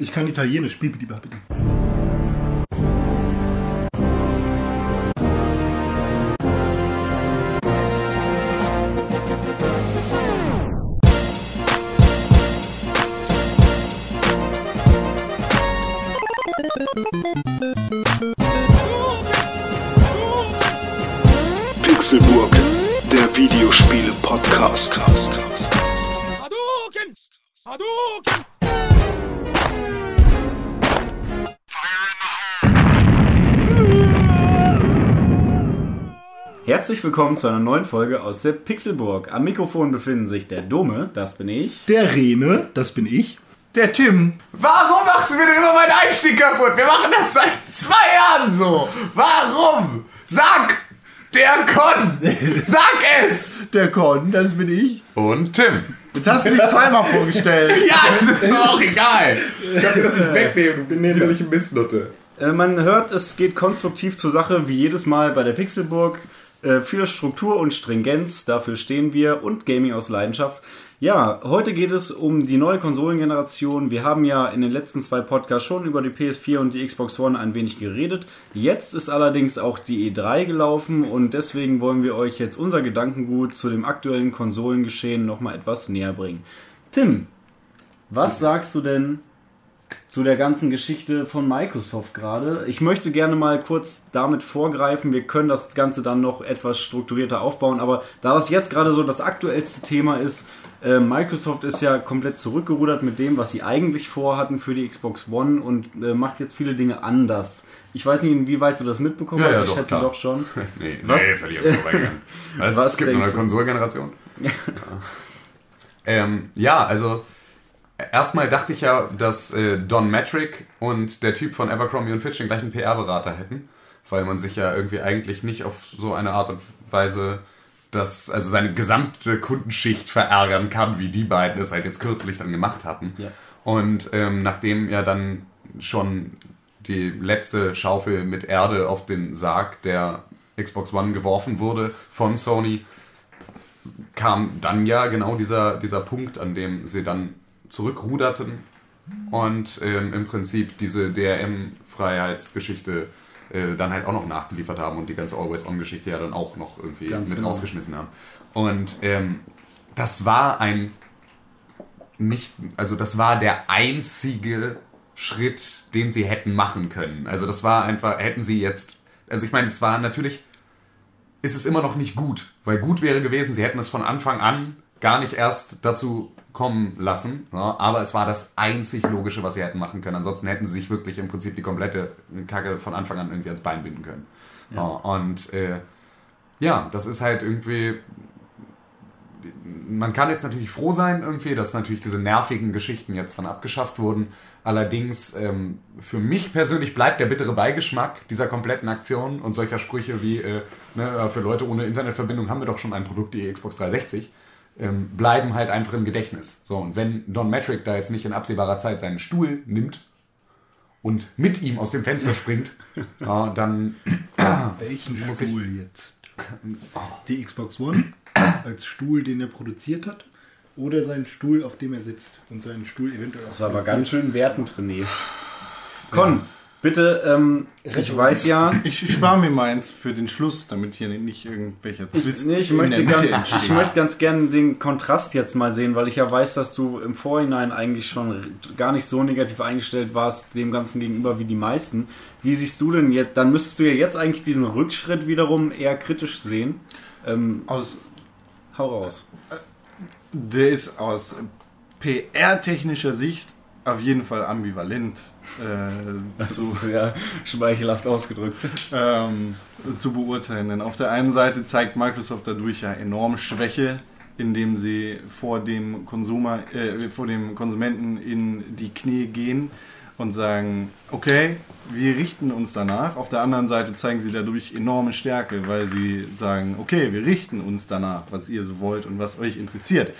Ich kann Italienisch. Bibi, bibi, bibi. Herzlich willkommen zu einer neuen Folge aus der Pixelburg. Am Mikrofon befinden sich der Dome, das bin ich. Der Rene, das bin ich. Der Tim. Warum machst du mir denn immer meinen Einstieg kaputt? Wir machen das seit zwei Jahren so. Warum? Sag! Der Con! Sag es! Der Con, das bin ich. Und Tim. Jetzt hast du dich zweimal vorgestellt. Ja, das ist doch auch egal. Ich kann dir das nicht wegnehmen. Du bist nämlich ein Mistnutte. Äh, man hört, es geht konstruktiv zur Sache, wie jedes Mal bei der Pixelburg. Äh, für Struktur und Stringenz, dafür stehen wir und Gaming aus Leidenschaft. Ja, heute geht es um die neue Konsolengeneration. Wir haben ja in den letzten zwei Podcasts schon über die PS4 und die Xbox One ein wenig geredet. Jetzt ist allerdings auch die E3 gelaufen und deswegen wollen wir euch jetzt unser Gedankengut zu dem aktuellen Konsolengeschehen nochmal etwas näher bringen. Tim, was sagst du denn zu der ganzen Geschichte von Microsoft gerade. Ich möchte gerne mal kurz damit vorgreifen. Wir können das Ganze dann noch etwas strukturierter aufbauen, aber da das jetzt gerade so das aktuellste Thema ist, äh, Microsoft ist ja komplett zurückgerudert mit dem, was sie eigentlich vorhatten für die Xbox One und äh, macht jetzt viele Dinge anders. Ich weiß nicht, inwieweit du das mitbekommen Ja, hast. ja, ich doch, klar. doch schon. Nee, Was? nee, völlig vorbeigegangen. Es gibt eine neue? Konsolgeneration. Ja. Ähm, ja, also erstmal dachte ich ja, dass äh, Don Metric und der Typ von Abercrombie und Fitch den gleichen PR-Berater hätten, weil man sich ja irgendwie eigentlich nicht auf so eine Art und Weise das, also seine gesamte Kundenschicht verärgern kann, wie die beiden es halt jetzt kürzlich dann gemacht hatten. Ja. Und ähm, nachdem ja dann schon die letzte Schaufel mit Erde auf den Sarg der Xbox One geworfen wurde von Sony, kam dann ja genau dieser, dieser Punkt, an dem sie dann zurückruderten und ähm, im Prinzip diese DRM-Freiheitsgeschichte äh, dann halt auch noch nachgeliefert haben und die ganze Always-On-Geschichte ja dann auch noch irgendwie Ganz mit genau. rausgeschmissen haben. Und ähm, das war ein nicht, also das war der einzige Schritt, den sie hätten machen können. Also das war einfach, hätten sie jetzt, also ich meine, es war natürlich, ist es immer noch nicht gut, weil gut wäre gewesen, sie hätten es von Anfang an gar nicht erst dazu kommen lassen, ja, aber es war das einzig Logische, was sie hätten machen können. Ansonsten hätten sie sich wirklich im Prinzip die komplette Kacke von Anfang an irgendwie ans Bein binden können. Ja. und äh, ja, das ist halt irgendwie, man kann jetzt natürlich froh sein, irgendwie, dass natürlich diese nervigen Geschichten jetzt dann abgeschafft wurden. Allerdings, ähm, für mich persönlich bleibt der bittere Beigeschmack dieser kompletten Aktion und solcher Sprüche wie, äh, ne, für Leute ohne Internetverbindung haben wir doch schon ein Produkt, die Xbox 360, ähm, bleiben halt einfach im Gedächtnis. So, und wenn Don Metric da jetzt nicht in absehbarer Zeit seinen Stuhl nimmt und mit ihm aus dem Fenster springt, ja, dann Welchen Muss ich- Stuhl jetzt? Die Xbox One als Stuhl, den er produziert hat? Oder seinen Stuhl, auf dem er sitzt und seinen Stuhl eventuell auch Das war aber ganz schön wertend, René. Con, bitte, ähm, ich weiß ja, Ich, ich spare mir meins für den Schluss, damit hier nicht irgendwelcher Zwist Nee, ich, in möchte der Mitte gern, entsteht. ich möchte ganz gerne den Kontrast jetzt mal sehen, weil ich ja weiß, dass du im Vorhinein eigentlich schon gar nicht so negativ eingestellt warst dem Ganzen gegenüber wie die meisten. Wie siehst du denn jetzt? Dann müsstest du ja jetzt eigentlich diesen Rückschritt wiederum eher kritisch sehen. Ähm, Aus, hau raus. der ist aus PR-technischer Sicht auf jeden Fall ambivalent äh, Das zu, ist ja schmeichelhaft ausgedrückt. ähm, zu beurteilen. Denn auf der einen Seite zeigt Microsoft dadurch ja enorme Schwäche, indem sie vor dem, Konsumer, äh, vor dem Konsumenten in die Knie gehen und sagen, okay, wir richten uns danach. Auf der anderen Seite zeigen sie dadurch enorme Stärke, weil sie sagen, okay, wir richten uns danach, was ihr so wollt und was euch interessiert.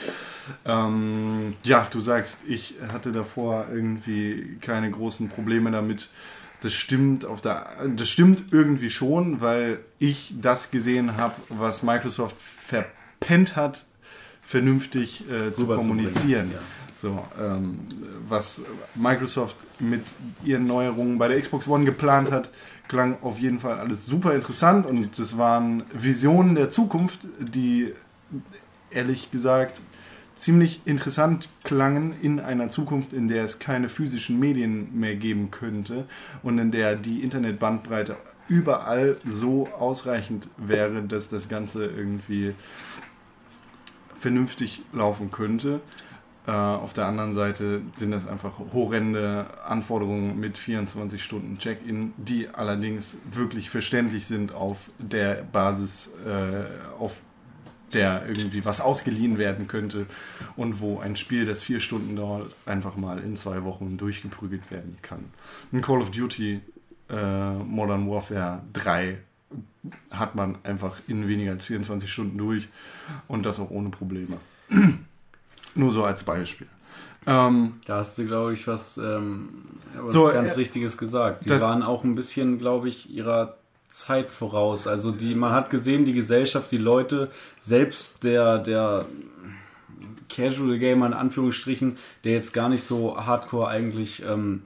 Ähm, ja, du sagst, ich hatte davor irgendwie keine großen Probleme damit. Das stimmt auf der, das stimmt irgendwie schon, weil ich das gesehen habe, was Microsoft verpennt hat, vernünftig äh, zu kommunizieren. ja. So, ähm, was Microsoft mit ihren Neuerungen bei der Xbox One geplant hat, klang auf jeden Fall alles super interessant und es waren Visionen der Zukunft, die ehrlich gesagt ziemlich interessant klangen in einer Zukunft, in der es keine physischen Medien mehr geben könnte und in der die Internetbandbreite überall so ausreichend wäre, dass das Ganze irgendwie vernünftig laufen könnte. Äh, auf der anderen Seite sind das einfach horrende Anforderungen mit 24 Stunden Check-in, die allerdings wirklich verständlich sind auf der Basis, äh, auf der irgendwie was ausgeliehen werden könnte und wo ein Spiel, das vier Stunden dauert, einfach mal in zwei Wochen durchgeprügelt werden kann. Ein Call of Duty äh, Modern Warfare 3 hat man einfach in weniger als 24 Stunden durch und das auch ohne Probleme. Nur so als Beispiel. Ähm, Da hast du, glaube ich, was, ähm, was So, ganz äh, Richtiges gesagt. Die waren auch ein bisschen, glaube ich, ihrer Zeit voraus. Also die, man hat gesehen, die Gesellschaft, die Leute, selbst der, der Casual Gamer in Anführungsstrichen, der jetzt gar nicht so hardcore eigentlich ähm,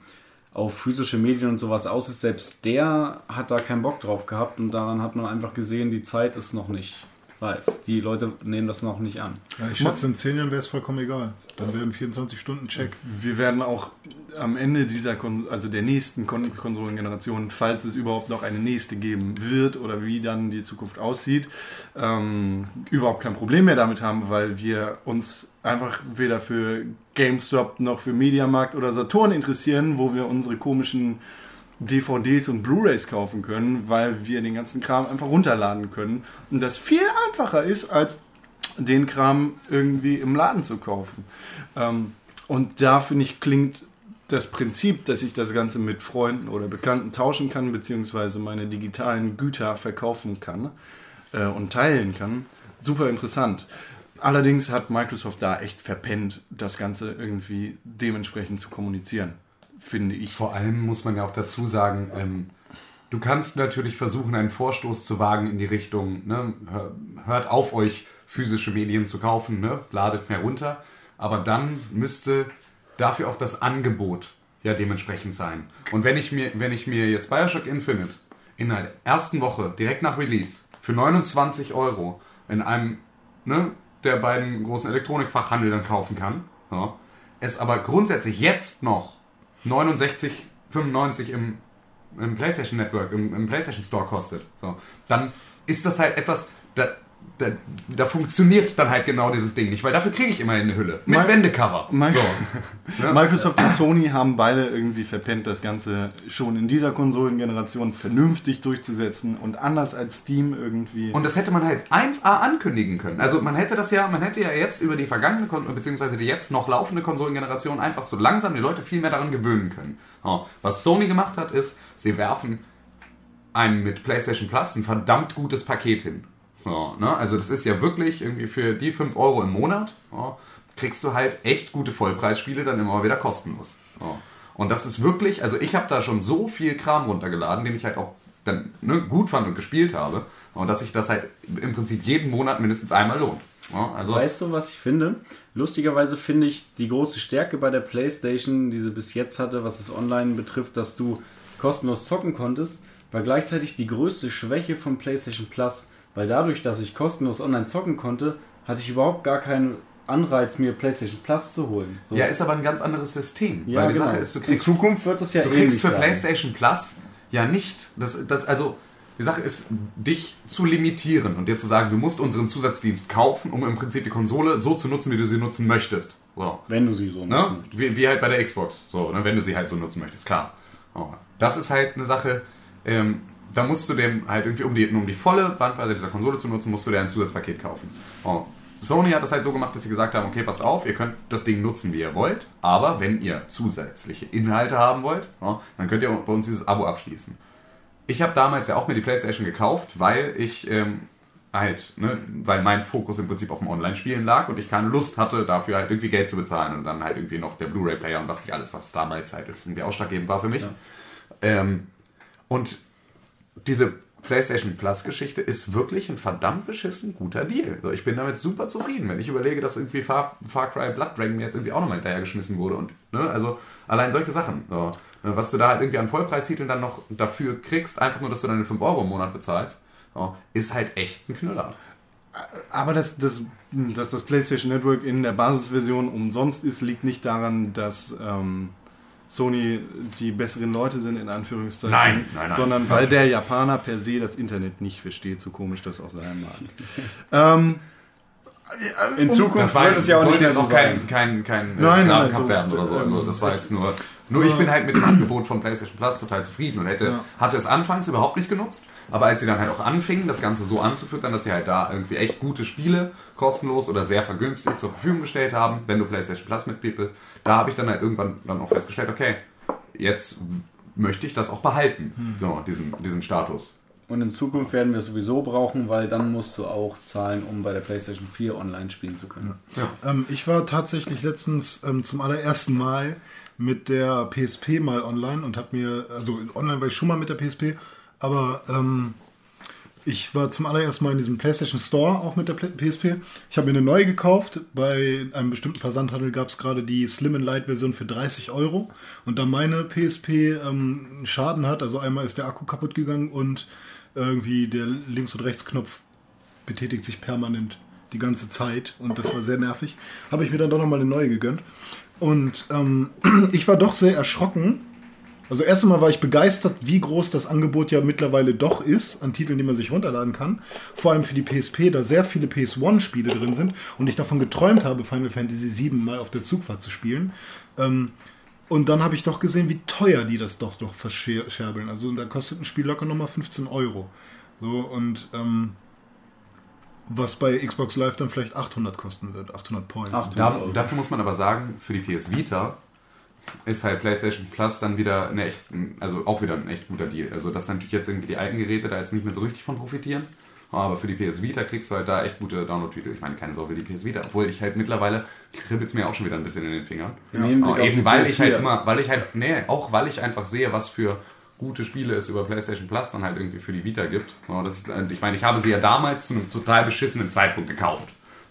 auf physische Medien und sowas aus ist, selbst der hat da keinen Bock drauf gehabt und daran hat man einfach gesehen, die Zeit ist noch nicht reif. Die Leute nehmen das noch nicht an. Ja, ich schätze, in 10 Jahren wäre es vollkommen egal. Dann werden 24-Stunden-Check. wir werden auch am Ende dieser, Kon also der nächsten Kon Konsolengeneration, falls es überhaupt noch eine nächste geben wird oder wie dann die Zukunft aussieht, ähm, überhaupt kein Problem mehr damit haben, weil wir uns einfach weder für GameStop noch für Mediamarkt oder Saturn interessieren, wo wir unsere komischen DVDs und Blu-rays kaufen können, weil wir den ganzen Kram einfach runterladen können und das viel einfacher ist, als den Kram irgendwie im Laden zu kaufen. Ähm, und da finde ich, klingt das Prinzip, dass ich das Ganze mit Freunden oder Bekannten tauschen kann, beziehungsweise meine digitalen Güter verkaufen kann äh, und teilen kann, super interessant. Allerdings hat Microsoft da echt verpennt, das Ganze irgendwie dementsprechend zu kommunizieren, finde ich. Vor allem muss man ja auch dazu sagen, ähm, du kannst natürlich versuchen, einen Vorstoß zu wagen in die Richtung, ne, hör- hört auf, euch physische Medien zu kaufen, ne, ladet mehr runter, aber dann müsste dafür auch das Angebot ja dementsprechend sein. Und wenn ich mir, wenn ich mir jetzt Bioshock Infinite in der ersten Woche, direkt nach Release, für 29 Euro in einem ne, der beiden großen Elektronikfachhandel dann kaufen kann, ja, es aber grundsätzlich jetzt noch 69, 95 im, im PlayStation Network, im, im PlayStation Store kostet, so, dann ist das halt etwas, da, da, da funktioniert dann halt genau dieses Ding nicht, weil dafür kriege ich immer eine Hülle. Mit Mi- Wendecover. Mi- So. Ja. Microsoft und Sony haben beide irgendwie verpennt, das Ganze schon in dieser Konsolengeneration vernünftig durchzusetzen und anders als Steam irgendwie. Und das hätte man halt 1A ankündigen können. Also man hätte das ja, man hätte ja jetzt über die vergangene, beziehungsweise die jetzt noch laufende Konsolengeneration einfach so langsam die Leute viel mehr daran gewöhnen können. Was Sony gemacht hat, ist, sie werfen einem mit PlayStation Plus ein verdammt gutes Paket hin. Ja, ne? Also das ist ja wirklich irgendwie für die 5 Euro im Monat, ja, kriegst du halt echt gute Vollpreisspiele dann immer wieder kostenlos. Ja. Und das ist wirklich, also ich habe da schon so viel Kram runtergeladen, den ich halt auch dann ne, gut fand und gespielt habe. Und dass sich das halt im Prinzip jeden Monat mindestens einmal lohnt. Ja, also Weißt du, was ich finde? Lustigerweise finde ich die große Stärke bei der PlayStation, die sie bis jetzt hatte, was das Online betrifft, dass du kostenlos zocken konntest, war gleichzeitig die größte Schwäche von PlayStation Plus. Weil dadurch, dass ich kostenlos online zocken konnte, hatte ich überhaupt gar keinen Anreiz, mir PlayStation Plus zu holen. So. ja, ist aber ein ganz anderes System. Ja, weil die genau. Sache ist, du In kriegst Zukunft wird das ja Du kriegst für sein. PlayStation Plus ja nicht, das, das, also die Sache ist, dich zu limitieren und dir zu sagen, du musst unseren Zusatzdienst kaufen, um im Prinzip die Konsole so zu nutzen, wie du sie nutzen möchtest. So. Wenn du sie so Ne? nutzen Wie, wie halt bei der Xbox, so, ne? wenn du sie halt so nutzen möchtest, klar. Oh. Das ist halt eine Sache, ähm, da musst du dem halt irgendwie, um die, um die volle Bandbreite dieser Konsole zu nutzen, musst du dir ein Zusatzpaket kaufen. Oh. Sony hat das halt so gemacht, dass sie gesagt haben, okay, passt auf, ihr könnt das Ding nutzen, wie ihr wollt, aber wenn ihr zusätzliche Inhalte haben wollt, oh, dann könnt ihr bei uns dieses Abo abschließen. Ich habe damals ja auch mir die Playstation gekauft, weil ich ähm, halt, ne, weil mein Fokus im Prinzip auf dem Online-Spielen lag und ich keine Lust hatte, dafür halt irgendwie Geld zu bezahlen und dann halt irgendwie noch der Blu-ray-Player und was nicht alles, was damals halt irgendwie ausschlaggebend war für mich. Ähm, und diese PlayStation Plus Geschichte ist wirklich ein verdammt beschissen guter Deal. So, ich bin damit super zufrieden, wenn ich überlege, dass irgendwie Far, Far Cry Blood Dragon mir jetzt irgendwie auch nochmal hinterhergeschmissen wurde. Und, ne, also allein solche Sachen. So, ne, was du da halt irgendwie an Vollpreistiteln dann noch dafür kriegst, einfach nur, dass du deine 5 Euro im Monat bezahlst, so, ist halt echt ein Knüller. Aber dass, dass, dass das PlayStation Network in der Basisversion umsonst ist, liegt nicht daran, dass ähm, Sony die besseren Leute sind, in Anführungszeichen. Nein, nein, nein. Sondern weil der Japaner per se das Internet nicht versteht, so komisch das auch sein mag. ähm, In Zukunft Das war wird jetzt, es ja auch nicht mehr so kein, kein, kein äh, Nein, nein, nein, so- werden oder so. Also das war jetzt nur. Nur ich bin halt mit dem Angebot von PlayStation Plus total zufrieden und hätte, hatte es anfangs überhaupt nicht genutzt. Aber als sie dann halt auch anfingen, das Ganze so anzufüttern, dass sie halt da irgendwie echt gute Spiele kostenlos oder sehr vergünstigt zur Verfügung gestellt haben, wenn du PlayStation Plus Mitglied bist, da habe ich dann halt irgendwann dann auch festgestellt, okay, jetzt möchte ich das auch behalten, so, diesen, diesen Status. Und in Zukunft werden wir es sowieso brauchen, weil dann musst du auch zahlen, um bei der PlayStation 4 online spielen zu können. Ähm, ich war tatsächlich letztens ähm, zum allerersten Mal mit der PSP mal online und habe mir, also online war ich schon mal mit der PSP, aber ähm, ich war zum allerersten Mal in diesem PlayStation Store auch mit der PSP. Ich habe mir eine neue gekauft. Bei einem bestimmten Versandhandel gab es gerade die Slim and Light Version für 30 Euro. Und da meine PSP ähm, Schaden hat, also einmal ist der Akku kaputt gegangen und irgendwie der Links- und Rechtsknopf betätigt sich permanent die ganze Zeit und das war sehr nervig. Habe ich mir dann doch nochmal eine neue gegönnt. Und ähm, ich war doch sehr erschrocken. Also erst einmal war ich begeistert, wie groß das Angebot ja mittlerweile doch ist an Titeln, die man sich runterladen kann. Vor allem für die PSP, da sehr viele PS1-Spiele drin sind und ich davon geträumt habe, Final Fantasy VII mal auf der Zugfahrt zu spielen. Ähm, und dann habe ich doch gesehen, wie teuer die das doch doch verscherbeln. Also da kostet ein Spiel locker nochmal 15 Euro. So und ähm, was bei Xbox Live dann vielleicht 800 kosten wird, 800 Points. Ach, Da, dafür muss man aber sagen, für die PS Vita ist halt PlayStation Plus dann wieder eine echt, also auch wieder ein echt guter Deal. Also dass natürlich jetzt irgendwie die alten Geräte da jetzt nicht mehr so richtig von profitieren. Aber für die PS Vita kriegst du halt da echt gute Download-Titel. Ich meine, keine Sau will die PS Vita. Obwohl ich halt mittlerweile kribbelt es mir auch schon wieder ein bisschen in den Fingern. Im Hinblick Aber eben weil ich halt PS4. immer, weil ich halt, nee, auch weil ich einfach sehe, was für gute Spiele es über PlayStation Plus dann halt irgendwie für die Vita gibt. Ja, das, ich meine, ich habe sie ja damals zu einem total beschissenen Zeitpunkt gekauft.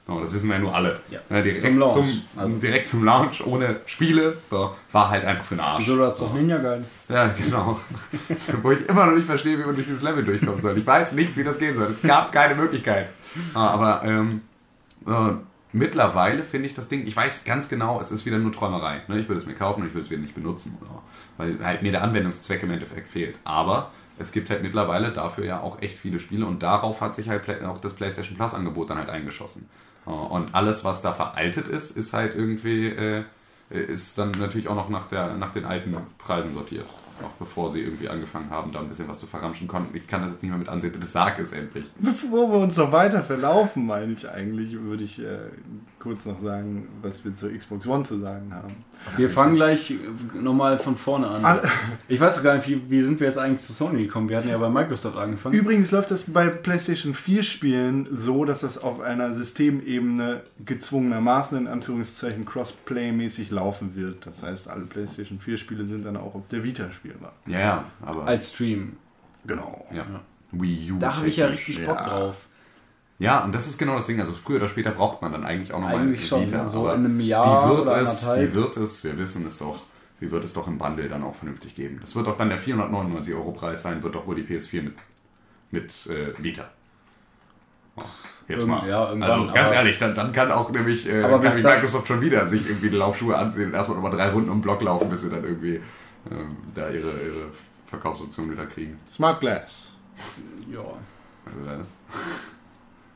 So, das wissen wir ja nur alle. Ja. direkt, Zum Launch. Zum, Also- direkt zum Launch, ohne Spiele, so, war halt einfach für den Arsch. Wieso hat doch Ninja geil? Ja, genau. Wo ich immer noch nicht verstehe, wie man durch dieses Level durchkommen soll. Ich weiß nicht, wie das gehen soll. Es gab keine Möglichkeit. Ah, Aber ähm, äh, mittlerweile finde ich das Ding, ich weiß ganz genau, es ist wieder nur Träumerei. Ne? Ich würde es mir kaufen und ich würde es wieder nicht benutzen. So. Weil halt mir der Anwendungszweck im Endeffekt fehlt. Aber es gibt halt mittlerweile dafür ja auch echt viele Spiele und darauf hat sich halt auch das PlayStation Plus Angebot dann halt eingeschossen. Und alles, was da veraltet ist, ist halt irgendwie, äh, ist dann natürlich auch noch nach, der, nach den alten Preisen sortiert. Noch bevor sie irgendwie angefangen haben, da ein bisschen was zu verramschen konnten. Ich kann das jetzt nicht mehr mit ansehen, bitte sag es endlich. Bevor wir uns noch weiter verlaufen, meine ich eigentlich, würde ich äh, kurz noch sagen, was wir zur Xbox One zu sagen haben. Wir fangen gleich nochmal von vorne an. Ich weiß doch gar nicht, wie, wie sind wir jetzt eigentlich zu Sony gekommen? Wir hatten ja bei Microsoft angefangen. Übrigens läuft das bei PlayStation 4 Spielen so, dass das auf einer Systemebene gezwungenermaßen in Anführungszeichen Crossplay-mäßig laufen wird. Das heißt, alle PlayStation 4 Spiele sind dann auch auf der Vita spielbar. Ja, ja, aber. Als Stream. Genau. ja. Wii U. Da habe ich ja richtig Bock Ja. drauf. Ja, und das ist genau das Ding. Also früher oder später braucht man dann eigentlich auch nochmal Eigentlich schon, so aber in einem Jahr die wird oder es, anderthalb. Die wird es, wir wissen es doch, die wird es doch im Bundle dann auch vernünftig geben. Das wird doch dann der 499 Euro Preis sein, wird doch wohl die PS4 mit, mit äh, Vita. Oh, Jetzt Irgend- mal. ja, also ganz aber- ehrlich, dann, dann kann auch nämlich, äh, Aber kann nämlich Microsoft schon wieder sich irgendwie die Laufschuhe anziehen und erstmal nochmal drei Runden um den Block laufen, bis sie dann irgendwie ähm, da ihre, ihre Verkaufsoption wieder kriegen. Smart Glass. Ja. Also das,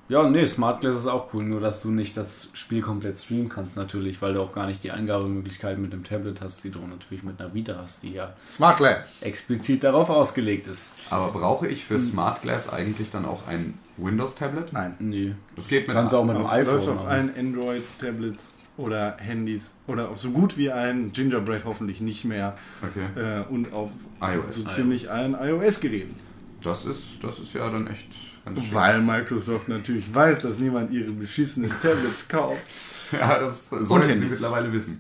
Ja, nee, Smart Glass ist auch cool, nur dass du nicht das Spiel komplett streamen kannst natürlich, weil du auch gar nicht die Eingabemöglichkeiten mit dem Tablet hast, die du natürlich mit einer Vita hast, die ja Smart Glass. explizit darauf ausgelegt ist. aber brauche ich für Smart Glass eigentlich dann auch ein Windows-Tablet? Nein. Nee. Das geht mit Kannst du auch mit dem Auf, iPhone läuft auf allen Android-Tablets oder Handys oder auf so gut wie allen Gingerbread hoffentlich nicht mehr Okay. äh, und auf iOS. so ziemlich allen iOS-Geräten. Das ist, das ist ja dann echt. Weil Microsoft natürlich weiß, dass niemand ihre beschissenen Tablets kauft. Ja, das sollten sie mittlerweile wissen.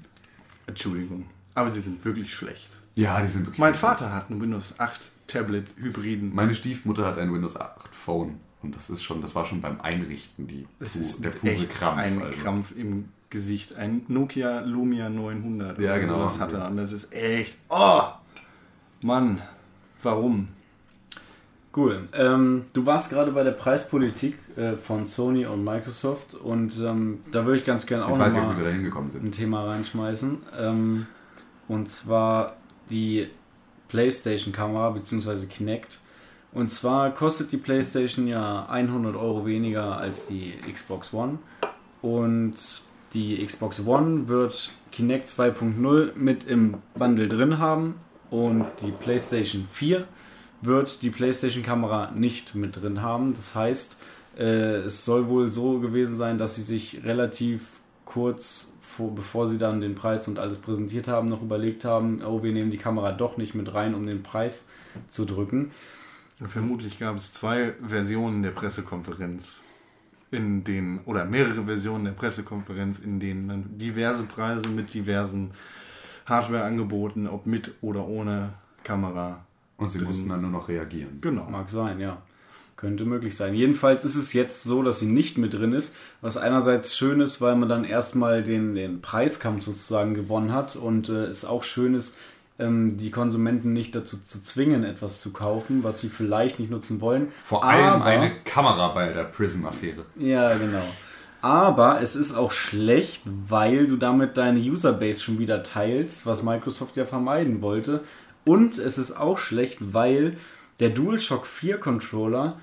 Entschuldigung. Aber sie sind wirklich schlecht. Ja, die sind wirklich. Mein Vater hat ein Windows 8 Tablet-Hybriden. Meine Stiefmutter hat ein Windows 8 Phone und das ist schon, das war schon beim Einrichten die, Das ist der pure echt Krampf. ein also. Krampf im Gesicht. Ein Nokia Lumia 900 Ja, genau. sowas hat er. Und das ist echt... Oh! Mann, warum? Cool. Ähm, du warst gerade bei der Preispolitik äh, von Sony und Microsoft und ähm, da würde ich ganz gerne auch nochmal ein Thema reinschmeißen. Ähm, und zwar die PlayStation-Kamera bzw. Kinect. Und zwar kostet die PlayStation ja 100 Euro weniger als die Xbox One. Und die Xbox One wird Kinect 2.0 mit im Bundle drin haben. Und die PlayStation 4 wird die PlayStation-Kamera nicht mit drin haben. Das heißt, äh, es soll wohl so gewesen sein, dass sie sich relativ kurz vor, bevor sie dann den Preis und alles präsentiert haben, noch überlegt haben, oh, wir nehmen die Kamera doch nicht mit rein, um den Preis zu drücken. Vermutlich gab es zwei Versionen der Pressekonferenz. In denen, oder mehrere Versionen der Pressekonferenz, in denen dann diverse Preise mit diversen Hardware-Angeboten, ob mit oder ohne Kamera. Und sie drin- mussten dann nur noch reagieren. Genau. Mag sein, ja. Könnte möglich sein. Jedenfalls ist es jetzt so, dass sie nicht mit drin ist, was einerseits schön ist, weil man dann erstmal den, den Preiskampf sozusagen gewonnen hat und äh, es auch schön ist, ähm, die Konsumenten nicht dazu zu zwingen, etwas zu kaufen, was sie vielleicht nicht nutzen wollen. Vor allem Aber- eine Kamera bei der Prism-Affäre. Ja, genau. Aber es ist auch schlecht, weil du damit deine Userbase schon wieder teilst, was Microsoft ja vermeiden wollte. Und es ist auch schlecht, weil der DualShock 4 Controller,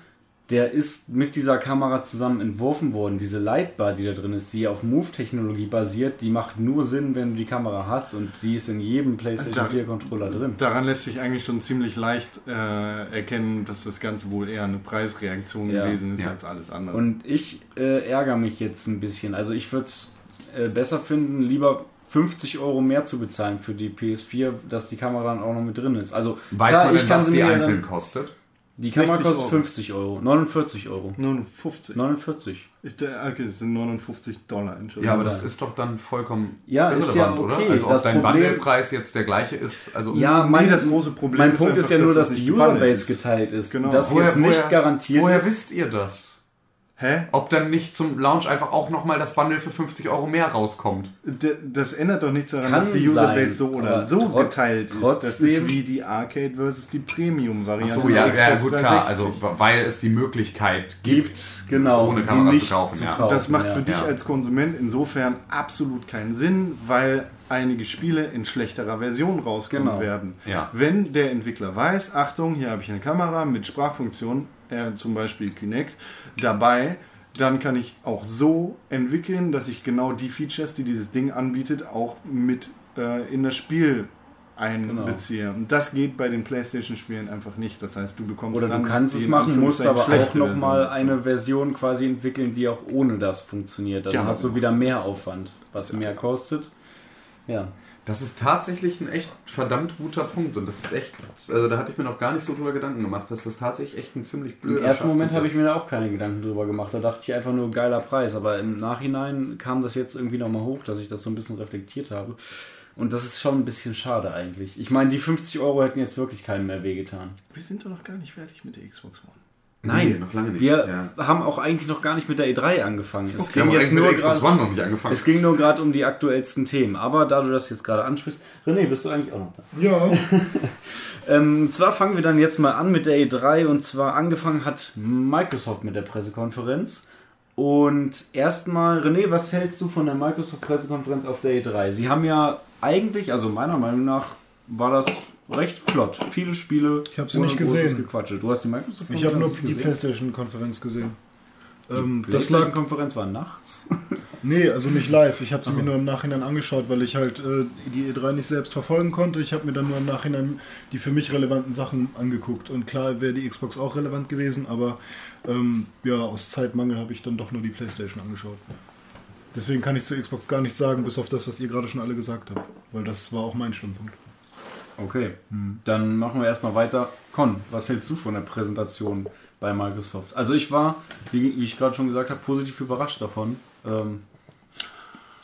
der ist mit dieser Kamera zusammen entworfen worden. Diese Lightbar, die da drin ist, die auf Move-Technologie basiert, die macht nur Sinn, wenn du die Kamera hast und die ist in jedem PlayStation Da- 4 Controller drin. Daran lässt sich eigentlich schon ziemlich leicht äh, erkennen, dass das Ganze wohl eher eine Preisreaktion Ja. gewesen ist Ja. als alles andere. Und ich äh, ärgere mich jetzt ein bisschen. Also ich würde es äh, besser finden, lieber 50 Euro mehr zu bezahlen für die PS4, dass die Kamera dann auch noch mit drin ist. Also Weiß klar, man ich denn, kann was die einzeln dann, kostet? Die Kamera 60 kostet Euro. 50 Euro, 49 Euro. 59. 49. Ich, der- okay, es sind 59 Dollar, Entschuldigung. Ja, aber das ist doch dann vollkommen Ja, irrelevant, ist ja oder? okay. Also ob Das dein Problem- Bundlepreis jetzt der gleiche ist, also Ja, Nee, mein, das große Problem mein ist Punkt einfach, ist ja dass nur, das dass nicht die Userbase geteilt ist. Genau. Das woher, jetzt nicht woher, garantiert woher ist. wisst ihr das? Hä? Ob dann nicht zum Launch einfach auch nochmal das Bundle für 50 Euro mehr rauskommt? D- Das ändert doch nichts daran, Kann dass die Userbase sein, so oder so geteilt ist. Das trotzdem- ist wie die Arcade versus die Premium-Variante. So, ja, der ja, gut, klar. 360. Also, weil es die Möglichkeit gibt, gibt, genau, ohne sie Kamera nicht zu kaufen. ja. Das macht ja. für dich Ja. als Konsument insofern absolut keinen Sinn, weil einige Spiele in schlechterer Version rauskommen Genau. werden. Ja. Wenn der Entwickler weiß, Achtung, hier habe ich eine Kamera mit Sprachfunktion, äh, zum Beispiel Kinect, dabei, dann kann ich auch so entwickeln, dass ich genau die Features, die dieses Ding anbietet, auch mit äh, in das Spiel einbeziehe. Und das geht bei den PlayStation-Spielen einfach nicht. Das heißt, du bekommst Oder du kannst es machen, musst aber auch nochmal eine Version quasi entwickeln, die auch ohne das funktioniert. Dann Ja, hast du wieder mehr Aufwand, was mehr kostet. Ja. Das ist tatsächlich ein echt verdammt guter Punkt. Und das ist echt, also da hatte ich mir noch gar nicht so drüber Gedanken gemacht, dass das tatsächlich echt ein ziemlich blöder Im ersten Moment habe ich mir da auch keine Gedanken drüber gemacht. Da dachte ich einfach nur geiler Preis. Aber im Nachhinein kam das jetzt irgendwie nochmal hoch, dass ich das so ein bisschen reflektiert habe. Und das ist schon ein bisschen schade eigentlich. Ich meine, die 50 Euro hätten jetzt wirklich keinem mehr wehgetan. Wir sind doch noch gar nicht fertig mit der Xbox One. Nee, noch lange nicht. Wir Ja. haben auch eigentlich noch gar nicht mit der E3 angefangen. Es haben ging jetzt nur gerade. One noch nicht angefangen. Es ging nur gerade um die aktuellsten Themen. Aber da du das jetzt gerade ansprichst, René, bist du eigentlich auch noch da? Ja, Ähm, zwar fangen wir dann jetzt mal an mit der E3 und zwar angefangen hat Microsoft mit der Pressekonferenz. Und erstmal, René, was hältst du von der Microsoft-Pressekonferenz auf der E3? Sie haben ja eigentlich, also meiner Meinung nach, war das recht flott. Viele Spiele. Ich hab sie nicht gesehen. Gequatsche. Du hast die Microsoft ich habe nur die gesehen? PlayStation-Konferenz gesehen. Ähm, Die das lag PlayStation-Konferenz war nachts. Nee, also nicht live. Ich habe sie mir nur im Nachhinein angeschaut, weil ich halt äh, die E3 nicht selbst verfolgen konnte. Ich habe mir dann nur im Nachhinein die für mich relevanten Sachen angeguckt. Und klar wäre die Xbox auch relevant gewesen, aber ähm, ja, aus Zeitmangel habe ich dann doch nur die PlayStation angeschaut. Deswegen kann ich zur Xbox gar nichts sagen, bis auf das, was ihr gerade schon alle gesagt habt. Weil das war auch mein Standpunkt. Okay, dann machen wir erstmal weiter. Con, was hältst du von der Präsentation bei Microsoft? Also ich war, wie, wie ich gerade schon gesagt habe, positiv überrascht davon. Ähm,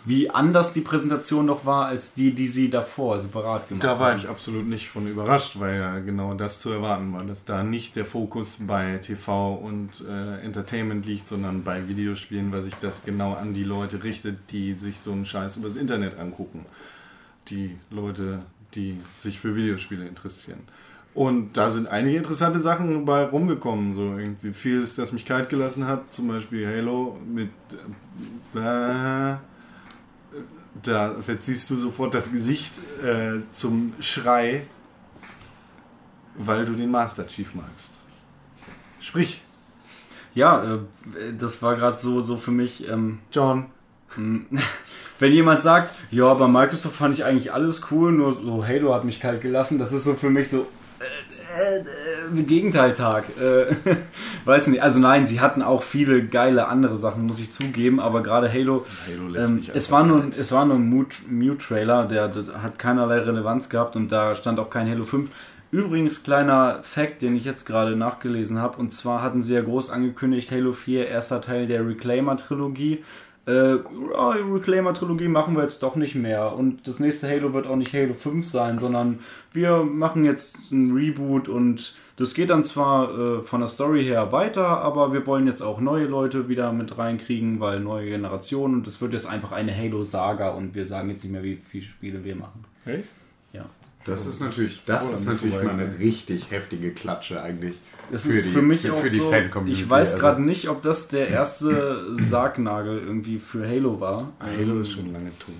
wie anders die Präsentation noch war, als die, die sie davor separat gemacht Da haben. war ich absolut nicht von überrascht, weil ja genau das zu erwarten war, dass da nicht der Fokus bei TV und äh, Entertainment liegt, sondern bei Videospielen, weil sich das genau an die Leute richtet, die sich so einen Scheiß übers Internet angucken. Die Leute, die sich für Videospiele interessieren. Und da sind einige interessante Sachen bei rumgekommen. So irgendwie vieles, das mich kalt gelassen hat. Zum Beispiel Halo mit. Äh, da verziehst du sofort das Gesicht äh, zum Schrei, weil du den Master Chief magst. Sprich, Ja, äh, das war gerade so, so für mich. Ähm, John. wenn jemand sagt, ja, bei Microsoft fand ich eigentlich alles cool, nur so Halo hat mich kalt gelassen, das ist so für mich so äh, äh, äh, Gegenteiltag. Äh, weiß nicht, also nein, sie hatten auch viele geile andere Sachen, muss ich zugeben, aber gerade Halo, Halo ähm, es, war nur, es war nur ein Mute- Mute-Trailer, der, der hat keinerlei Relevanz gehabt und da stand auch kein Halo 5. Übrigens, kleiner Fact, den ich jetzt gerade nachgelesen habe, und zwar hatten sie ja groß angekündigt, Halo 4, erster Teil der Reclaimer-Trilogie. Äh, die Reclaimer-Trilogie machen wir jetzt doch nicht mehr. Und das nächste Halo wird auch nicht Halo 5 sein, sondern wir machen jetzt ein Reboot und das geht dann zwar äh, von der Story her weiter, aber wir wollen jetzt auch neue Leute wieder mit reinkriegen, weil neue Generationen und es wird jetzt einfach eine Halo-Saga und wir sagen jetzt nicht mehr, wie viele Spiele wir machen. Hey? Ja. Das ist natürlich, das Voll ist natürlich mal eine richtig heftige Klatsche eigentlich. Das ist für mich für, auch für die so. Fan-Community. Ich weiß Also, gerade nicht, ob das der erste Sargnagel irgendwie für Halo war. Halo ist schon lange tot.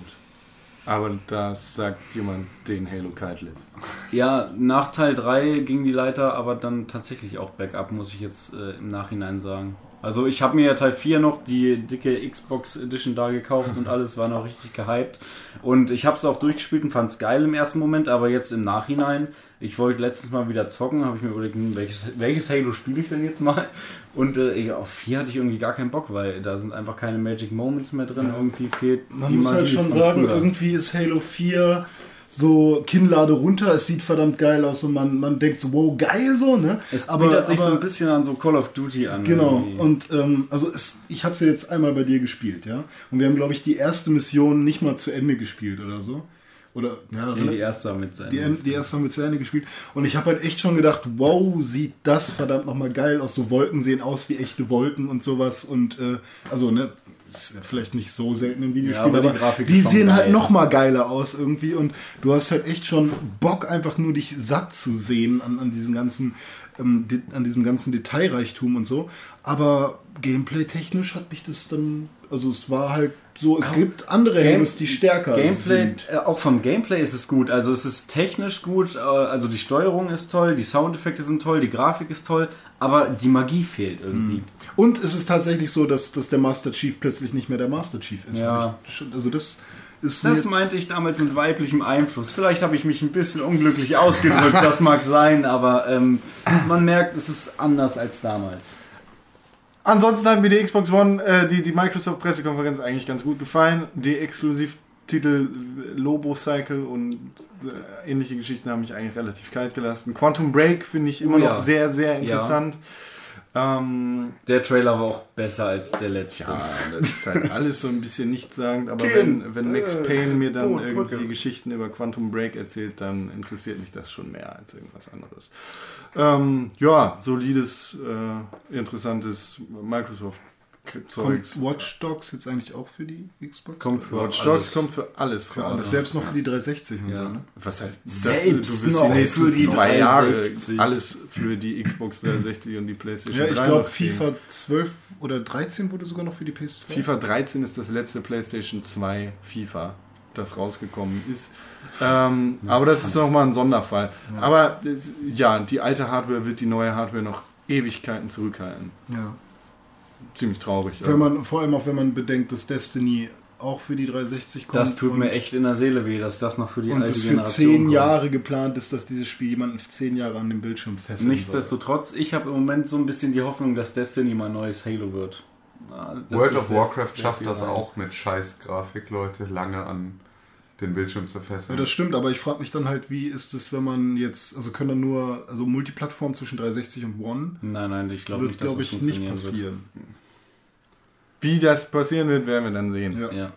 Aber das sagt jemand, den Halo kalt lässt. Ja, nach Teil 3 ging die Leiter aber dann tatsächlich auch bergab, muss ich jetzt äh, im Nachhinein sagen. Also ich habe mir ja Teil 4 noch die dicke Xbox Edition da gekauft und alles war noch richtig gehypt. Und ich habe es auch durchgespielt und fand es geil im ersten Moment, aber jetzt im Nachhinein, ich wollte letztens mal wieder zocken, habe ich mir überlegt, hm, welches, welches Halo spiele ich denn jetzt mal? Und äh, auf 4 hatte ich irgendwie gar keinen Bock, weil da sind einfach keine Magic Moments mehr drin. Irgendwie fehlt Man muss halt schon sagen, früher. irgendwie ist Halo 4 so Kinnlade runter, es sieht verdammt geil aus und man, man denkt so, wow, geil so, ne? Es aber, bietet sich so aber- ein bisschen an so Call of Duty an. Genau, irgendwie. und ähm, also es, ich habe es ja jetzt einmal bei dir gespielt, ja. Und wir haben, glaube ich, die erste Mission nicht mal zu Ende gespielt oder so. Oder, ja, Nee, die erste mit sein. die, die erste haben wir zu Ende gespielt. Und ich habe halt echt schon gedacht, wow, sieht das verdammt nochmal geil aus. So Wolken sehen aus wie echte Wolken und sowas. Und äh, also, ne, ist ja vielleicht nicht so selten im Videospiel, Ja, aber die aber, die schon sehen halt geil. nochmal geiler aus irgendwie. Und du hast halt echt schon Bock, einfach nur dich satt zu sehen an, an diesem ganzen, ähm, an diesem ganzen Detailreichtum und so. Aber gameplay-technisch hat mich das dann, also es war halt so, es gibt andere Game- Halos, die stärker Gameplay, sind. äh, auch vom Gameplay ist es gut. Also es ist technisch gut, äh, also die Steuerung ist toll, die Soundeffekte sind toll, die Grafik ist toll, aber die Magie fehlt irgendwie. Und es ist tatsächlich so, dass, dass der Master Chief plötzlich nicht mehr der Master Chief ist. Ja. Also das ist Das meinte ich damals mit weiblichem Einfluss. Vielleicht habe ich mich ein bisschen unglücklich ausgedrückt, das mag sein, aber ähm, man merkt, es ist anders als damals. Ansonsten hat mir die Xbox One, äh, die, die Microsoft-Pressekonferenz eigentlich ganz gut gefallen. Die Exklusivtitel Lobo Cycle und äh, ähnliche Geschichten haben mich eigentlich relativ kalt gelassen. Quantum Break finde ich immer Oh noch ja. sehr, sehr interessant. Ähm, Der Trailer war auch besser als der letzte. ja, das ist halt alles so ein bisschen nichtssagend, aber Kind. wenn, wenn Max Payne mir dann Brot, irgendwie Brücke. Geschichten über Quantum Break erzählt, dann interessiert mich das schon mehr als irgendwas anderes. Ähm, ja, solides, äh, interessantes Microsoft Zeugs. kommt Watch Dogs jetzt eigentlich auch für die Xbox? Kommt für Watch alles. Dogs kommt für alles Für alles, selbst noch für die 360 und Ja. so, ne? Was heißt Selbst du wirst noch die nächsten für die zwei Jahre 360. alles für die Xbox 360 und die PlayStation Ja, ich 3 glaube. FIFA 12 oder 13 wurde sogar noch für die PS2. FIFA 13 ist das letzte PlayStation 2 FIFA, das rausgekommen ist. Ähm, aber das ist nochmal ein Sonderfall. Aber ja, die alte Hardware wird die neue Hardware noch Ewigkeiten zurückhalten. Ja. Ziemlich traurig. Wenn man, vor allem auch wenn man bedenkt, dass Destiny auch für die 360 kommt. Das tut mir echt in der Seele weh, dass das noch für die Und alte es für Generation zehn kommt. Jahre geplant ist, dass dieses Spiel jemanden für zehn Jahre an dem Bildschirm fesselt. Nichtsdestotrotz, ich habe im Moment so ein bisschen die Hoffnung, dass Destiny mal ein neues Halo wird. Setze World of sehr- Warcraft sehr schafft das rein. auch mit scheiß Grafik, Leute, lange an den Bildschirm zu Ja, fesseln. das stimmt, aber ich frage mich dann halt, wie ist es, wenn man jetzt, also können dann nur, also Multiplattform zwischen 360 und One, Nein, nein, ich glaube wird, nicht, dass glaube das ich, nicht passieren. Wie das passieren wird, werden wir dann sehen. Ja. Ja.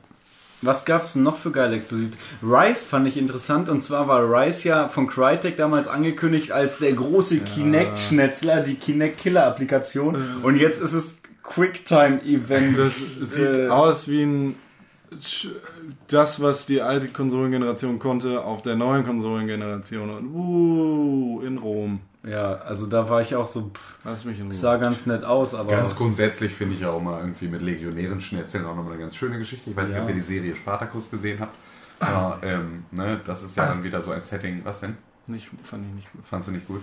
Was gab es noch für geile Exklusiv? Rise fand ich interessant und zwar war Rise ja von Crytek damals angekündigt als der große Kinect-Schnetzler, die Kinect-Killer-Applikation und jetzt ist es Quicktime-Event. Das sieht Äh, aus wie ein das, was die alte Konsolengeneration konnte, auf der neuen Konsolengeneration. Und uh, in Rom. Ja, also da war ich auch so, pff, Lass mich in Ruhe. sah ganz nett aus, aber Ganz grundsätzlich finde ich ja auch mal irgendwie mit Legionären Schnetzeln auch nochmal eine ganz schöne Geschichte. Ich weiß nicht, Ja. ob ihr die Serie Spartacus gesehen habt. Aber ähm, ne, das ist ja dann wieder so ein Setting. Was denn? Nicht, fand ich nicht gut. Fandst du nicht gut?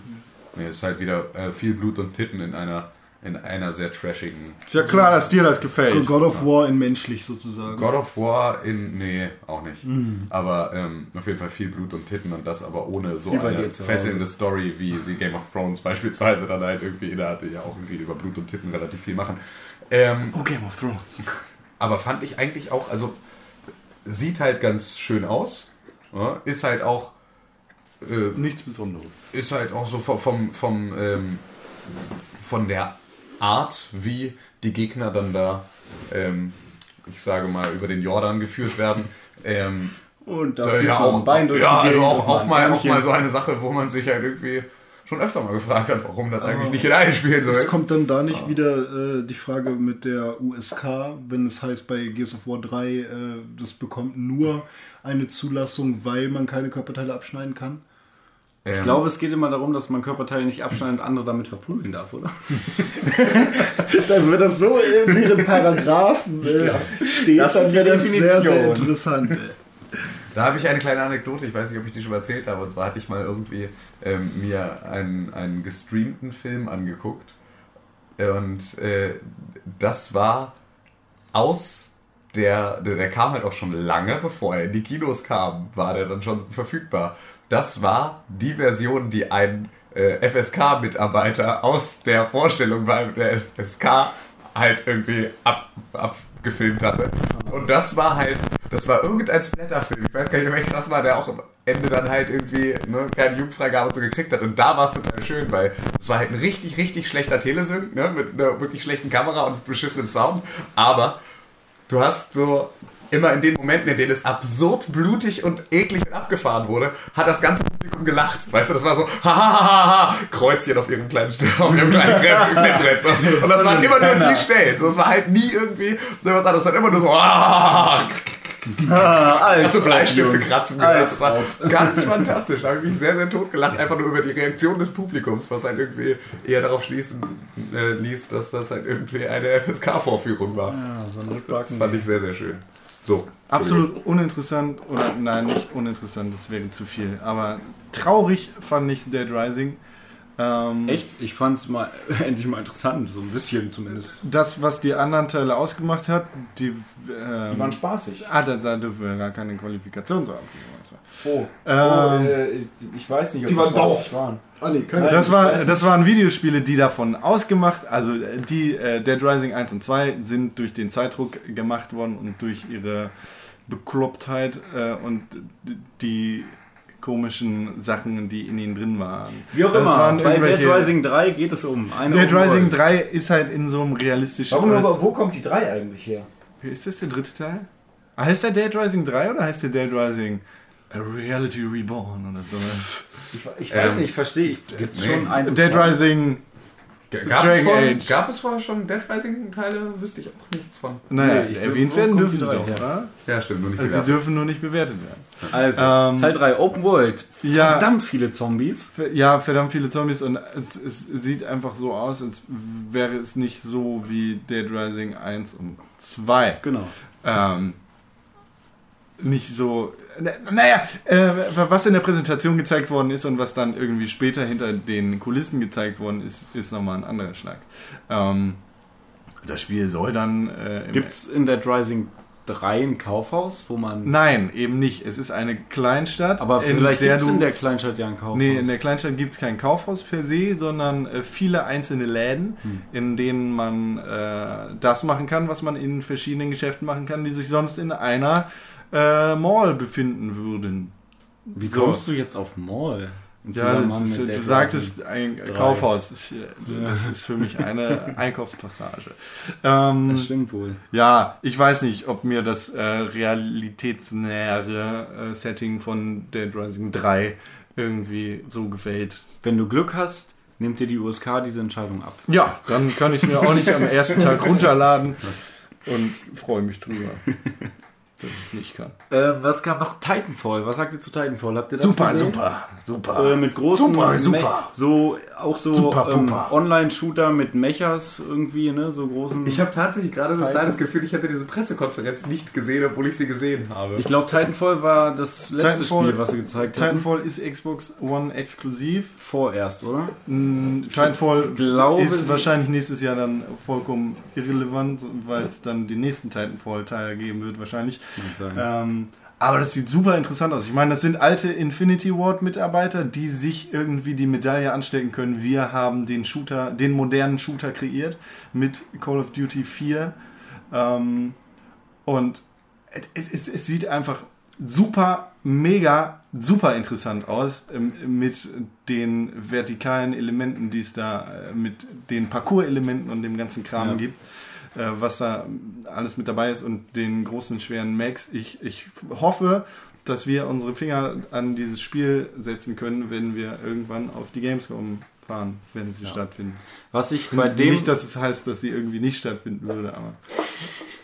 Nee, es ist halt wieder äh, viel Blut und Titten in einer, in einer sehr trashigen. Ist ja klar, dass dir das gefällt. God of War in menschlich sozusagen. God of War in. Nee, auch nicht. Aber ähm, auf jeden Fall viel Blut und Titten und das aber ohne so eine fesselnde Story, wie sie Game of Thrones beispielsweise dann halt irgendwie innerhalb ja auch irgendwie über Blut und Titten relativ viel machen. Ähm, Oh, Game of Thrones. aber fand ich eigentlich auch, also sieht halt ganz schön aus. Ja, ist halt auch. Äh, Nichts Besonderes. ist halt auch so vom, vom, vom ähm, von der Art, wie die Gegner dann da, ähm, ich sage mal, über den Jordan geführt werden. Ähm, und da ja man ein auch, Bein durch ja, die also auch, auch, mal, auch mal so eine Sache, wo man sich halt irgendwie schon öfter mal gefragt hat, warum das eigentlich nicht in allen Spielen so Es ist. kommt dann da nicht wieder äh, die Frage mit der USK, wenn es heißt bei Gears of War 3, äh, das bekommt nur eine Zulassung, weil man keine Körperteile abschneiden kann. Ähm, Ich glaube, es geht immer darum, dass man Körperteile nicht abschneiden und andere damit verprügeln darf, oder? Also wenn das so in ihren Paragraphen äh, steht, Das ist dann wäre das sehr, sehr interessant. Da habe ich eine kleine Anekdote, ich weiß nicht, ob ich die schon erzählt habe. Und zwar hatte ich mal irgendwie ähm, mir einen, einen gestreamten Film angeguckt. Und äh, das war aus der, der, der kam halt auch schon lange, bevor er in die Kinos kam, war der dann schon verfügbar. Das war die Version, die ein äh, FSK-Mitarbeiter aus der Vorstellung bei der FSK halt irgendwie ab, abgefilmt hatte. Und das war halt, das war irgendein Splatterfilm. Ich weiß gar nicht, welcher das war, der auch am Ende dann halt irgendwie ne, keine Jugendfreigabe so gekriegt hat. Und da war es total schön, weil es war halt ein richtig, richtig schlechter Telesync, ne, mit einer wirklich schlechten Kamera und beschissenem Sound. Aber du hast so immer in den Momenten, in denen es absurd blutig und eklig abgefahren wurde, hat das ganze Publikum gelacht. Weißt du, das war so, hahaha, Kreuzchen auf ihrem kleinen, auf ihrem kleinen Klemmbrett. Und das waren immer nur die Stellen. So, es war halt nie irgendwie so was anderes, es war immer nur so, ah, Alles so Bleistifte Jungs. kratzen gehört. Das war ganz fantastisch. Da habe ich mich sehr, sehr tot gelacht, einfach nur über die Reaktion des Publikums, was halt irgendwie eher darauf schließen äh, ließ, dass das halt irgendwie eine FSK-Vorführung war. Ja, so ein Das fand ich sehr, sehr schön. So. Absolut uninteressant. Oder nein, nicht uninteressant, das wäre zu viel. Aber traurig fand ich Dead Rising. Ähm, Echt? Ich fand es mal endlich mal interessant, so ein bisschen zumindest. Das, was die anderen Teile ausgemacht hat, die. Ähm, Die waren spaßig. Ah, da, da dürfen wir gar keine Qualifikation so abgeben. Oh, Ähm, ich weiß nicht, ob die waren das doof. waren. Ah, nee, keine Das, war, das waren Videospiele, die davon ausgemacht, also äh, die äh, Dead Rising 1 und 2 sind durch den Zeitdruck gemacht worden und durch ihre Beklopptheit äh, und die komischen Sachen, die in ihnen drin waren. Wie auch Das immer, waren bei Dead Rising 3 geht es um. Eine Dead Open Rising World. 3 ist halt in so einem realistischen... Warum, aber wo kommt die 3 eigentlich her? Ist das der dritte Teil? Ah, heißt der Dead Rising 3 oder heißt der Dead Rising A Reality Reborn oder sowas? Ich, ich weiß Ähm, nicht, ich verstehe. Ich, Gibt es nee. schon eins und Dead? Rising... Gab, Dragon es vorher, Age. gab es vorher schon Dead Rising-Teile? Wüsste ich auch nichts von. Naja, Nee, erwähnt werden dürfen die doch, her? oder? Ja, stimmt, nur nicht Also sie dürfen nur nicht bewertet werden. Also, Ähm, Teil 3, Open World. Ja. Verdammt viele Zombies. Ja, verdammt viele Zombies und es, es sieht einfach so aus, als wäre es nicht so wie Dead Rising 1 und 2. Genau. Ähm, nicht so. Na- Naja, äh, was in der Präsentation gezeigt worden ist und was dann irgendwie später hinter den Kulissen gezeigt worden ist, ist nochmal ein anderer Schlag. Ähm, das Spiel soll dann. Äh, Gibt es in Dead Rising 3 ein Kaufhaus, wo man. Nein, eben nicht. Es ist eine Kleinstadt. aber vielleicht gibt es in der Kleinstadt ja ein Kaufhaus. Nee, in der Kleinstadt gibt es kein Kaufhaus per se, sondern äh, viele einzelne Läden, Hm. in denen man äh, das machen kann, was man in verschiedenen Geschäften machen kann, die sich sonst in einer äh, Mall befinden würden. Wie so. kommst du jetzt auf Mall? Ja, ist, du Dead sagtest ein drei. Kaufhaus. Ich, äh, das ist für mich eine Einkaufspassage. Ähm, Das stimmt wohl. ja, ich weiß nicht, ob mir das äh, realitätsnähere äh, Setting von Dead Rising 3 irgendwie so gefällt. Wenn du Glück hast, nimmt dir die USK diese Entscheidung ab. Ja, dann kann ich mir auch nicht am ersten Tag runterladen und freue mich drüber, dass ich es nicht kann. Äh, was gab noch? Titanfall. Was sagt ihr zu Titanfall? Habt ihr das Super, gesehen? super, super. Äh, mit großen Super, super. so auch so Super, ähm. Online-Shooter mit Mechas irgendwie, ne, so großen. Ich habe tatsächlich gerade so ein kleines Gefühl, ich hätte diese Pressekonferenz nicht gesehen, obwohl ich sie gesehen habe. Ich glaube, Titanfall war das letzte Titanfall- Spiel, was sie gezeigt haben. Titanfall ist Xbox One exklusiv. Vorerst, oder? Mm, Titanfall glaube, ist wahrscheinlich nächstes Jahr dann vollkommen irrelevant, weil es dann den nächsten Titanfall-Teil geben wird wahrscheinlich. sein. Ähm, aber das sieht super interessant aus. Ich meine, das sind alte Infinity Ward-Mitarbeiter, die sich irgendwie die Medaille anstecken können. Wir haben den Shooter, den modernen Shooter kreiert mit Call of Duty 4. Ähm, und es, es, es sieht einfach super, mega, super interessant aus ähm, mit den vertikalen Elementen, die es da äh, mit den Parcours-Elementen und dem ganzen Kram Ja. gibt, was da alles mit dabei ist und den großen, schweren Max. Ich, ich hoffe, dass wir unsere Finger an dieses Spiel setzen können, wenn wir irgendwann auf die Gamescom fahren, wenn sie stattfinden. Was ich bei dem, Nicht, dass es heißt, dass sie irgendwie nicht stattfinden würde, aber.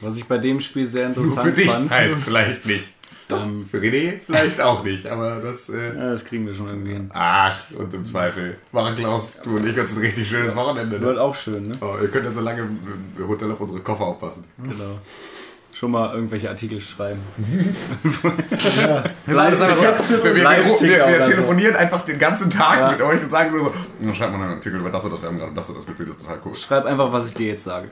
was ich bei dem Spiel sehr Nur interessant für dich fand. halt, vielleicht nicht. Ähm, Für René vielleicht auch nicht, aber das... Äh, ja, das kriegen wir schon irgendwie hin. ach, und im Zweifel machen Klaus, du und ich uns ein richtig schönes Wochenende. Ne? Wird auch schön, ne? Oh, ihr könnt ja so lange im Hotel auf unsere Koffer aufpassen. Genau. Schon mal irgendwelche Artikel schreiben. So. wir, wir, wir, wir, wir telefonieren einfach den ganzen Tag Ja. mit euch und sagen nur so, "Ja, schreibt mal einen Artikel über das oder das, wir haben gerade das oder das gespielt, das ist total cool. Schreib einfach, was ich dir jetzt sage.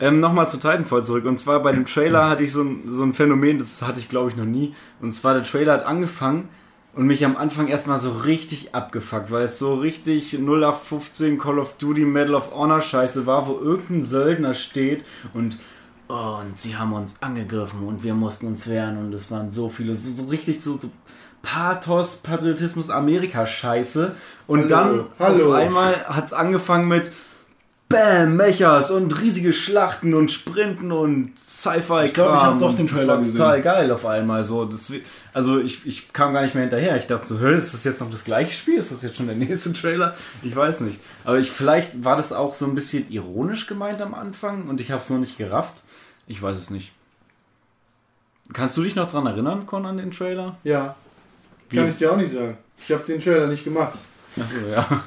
Ähm, Nochmal zu Titanfall zurück. Und zwar bei dem Trailer hatte ich so ein, so ein Phänomen, das hatte ich glaube ich noch nie. Und zwar der Trailer hat angefangen und mich am Anfang erstmal so richtig abgefuckt, weil es so richtig 0815 Call of Duty Medal of Honor Scheiße war, wo irgendein Söldner steht und oh, und sie haben uns angegriffen und wir mussten uns wehren und es waren so viele, so, so richtig so, so Pathos, Patriotismus, Amerika-Scheiße. Und dann hallo. auf einmal hat es angefangen mit Bam, Mechas und riesige Schlachten und Sprinten und Sci-Fi. Ich glaub, ich hab doch den Das Trailer war gesehen. total geil auf einmal. So, das, also ich, ich kam gar nicht mehr hinterher. Ich dachte so, hä, ist das jetzt noch das gleiche Spiel? Ist das jetzt schon der nächste Trailer? Ich weiß nicht. Aber ich, vielleicht war das auch so ein bisschen ironisch gemeint am Anfang und ich habe es noch nicht gerafft. Ich weiß es nicht. Kannst du dich noch dran erinnern, Con, an den Trailer? Ja. Kann ich dir auch nicht sagen. Ich habe den Trailer nicht gemacht. Achso, ja.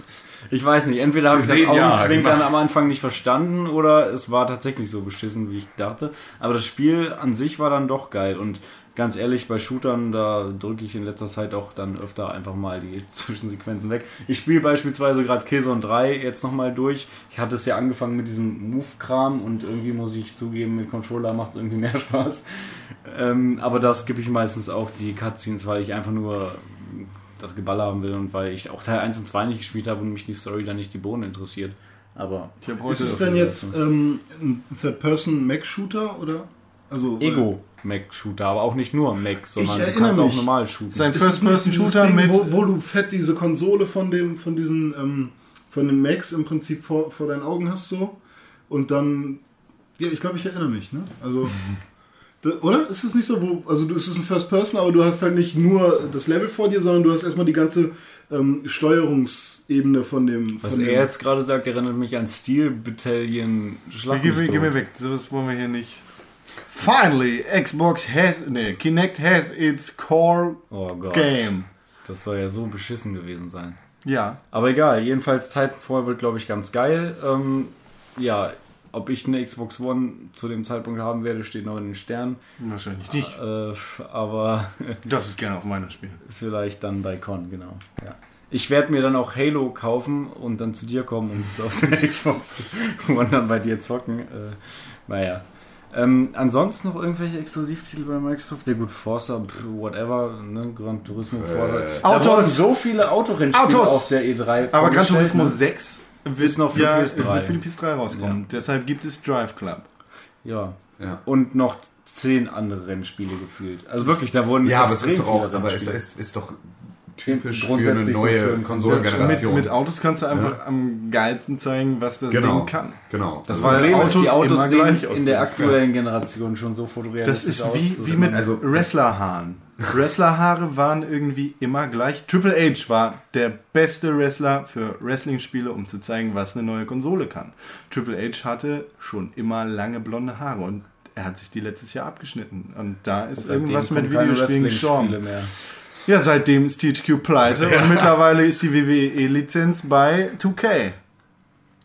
Ich weiß nicht, entweder habe ich das Gesehen, ja, Augenzwinkern gemacht. am Anfang nicht verstanden oder es war tatsächlich so beschissen, wie ich dachte. Aber das Spiel an sich war dann doch geil und ganz ehrlich, bei Shootern, da drücke ich in letzter Zeit auch dann öfter einfach mal die Zwischensequenzen weg. Ich spiele beispielsweise gerade Killzone 3 jetzt nochmal durch. Ich hatte es ja angefangen mit diesem Move-Kram und irgendwie muss ich zugeben, mit Controller macht es irgendwie mehr Spaß. Ähm, aber das gebe ich meistens auch die Cutscenes, weil ich einfach nur das Geballer haben will und weil ich auch Teil 1 und 2 nicht gespielt habe und mich die Story dann nicht die Bohnen interessiert. Aber Ich habe Ist es denn jetzt ähm, ein Third-Person-Mac-Shooter oder? Also, Ego-Mac-Shooter, aber auch nicht nur Mac, sondern du kannst auch mich. normal shooten. Sein First-Person-Shooter mit. wo, wo du fett diese Konsole von dem, von diesen, ähm, von den Macs im Prinzip vor, vor deinen Augen hast so und dann, ja, ich glaube, ich erinnere mich, ne? Also, oder? Ist es nicht so, wo, also du, es ist ein First Person, aber du hast halt nicht nur das Level vor dir, sondern du hast erstmal die ganze ähm, Steuerungsebene von dem. Was von er dem, jetzt gerade sagt, erinnert mich an Steel Battalion Schlag Geh, geh, mir weg, sowas wollen wir hier nicht. Finally, Xbox has, nee, Kinect has its core Oh Gott. game. Das soll ja so beschissen gewesen sein. Ja, Aber egal, jedenfalls Titanfall wird, glaube ich, ganz geil. Ähm, ja, ob ich eine Xbox One zu dem Zeitpunkt haben werde, steht noch in den Sternen. wahrscheinlich nicht. Äh, aber Du darfst es gerne auf meiner spielen. vielleicht dann bei Con, genau. Ja. Ich werde mir dann auch Halo kaufen und dann zu dir kommen und es auf der Xbox One dann bei dir zocken. Äh, naja. Ähm, ansonsten noch irgendwelche Exklusivtitel bei Microsoft? Ja gut, Forza, pff, whatever, ne? Gran Turismo, Forza. Da Autos. so viele Autorennspiele Autos. auf der E3 Aber Gran Turismo ne? 6 wird noch für ja, PS3. wird für die PS3 rauskommen. Ja. Deshalb gibt es Drive Club. Ja. Ja. Und noch zehn andere Rennspiele gefühlt. Also wirklich, da wurden Ja, aber es ist doch auch, aber es ist, ist doch typisch für eine Grundsätzlich so für neue einen Mit, Konsolengeneration. mit Autos kannst du einfach am geilsten zeigen, was das genau, Ding kann. genau. Das Also Weil Problem ist, die Autos Autos immer sehen gleich in der aktuellen Generation schon so fotorealistisch Das ist wie, wie mit also- Wrestlerhaaren. Wrestlerhaare waren irgendwie immer gleich. Triple H war der beste Wrestler für Wrestling-Spiele, um zu zeigen, was eine neue Konsole kann. Triple H hatte schon immer lange blonde Haare und er hat sich die letztes Jahr abgeschnitten. Und da ist Seitdem irgendwas mit Videospielen gestorben. Ja, seitdem ist THQ pleite und mittlerweile ist die WWE-Lizenz bei 2K.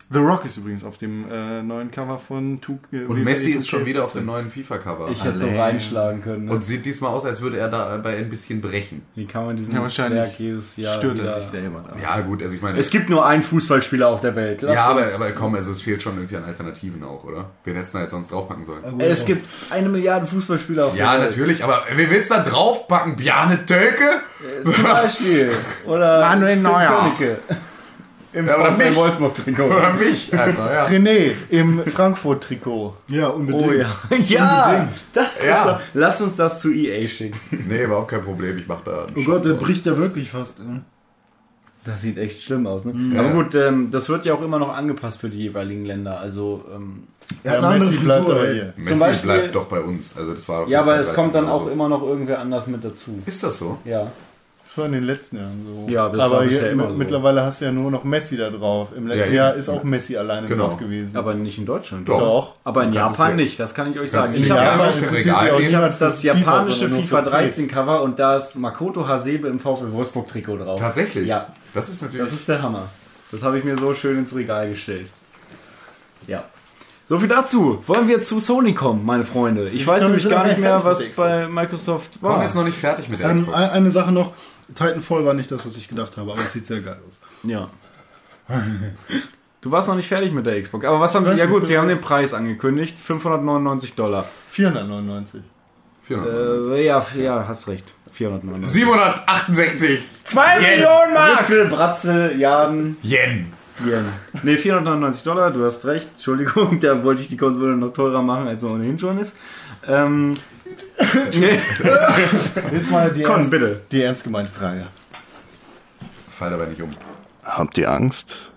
The Rock ist übrigens auf dem äh, neuen Cover von 2K. Und Messi ist schon wieder auf dem neuen FIFA-Cover. Ich hätte so reinschlagen können. Ne? Und sieht diesmal aus, als würde er dabei ein bisschen brechen. Wie kann man diesen Ja, wahrscheinlich Zwerg jedes Jahr Stört er sich selber da. Ja, gut, also ich meine. Es gibt nur einen Fußballspieler auf der Welt. Lass ja, aber, aber komm, also es fehlt schon irgendwie an Alternativen auch, oder? Wen hättest du da jetzt sonst draufpacken sollen? es gibt eine Milliarde Fußballspieler auf Ja, der Welt. natürlich, aber wer willst du da draufpacken? Bjarne Tölke? Zum Beispiel. Oder Manuel Neuer. Im Ja, oder mich. Wolfsburg-Trikot. Oder mich einfach, ja. René im Frankfurt-Trikot. Ja, unbedingt. Oh ja. Ja, das Ja. ist doch, Lass uns das zu EA schicken. Nee, überhaupt kein Problem, ich mach da. Oh Gott, der bricht ja wirklich fast. Ne? Das sieht echt schlimm aus, ne? Aber gut, ähm, das wird ja auch immer noch angepasst für die jeweiligen Länder. Also, ähm, eine andere Messi bleibt hier. Messi Beispiel- bleibt doch bei uns. Also das war ja, aber es kommt 13 dann auch so. immer noch irgendwer anders mit dazu. Ist das so? Ja. Das war in den letzten Jahren so. Ja, das aber war hier, immer mit- so. mittlerweile hast du ja nur noch Messi da drauf. Im letzten Ja, Jahr ja. ist auch Messi alleine Genau. drauf gewesen. Aber nicht in Deutschland. Doch. Doch. Aber in Japan nicht, das kann ich euch sagen. Ich habe Ja, ist ja Ich ich hab das FIFA, japanische FIFA für 13 Cover und da ist Makoto Hasebe im VfL Wolfsburg Trikot drauf. Tatsächlich? Ja. Das ist natürlich. Das ist der Hammer. Das habe ich mir so schön ins Regal gestellt. Ja. So viel dazu. Wollen wir zu Sony kommen, meine Freunde? Ich weiß glaube, nämlich gar nicht mehr, was bei Microsoft Komm war. jetzt noch nicht fertig mit der Ähm, eine Sache noch. Titanfall war nicht das, was ich gedacht habe, aber es sieht sehr geil aus. Ja. Du warst noch nicht fertig mit der Xbox. Aber was haben sie? Ja gut, so? sie haben den Preis angekündigt. 599 Dollar. 499. 400. Äh, ja, ja, hast recht. 499. 768 2 Millionen Mark! Ritzel, Bratzel, Jaden, Yen. Yen. Ne, 499 Dollar, du hast recht. Entschuldigung, da wollte ich die Konsole noch teurer machen, als sie ohnehin schon ist. Ähm, nee, Jetzt mal die, Con, ernst, bitte. die ernst gemeinte Frage. Fall aber nicht um. Habt ihr Angst?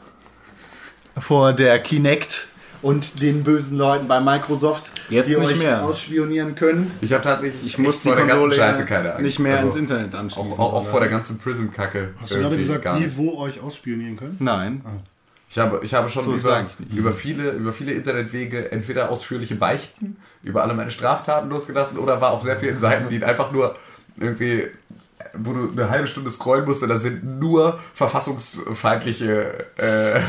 Vor der Kinect und den bösen Leuten bei Microsoft, Jetzt die nicht euch mehr. ausspionieren können? Ich habe tatsächlich ich muss die vor der ganzen Konsole Scheiße keine Angst. nicht mehr Also, ins Internet Auch, anschließen. auch, auch vor der ganzen Prison-Kacke. Hast du gerade irgendwie gesagt, gar die, nicht. wo euch ausspionieren können? Nein. Ich habe, ich habe schon So über, über, viele, über viele Internetwege entweder ausführliche Beichten über alle meine Straftaten losgelassen oder war auf sehr vielen Seiten, die einfach nur irgendwie, wo du eine halbe Stunde scrollen musst, und da sind nur verfassungsfeindliche äh,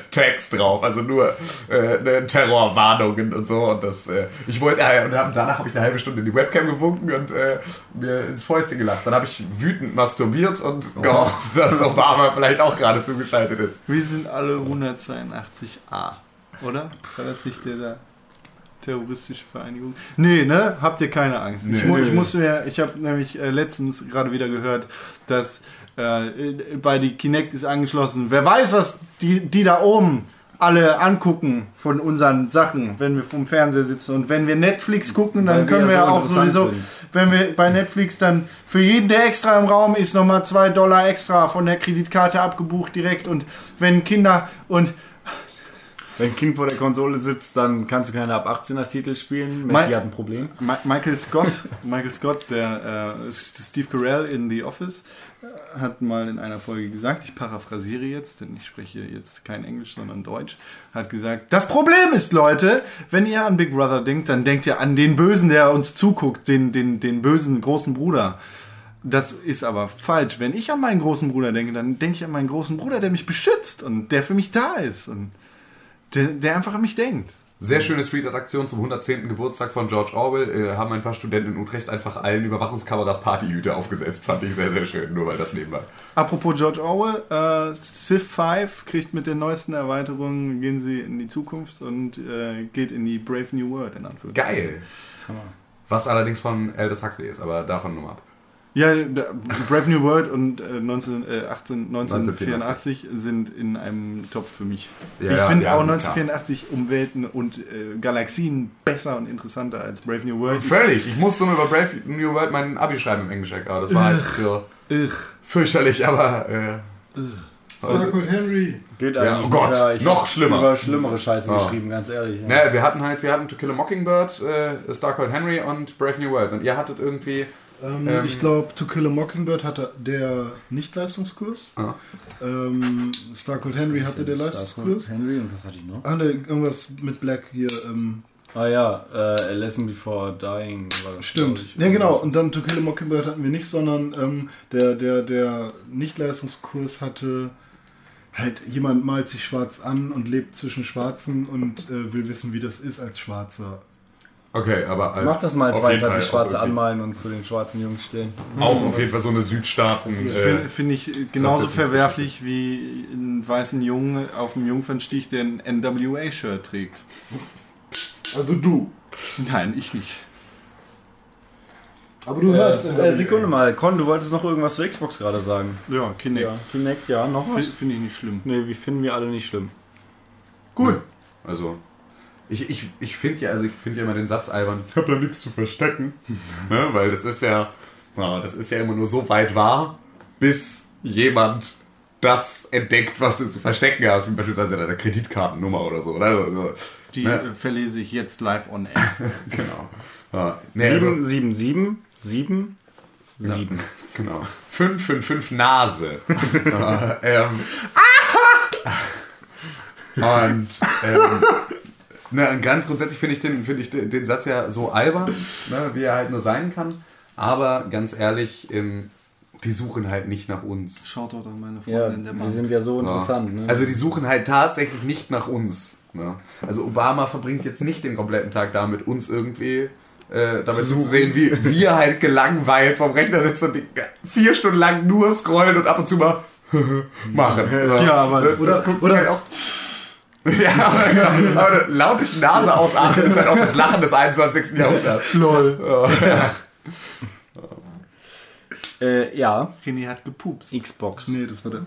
Tags drauf, also nur äh, ne, Terrorwarnungen und so. Und das, äh, ich wollte, äh, und danach habe ich eine halbe Stunde in die Webcam gewunken und äh, mir ins Fäustchen gelacht. Dann habe ich wütend masturbiert und gehofft, dass Obama vielleicht auch gerade zugeschaltet ist. Wir sind alle 182a, oder? Nicht der da? Terroristische Vereinigung? Nee, ne? Habt ihr keine Angst. ich, mu ich muss mir, ich habe nämlich äh, letztens gerade wieder gehört, dass äh, bei die Kinect ist angeschlossen. Wer weiß, was die, die da oben alle angucken von unseren Sachen, wenn wir vom Fernseher sitzen. Und wenn wir Netflix gucken, dann Weil können wir ja so auch sowieso, sind. wenn wir bei Netflix dann für jeden, der extra im Raum ist, nochmal 2 Dollar extra von der Kreditkarte abgebucht direkt. Und wenn Kinder und Wenn ein Kind vor der Konsole sitzt, dann kannst du keine ab 18er Titel spielen. Messi Mein- hat ein Problem. Ma Michael Scott, Michael Scott, der äh, Steve Carell in The Office, äh, hat mal in einer Folge gesagt, ich paraphrasiere jetzt, denn ich spreche jetzt kein Englisch, sondern Deutsch, hat gesagt, das Problem ist, Leute, wenn ihr an Big Brother denkt, dann denkt ihr an den Bösen, der uns zuguckt, den, den, den bösen großen Bruder. Das ist aber falsch. Wenn ich an meinen großen Bruder denke, dann denke ich an meinen großen Bruder, der mich beschützt und der für mich da ist und der, der einfach an mich denkt. Sehr schöne Street-Aktion zum 110. Geburtstag von George Orwell. Äh, haben ein paar Studenten in Utrecht einfach allen Überwachungskameras Partyhüte aufgesetzt. Fand ich sehr, sehr schön, nur weil das nebenbei. Apropos George Orwell, äh, Civ 5 kriegt mit den neuesten Erweiterungen, gehen sie in die Zukunft und äh, geht in die Brave New World in Anführungszeichen. Geil. Was allerdings von Aldous Huxley ist, aber davon nur ab. Ja, Brave New World und äh, 19, äh, 18, 1984 sind in einem Topf für mich. Ja, ich ja, finde ja, auch klar. 1984 um Welten und äh, Galaxien besser und interessanter als Brave New World. Völlig. Ich musste nur über Brave New World mein Abi schreiben im Englisch. LK. Das war halt so Ich, fürchterlich, aber äh, Starcold Henry. Geht Ja, eigentlich oh Gott. Ja, ich noch schlimmer. Über schlimmere Scheiße Ja. geschrieben, ganz ehrlich. Ja. naja, wir hatten halt, wir hatten To Kill a Mockingbird, äh, Starcold Henry und Brave New World. Und ihr hattet irgendwie. Ähm, Ähm, ich glaube, To Kill a Mockingbird hatte der Nicht-Leistungskurs. Ah. Ähm, Starcold Henry hatte der Leistungskurs. Henry und was hatte ich noch? Ah, ne, irgendwas mit Black hier. Ähm, Ah ja, äh, A Lesson Before Dying. War das, stimmt. ich. Ja, genau. Und dann To Kill a Mockingbird hatten wir nicht, sondern ähm, der, der, der Nicht-Leistungskurs hatte halt jemand malt sich schwarz an und lebt zwischen Schwarzen und äh, will wissen, wie das ist als Schwarzer. Okay, aber. Halt Mach das mal als Weißer, die Schwarze irgendwie- anmalen und zu den schwarzen Jungs stellen. Auch auf jeden Fall so eine Südstaaten. Äh, finde find ich genauso verwerflich wie einen weißen Jungen auf dem Jungfernstich, der ein NWA-Shirt trägt. Also du. Nein, ich nicht. Aber du hörst Äh, Sekunde mal, Con, du wolltest noch irgendwas zu Xbox gerade sagen. Ja, Kinect. Ja, Kinect, ja, noch was? Finde ich nicht schlimm. Nee, wir finden wir alle nicht schlimm. Cool. Also, ich, ich, ich finde ja, also ich finde ja immer den Satz albern, ich habe da nichts zu verstecken. ne? Weil das ist ja, ja, das ist ja immer nur so weit wahr, bis jemand das entdeckt, was du zu verstecken hast, wie beispielsweise deine Kreditkartennummer oder so. Oder? Also, Die ne? äh, verlese ich jetzt live on air. Genau. Ja, nee, also, 7, 7, 7, 7, 7. genau. 555 Nase. Ja, ähm, und ähm, ne, ganz grundsätzlich finde ich, den, find ich den, den Satz ja so albern, ne, wie er halt nur sein kann. Aber ganz ehrlich, ähm, die suchen halt nicht nach uns. Schaut doch an meine Ja, Freundin der die Bank. sind ja so Ja. interessant. Ne? Also die suchen halt tatsächlich nicht nach uns. Ne? Also Obama verbringt jetzt nicht den kompletten Tag damit, uns irgendwie äh, damit zu sehen, wie wir halt gelangweilt vom Rechner sitzen und die vier Stunden lang nur scrollen und ab und zu mal machen. Ja, aber- das, oder- oder- sich halt auch. Ja, aber, aber laut durch die Nase ausatmen ist halt auch das Lachen des 21. Jahrhunderts. Lol. äh, ja, René hat gepupst. Xbox. Nee, das war der.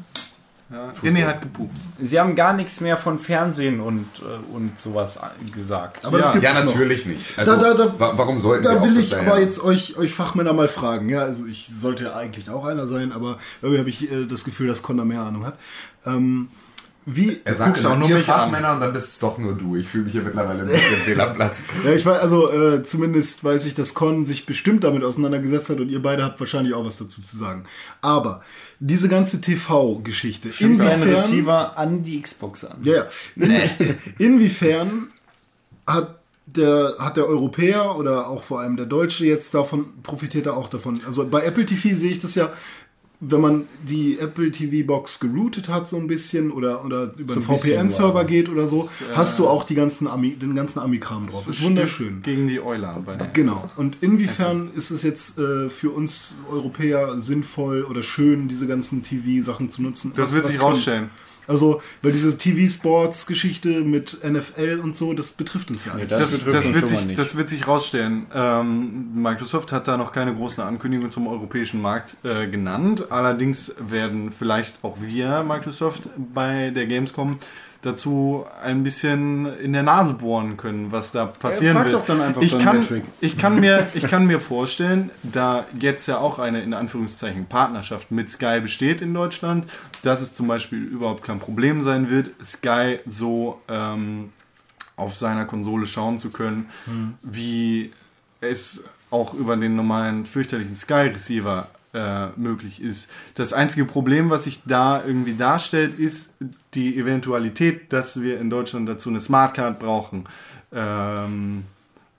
Ja, René hat gepupst. Sie haben gar nichts mehr von Fernsehen und, äh, und sowas gesagt. Aber das Ja, gibt Ja, es noch. natürlich nicht. Also, Da- da- da- wa- warum sollten sie Da will das ich aber jetzt euch, euch Fachmänner mal fragen. Ja, also ich sollte ja eigentlich auch einer sein, aber irgendwie habe ich äh, das Gefühl, dass Con da mehr Ahnung hat. Ähm, wie Er sagt Guck's auch nur mich an. Fachmänner und dann bist es doch nur du. Ich fühle mich hier mittlerweile ein bisschen fehl am Platz. Ja, ich weiß, also äh, zumindest weiß ich, dass Con sich bestimmt damit auseinandergesetzt hat und ihr beide habt wahrscheinlich auch was dazu zu sagen. Aber diese ganze TV-Geschichte, inwiefern, Receiver an die Xbox an. ja, ja, in, inwiefern hat der, hat der Europäer oder auch vor allem der Deutsche jetzt davon, profitiert er auch davon? Also bei Apple TV sehe ich das ja, wenn man die Apple TV Box geroutet hat so ein bisschen oder, oder über So einen VPN-Server geht oder so, hast du auch die ganzen Ami, den ganzen Ami-Kram drauf. Ist wunderschön. Gegen die Euler. Genau. Und inwiefern ist es jetzt äh, für uns Europäer sinnvoll oder schön, diese ganzen TV-Sachen zu nutzen? Das Was- wird was sich rausstellen. Also, weil diese TV-Sports-Geschichte mit NFL und so, das betrifft uns ja alles. das Das, betrifft das, uns wird sich, nicht. das wird sich rausstellen. Ähm, Microsoft hat da noch keine großen Ankündigungen zum europäischen Markt äh, genannt. Allerdings werden vielleicht auch wir, Microsoft, bei der Gamescom dazu ein bisschen in der Nase bohren können, was da passieren frag wird. doch dann einfach ich, kann, Patrick. ich, kann mir, ich kann mir vorstellen, da jetzt ja auch eine in Anführungszeichen Partnerschaft mit Sky besteht in Deutschland, dass es zum Beispiel überhaupt kein Problem sein wird, Sky so ähm, auf seiner Konsole schauen zu können, wie es auch über den normalen fürchterlichen Sky Receiver äh, möglich ist. Das einzige Problem, was sich da irgendwie darstellt, ist die Eventualität, dass wir in Deutschland dazu eine Smartcard brauchen. Ähm,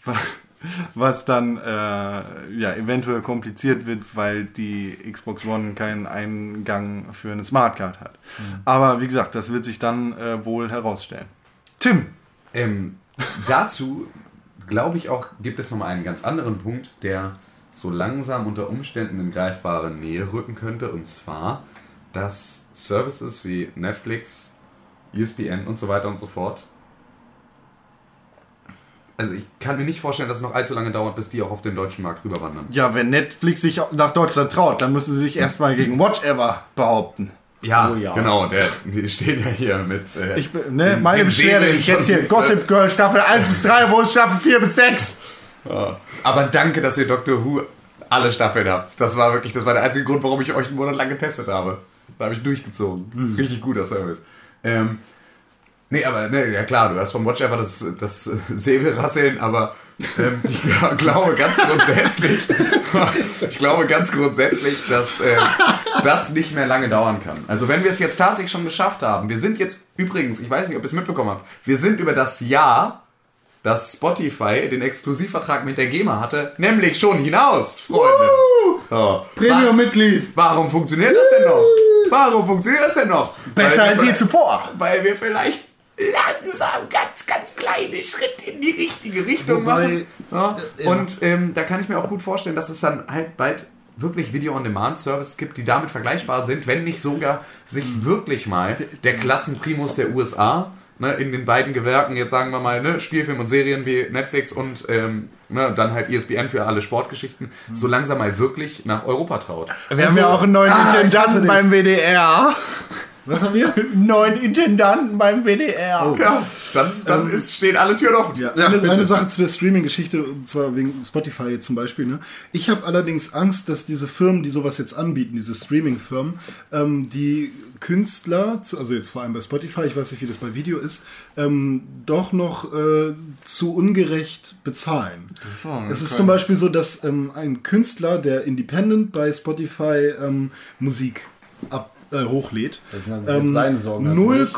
wa- was dann äh, ja eventuell kompliziert wird, weil die Xbox One keinen Eingang für eine Smartcard hat. Aber wie gesagt, das wird sich dann äh, wohl herausstellen. Tim, Ähm, dazu glaube ich auch, gibt es nochmal einen ganz anderen Punkt, der so langsam unter Umständen in greifbare Nähe rücken könnte. Und zwar, dass Services wie Netflix, ESPN und so weiter und so fort also ich kann mir nicht vorstellen, dass es noch allzu lange dauert, bis die auch auf den deutschen Markt rüberwandern. Ja, wenn Netflix sich nach Deutschland traut, dann müssen sie sich erstmal gegen Watch Ever behaupten. Ja, Oh ja. genau, der, die stehen ja hier mit. Äh, Ich, bin- ne, meine Beschwerde, ich jetzt hier Gossip Girl Staffel 1 bis 3, wo ist Staffel 4 bis 6? Aber danke, dass ihr Doctor Who alle Staffeln habt. Das war wirklich, das war der einzige Grund, warum ich euch einen Monat lang getestet habe. Da habe ich durchgezogen. Richtig guter Service. Ähm, nee, aber ne, ja klar, du hast vom Watch einfach das, das Säbelrasseln, aber ähm, ich gl- glaube ganz grundsätzlich, ich glaube ganz grundsätzlich, dass äh, das nicht mehr lange dauern kann. Also wenn wir es jetzt tatsächlich schon geschafft haben, wir sind jetzt übrigens, ich weiß nicht, ob ihr es mitbekommen habt, wir sind über das Jahr dass Spotify den Exklusivvertrag mit der GEMA hatte, nämlich schon hinaus, Freunde. So. Was- Premium-Mitglied. Warum funktioniert das denn noch? Warum funktioniert das denn noch? Besser als je zuvor. Weil wir vielleicht langsam ganz, ganz kleine Schritte in die richtige Richtung Wobei, machen. Äh, ja. Und ähm, da kann ich mir auch gut vorstellen, dass es dann halt bald wirklich Video-on-Demand-Services gibt, die damit vergleichbar sind, wenn nicht sogar sich wirklich mal der Klassenprimus der USA ne, in den beiden Gewerken, jetzt sagen wir mal, ne, Spielfilm und Serien wie Netflix und ähm, ne, dann halt ESPN für alle Sportgeschichten, so langsam mal wirklich nach Europa traut. Wir haben ja auch einen neuen Ah, Intendanten beim WDR. Was haben wir? Neuen Intendanten beim WDR. Ja, dann, dann ist, stehen alle Türen offen. Ja, eine, eine Sache zu der Streaming-Geschichte, und zwar wegen Spotify jetzt zum Beispiel. Ne? Ich habe allerdings Angst, dass diese Firmen, die sowas jetzt anbieten, diese Streaming-Firmen, ähm, die Künstler, zu, also jetzt vor allem bei Spotify, ich weiß nicht, wie das bei Video ist, ähm, doch noch äh, zu ungerecht bezahlen. Es ist zum Beispiel so, dass ähm, ein Künstler, der independent bei Spotify ähm, Musik ab, äh, hochlädt, Das sind jetzt seine Sorgen ähm, natürlich.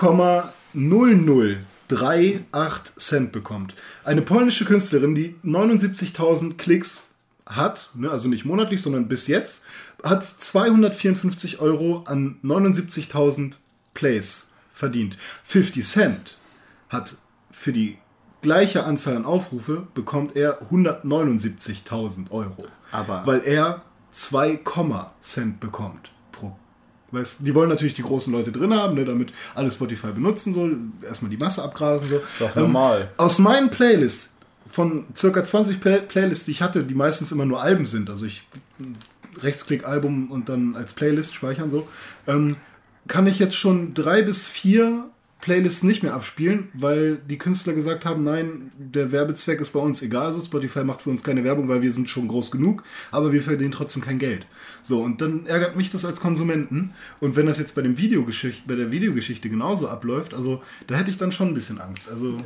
0,0038 Cent bekommt. Eine polnische Künstlerin, die 79.000 Klicks hat, ne, also nicht monatlich, sondern bis jetzt, hat 254 Euro an 79.000 Plays verdient. 50 Cent hat für die gleiche Anzahl an Aufrufe bekommt er 179.000 Euro. Aber- weil er 2, Cent bekommt Weißt, die wollen natürlich die großen Leute drin haben, ne, damit alle Spotify benutzen soll, erstmal die Masse abgrasen. So. doch normal. aus meinen Playlists, von circa 20 Play Playlists, die ich hatte, die meistens immer nur Alben sind, also ich Rechtsklick Album und dann als Playlist speichern so, ähm, kann ich jetzt schon drei bis vier Playlists nicht mehr abspielen, weil die Künstler gesagt haben, nein, der Werbezweck ist bei uns egal, so Spotify macht für uns keine Werbung, weil wir sind schon groß genug, aber wir verdienen trotzdem kein Geld. So, und dann ärgert mich das als Konsumenten. Und wenn das jetzt bei, dem Videogeschicht, bei der Videogeschichte genauso abläuft, also da hätte ich dann schon ein bisschen Angst. Also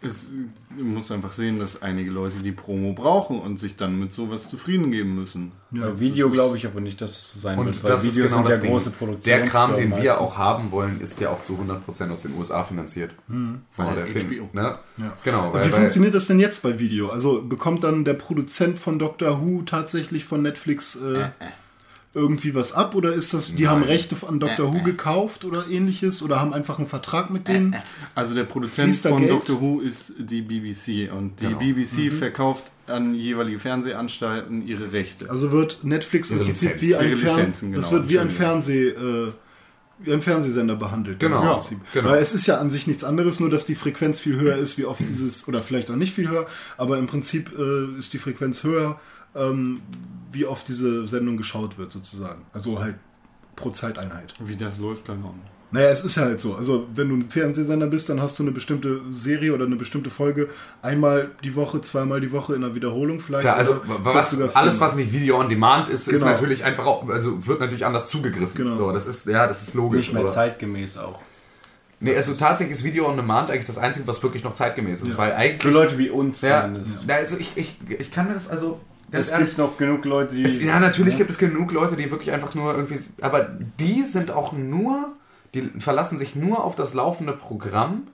Es, du musst einfach sehen, dass einige Leute die Promo brauchen und sich dann mit sowas zufrieden geben müssen. Bei Video glaube ich aber nicht, dass es so sein Und wird, weil das ist Videos genau sind das ja Ding. große Der Produktionen. Kram, den wir auch haben wollen, ist ja auch zu 100% aus den USA finanziert. Hm. Oh, Weil der Film, HBO. ne? Genau, Und weil, wie weil, funktioniert das denn jetzt bei Video? Also bekommt dann der Produzent von Doctor Who tatsächlich von Netflix äh, irgendwie was ab? Oder ist das, die haben Rechte an Doctor Who gekauft oder ähnliches? Oder haben einfach einen Vertrag mit denen? Also der Produzent von Geld? Doctor Who ist die BBC und die Genau. BBC Mhm. verkauft an jeweilige Fernsehanstalten ihre Rechte. Also wird Netflix im Prinzip wie ein, Lizenzen, das genau, wird wie ein. Fernseh... Äh, wie ein Fernsehsender behandelt. Genau, im ja, Prinzip. genau. Weil es ist ja an sich nichts anderes, nur dass die Frequenz viel höher ist, wie oft dieses, oder vielleicht auch nicht viel höher, aber im Prinzip äh, ist die Frequenz höher, ähm, wie oft diese Sendung geschaut wird, sozusagen. Also halt pro Zeiteinheit. Wie das läuft, keine Ahnung. Naja, es ist ja halt so. Also, wenn du ein Fernsehsender bist, dann hast du eine bestimmte Serie oder eine bestimmte Folge einmal die Woche, zweimal die Woche in einer Wiederholung vielleicht. Klar, also was, alles, was nicht Video on Demand ist, ist Genau. natürlich einfach auch, also wird natürlich anders zugegriffen. Genau. So, das ist, ja, das ist logisch. nicht mehr aber- zeitgemäß auch. Nee, also tatsächlich ist Video on Demand eigentlich das Einzige, was wirklich noch zeitgemäß ist. Weil eigentlich. Für Leute wie uns ja, ja, also ich, ich, ich kann mir das also. Ganz Es gibt noch genug Leute, die. Es, ja, natürlich gibt es genug Leute, die wirklich einfach nur irgendwie. Aber die sind auch nur. Die verlassen sich nur auf das laufende Programm,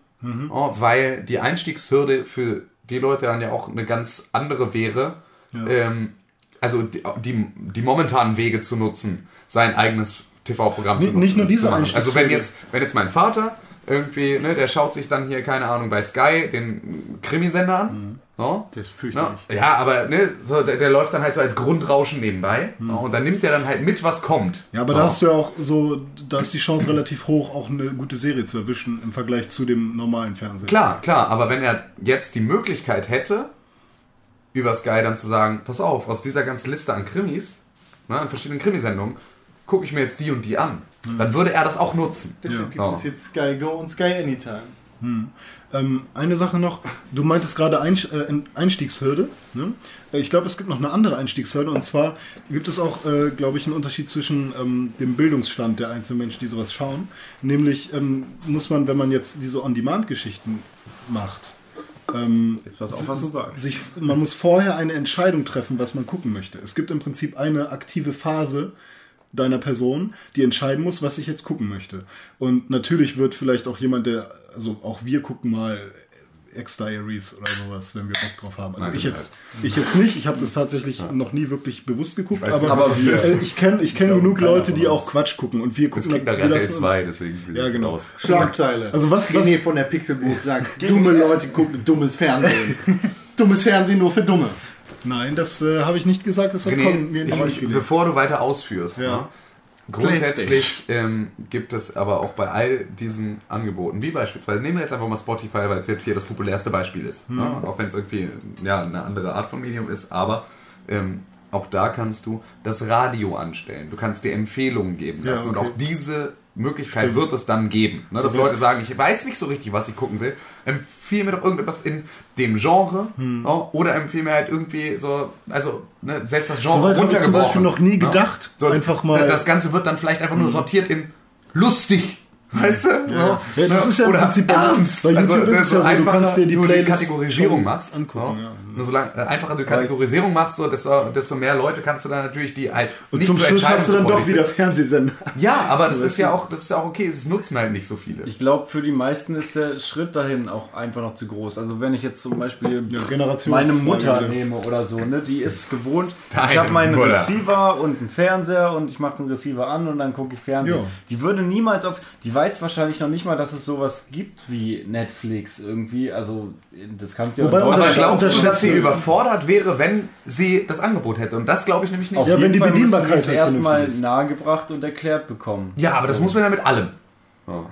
oh, weil die Einstiegshürde für die Leute dann ja auch eine ganz andere wäre. Ähm, also die, die, die momentanen Wege zu nutzen, sein eigenes TV-Programm zu Nicht- nicht nur diese machen. Also wenn Einstiegshürde. jetzt, wenn jetzt mein Vater irgendwie, ne, der schaut sich dann hier, keine Ahnung, bei Sky den Krimisender an. No? Der ist Ja, fürchterlich. ja, aber ne, so, der, der läuft dann halt so als Grundrauschen nebenbei. Hm. No? Und dann nimmt der dann halt mit, was kommt. Ja, aber da hast du ja auch so, da ist die Chance relativ hoch, auch eine gute Serie zu erwischen im Vergleich zu dem normalen Fernsehen. Klar, klar, aber wenn er jetzt die Möglichkeit hätte, über Sky dann zu sagen, pass auf, aus dieser ganzen Liste an Krimis, ne, an verschiedenen Krimisendungen, gucke ich mir jetzt die und die an, dann würde er das auch nutzen. Deshalb gibt Ja. es jetzt Sky Go und Sky Anytime. Ähm, eine Sache noch, du meintest gerade äh, Einstiegshürde. Ne? Äh, Ich glaube, es gibt noch eine andere Einstiegshürde und zwar gibt es auch, äh, glaube ich, einen Unterschied zwischen ähm, dem Bildungsstand der einzelnen Menschen, die sowas schauen. Nämlich ähm, muss man, wenn man jetzt diese On-Demand-Geschichten macht, ähm, Jetzt pass auf, was du sagst. sich, man muss vorher eine Entscheidung treffen, was man gucken möchte. Es gibt im Prinzip eine aktive Phase deiner Person, die entscheiden muss, was ich jetzt gucken möchte. Und natürlich wird vielleicht auch jemand, der, also auch wir gucken mal X-Diaries oder sowas, wenn wir Bock drauf haben. Also Nein, ich jetzt, ich jetzt nicht, ich habe das tatsächlich noch nie wirklich bewusst geguckt, aber, nicht, aber äh, ich kenne ich kenn genug Leute, die auch Quatsch gucken und wir Das gucken klingt nach wir lassen uns- 2, deswegen will Ja, ich genau. raus. Schlagzeile. Also was- was- René von der Pixelburg sagt, dumme Leute gucken dummes Fernsehen. dummes Fernsehen nur für Dumme. Nein, das äh, habe ich nicht gesagt, das hat René, Colin mir nicht ich, bevor du weiter ausführst, Ja. ne, grundsätzlich ähm, gibt es aber auch bei all diesen Angeboten, wie beispielsweise, nehmen wir jetzt einfach mal Spotify, weil es jetzt hier das populärste Beispiel ist, ne, auch wenn es irgendwie ja, eine andere Art von Medium ist, aber ähm, auch da kannst du das Radio anstellen. Du kannst dir Empfehlungen geben Ja, lassen und okay. auch diese Möglichkeit wird es dann geben. Ne, dass Leute sagen, ich weiß nicht so richtig, was ich gucken will. Empfehle mir doch irgendetwas in dem Genre Hm. ja, oder empfehle mir halt irgendwie so, also ne, selbst das Genre Soweit habe ich zum runtergebrochen. Beispiel noch nie Ja. gedacht. So, Einfach mal- Hm. Das Ganze wird dann vielleicht einfach nur sortiert in lustig. Weißt du? Ja, Ja, das ist ja im Oder Prinzip ernst. bei YouTube also, ist es ja so, du einfacher kannst dir die du Playlist Kategorisierung machst. angucken, ja. Nur solange äh, einfacher du Kategorisierung machst, so, desto, desto mehr Leute kannst du dann natürlich die halt Und nicht zum so Schluss hast du dann doch wieder. Fernsehsender. Ja, aber das ist ja auch, das ist ja auch okay. Es nutzen halt nicht so viele. Ich glaube, für die meisten ist der Schritt dahin auch einfach noch zu groß. Also wenn ich jetzt zum Beispiel meine Mutter nehme oder so, ne, die ist gewohnt, ich Deine habe meinen Mutter. Receiver und einen Fernseher und ich mache den Receiver an und dann gucke ich Fernsehen. Ja. Die würde niemals auf, die weiß wahrscheinlich noch nicht mal, dass es sowas gibt wie Netflix irgendwie. Also das kannst du ja Wobei Aber glaubst du, dass sie überfordert wäre, wenn sie das Angebot hätte? Und das glaube ich nämlich nicht. Auf Ja, wenn die Fall Bedienbarkeit halt erstmal nahegebracht und erklärt bekommen. Ja, aber das muss man ja mit allem.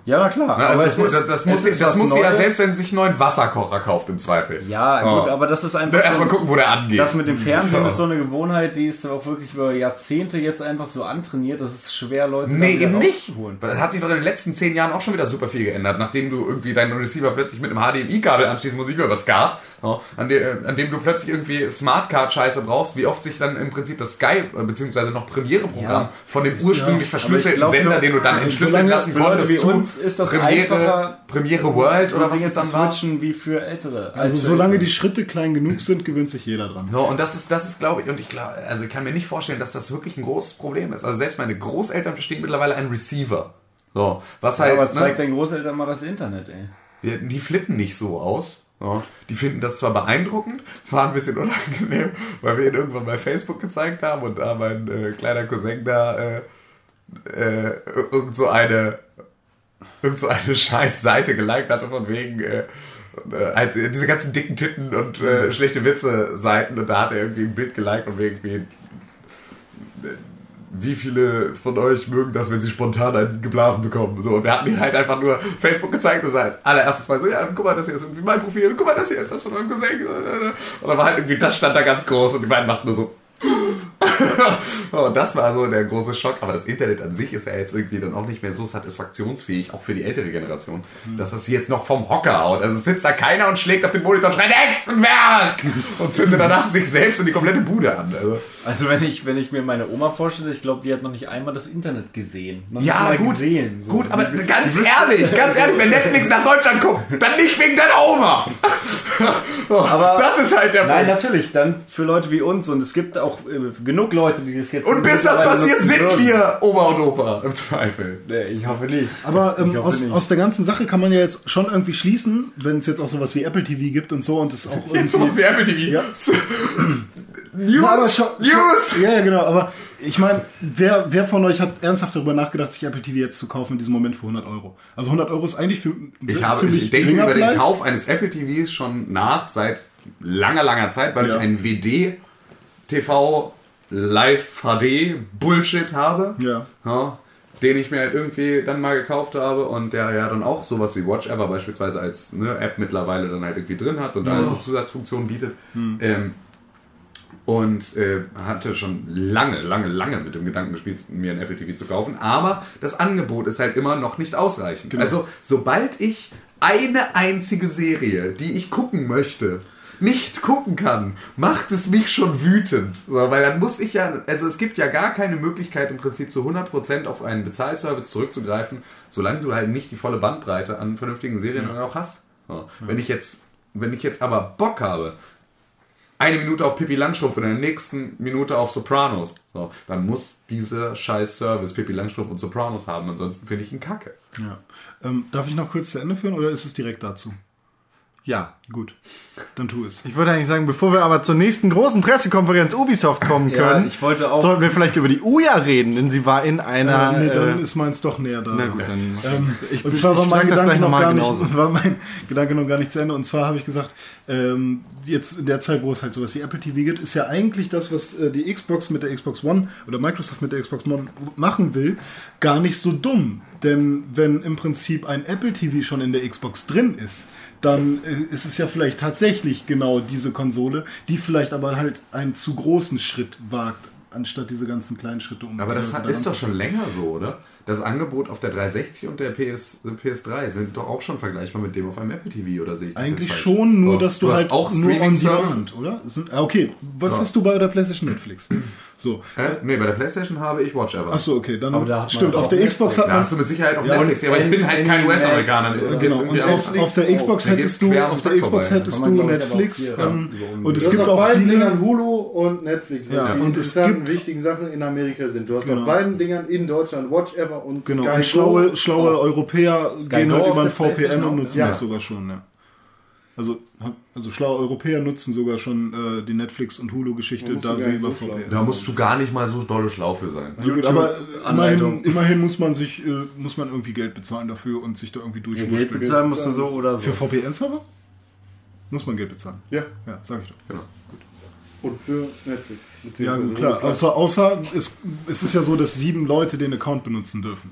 Ja, na klar. Ja, also aber das, muss- ist- das, muss, das was muss sie ja selbst, wenn sie sich einen neuen Wasserkocher kauft, im Zweifel. Ja, Oh. gut, aber das ist einfach. Erstmal so- gucken, wo der angeht. Das mit dem Fernsehen So. ist so eine Gewohnheit, die ist auch wirklich über Jahrzehnte jetzt einfach so antrainiert. Das ist schwer, Leute Nee, eben nicht. Das hat sich doch in den letzten zehn Jahren auch schon wieder super viel geändert, nachdem du irgendwie deinen Receiver plötzlich mit einem HDMI-Kabel anschließen musst, nicht mehr über SCART, ja, an, de, an dem du plötzlich irgendwie Smartcard-Scheiße brauchst, wie oft sich dann im Prinzip das Sky, äh, beziehungsweise noch Premiere-Programm Ja. von dem ursprünglich verschlüsselten glaub, Sender, den du dann entschlüsseln lassen konntest, uns ist das Premiere, einfacher, Premiere World So oder was Dinge es dann war. switchen wie für Ältere. Also Als für solange Ältere. die Schritte klein genug sind, gewöhnt sich jeder dran. So, und das ist, das ist, glaube ich, und ich glaube, also ich kann mir nicht vorstellen, dass das wirklich ein großes Problem ist. Also selbst meine Großeltern verstehen mittlerweile einen Receiver. So, was halt, Aber ne, zeigt deinen Großeltern mal das Internet, ey. die, die flippen nicht so aus. Ja, die finden das zwar beeindruckend, war ein bisschen unangenehm, weil wir ihn irgendwann bei Facebook gezeigt haben und da mein äh, kleiner Cousin da äh, äh, irgend so eine irgend so eine scheiß Seite geliked hatte von wegen äh, äh, halt diese ganzen dicken Titten und äh, schlechte Witze Seiten und da hat er irgendwie ein Bild geliked und irgendwie äh, wie viele von euch mögen das, wenn sie spontan einen geblasen bekommen? So, und wir hatten ihn halt einfach nur Facebook gezeigt und als allererstes Mal so, ja, guck mal, das hier ist irgendwie mein Profil, guck mal, das hier ist das von eurem Cousin. Und dann war halt irgendwie, das stand da ganz groß und die beiden machten nur so. Und das war so der große Schock. Aber das Internet an sich ist ja jetzt irgendwie dann auch nicht mehr so satisfaktionsfähig, auch für die ältere Generation, dass das jetzt noch vom Hocker haut. Also sitzt da keiner und schlägt auf den Monitor und schreit Hexenwerk und zündet danach sich selbst und die komplette Bude an. Also, Also wenn ich, wenn ich mir meine Oma vorstelle, ich glaube, die hat noch nicht einmal das Internet gesehen. Noch Ja, gut, gesehen. So. gut, aber ganz ehrlich, ganz ehrlich, wenn Netflix nach Deutschland kommt, dann nicht wegen deiner Oma. Aber- das ist halt der Nein, Punkt. natürlich, dann für Leute wie uns und es gibt auch äh, genug Leute, die das jetzt Und bis das passiert, sind würden. wir Oma und Opa im Zweifel. Nee, ich hoffe nicht. Aber ähm, hoffe aus, nicht. aus der ganzen Sache kann man ja jetzt schon irgendwie schließen, wenn es jetzt auch sowas wie Apple TV gibt und so und es auch Jetzt sowas irgendwie. wie Apple TV. Ja. News, Ja, aber schon, News. Schon, ja, ja, genau. Aber ich meine, wer, wer von euch hat ernsthaft darüber nachgedacht, sich Apple TV jetzt zu kaufen in diesem Moment für 100 Euro? Also 100 Euro ist eigentlich für Ich, habe, ich denke über den. Kauf eines Apple TVs schon nach seit langer, langer Zeit, weil Ja. ich einen WD TV Live HD Bullshit habe. Ja. Ja, den ich mir halt irgendwie dann mal gekauft habe und der ja dann auch sowas wie Watch Ever beispielsweise als ne, App mittlerweile dann halt irgendwie drin hat und da so Zusatzfunktionen bietet. Ähm, und äh, hatte schon lange, lange, lange mit dem Gedanken gespielt, mir ein Apple TV zu kaufen. Aber das Angebot ist halt immer noch nicht ausreichend. Also, sobald ich eine einzige Serie, die ich gucken möchte, nicht gucken kann, macht es mich schon wütend. So, weil dann muss ich ja, also es gibt ja gar keine Möglichkeit im Prinzip zu 100% auf einen Bezahlservice zurückzugreifen, solange du halt nicht die volle Bandbreite an vernünftigen Serien dann auch hast. So, Wenn ich jetzt, wenn ich jetzt aber Bock habe, eine Minute auf Pippi Langstrumpf und in der nächsten Minute auf Sopranos. So, dann muss dieser scheiß Service Pippi Langstrumpf und Sopranos haben, ansonsten finde ich ihn kacke. Ja. Ähm, darf ich noch kurz zu Ende führen oder ist es direkt dazu? Ja. Gut, dann tu es. Ich wollte eigentlich sagen, bevor wir aber zur nächsten großen Pressekonferenz Ubisoft kommen Ja, können, ich wollte auch- sollten wir vielleicht über die Uja reden, denn sie war in einer. Äh, nee, dann äh, ist meins doch näher da. na gut, dann. Ähm, ich und zwar war ich mein, Gedanke noch gar genauso. nicht, war mein Gedanke noch gar nicht zu Ende. Und zwar habe ich gesagt, ähm, jetzt in der Zeit, wo es halt sowas wie Apple TV gibt, ist ja eigentlich das, was äh, die Xbox mit der Xbox One oder Microsoft mit der Xbox One machen will, gar nicht so dumm. Denn wenn im Prinzip ein Apple TV schon in der Xbox drin ist, dann äh, ist es ja vielleicht tatsächlich genau diese Konsole, die vielleicht aber halt einen zu großen Schritt wagt, anstatt diese ganzen kleinen Schritte um. Aber das äh, hat, ist doch schon länger so, oder? Das Angebot auf der 360 und der PS, PS3 sind doch auch schon vergleichbar mit dem auf einem Apple TV, oder sehe ich das Eigentlich schon, nur So, dass du, hast halt auch nur on demand, oder? Sind, ah, okay, was Ja. hast du bei der PlayStation Netflix? So. Äh, nee, bei der Playstation habe ich Watch Ever. Achso, okay, dann Aber da stimmt. Auf der Netflix. Xbox hat Da man hast du mit Sicherheit auch Ja, Netflix, aber ich bin halt kein US-Amerikaner. Geht's Genau, und auf, auf der Xbox Mir geht's hättest du, auf der Xbox vorbei. hättest du Netflix hier, ähm, ja, und es Du gibt auf auch beiden viele. Dingern Hulu und Netflix, was Ja, die und es interessanten, gibt- wichtigen Sachen in Amerika sind. Du hast Genau. auf beiden Dingern in Deutschland Watch Ever und Genau, Sky und schlaue, schlaue Europäer Sky gehen halt auf über ein VPN und auch, nutzen ja. das sogar schon, ja. Also, also schlaue Europäer nutzen sogar schon äh, die Netflix- und Hulu-Geschichte, da sie über so VPN. Da musst du gar nicht mal so dolle schlau für sein. Ja, gut, aber immerhin, immerhin muss man sich, äh, muss man irgendwie Geld bezahlen dafür und sich da irgendwie Geld durchwurschteln. bezahlen musst du so oder so. Für VPN-Server? Muss man Geld bezahlen. Ja, Ja, sag ich doch. Genau. und für Netflix. Ja, gut, klar. Außer, außer es, es ist ja so, dass sieben Leute den Account benutzen dürfen.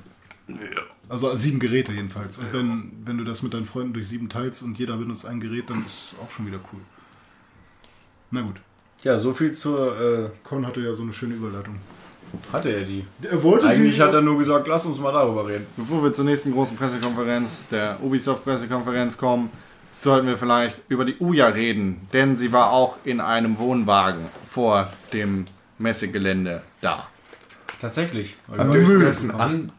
Also sieben Geräte jedenfalls. Und wenn, wenn du das mit deinen Freunden durch sieben teilst und jeder benutzt ein Gerät, dann ist es auch schon wieder cool. Na gut. Ja, so viel zur. Äh, Con hatte ja so eine schöne Überleitung. hatte er die. Er wollte Eigentlich hat er nur gesagt, lass uns mal darüber reden. Bevor wir zur nächsten großen Pressekonferenz, der Ubisoft-Pressekonferenz kommen, sollten wir vielleicht über die Uja reden, denn sie war auch in einem Wohnwagen vor dem Messegelände da. Tatsächlich. Habt ihr euch die ganzen Un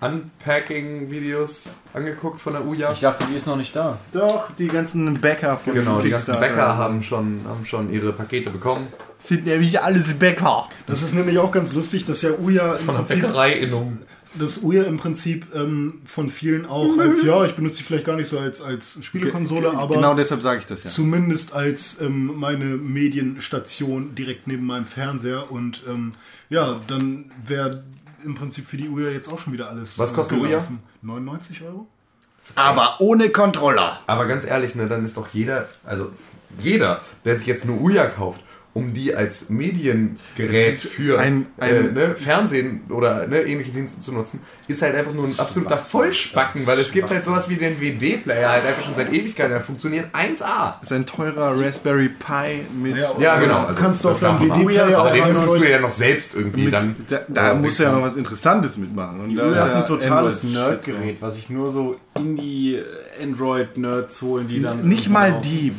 Unpacking-Videos angeguckt von der Uja? Ich dachte, die ist noch nicht da. Doch, die ganzen Bäcker von Genau, die ganzen. Bäcker haben schon, haben schon ihre Pakete bekommen. Sind nämlich alles Bäcker. Das ist nämlich auch ganz lustig, dass ja Uja im Prinzip, Bäckerei-Innung. Dass Uja im Prinzip ähm, von vielen auch als, ja, ich benutze sie vielleicht gar nicht so als, als Spielekonsole, aber Genau deshalb sage ich das ja. zumindest als ähm, meine Medienstation direkt neben meinem Fernseher und ähm, ja, dann wäre im Prinzip für die Uja jetzt auch schon wieder alles Was kostet Uja? gelaufen. 99 Euro? Aber ohne Controller. Aber ganz ehrlich, ne, dann ist doch jeder, also jeder, der sich jetzt eine Uja kauft, um die als Mediengerät für ein- ein- äh, ne, Fernsehen oder ne, ähnliche Dienste zu nutzen, ist halt einfach nur ein absoluter Vollspacken, weil es gibt halt sowas wie den WD-Player halt einfach schon seit Ewigkeiten, der funktioniert 1A. Das ist ein teurer Raspberry Pi mit. Ja, genau. Also, kannst du auf deinem. WD-Player Aber auch den müsstest du ja noch selbst irgendwie mit dann. da da musst du ja noch was Interessantes mitmachen. Und da Das ist ja ein totales Nerdgerät, was sich nur so Indie-Android-Nerds holen, die dann. Nicht mal kaufen. die.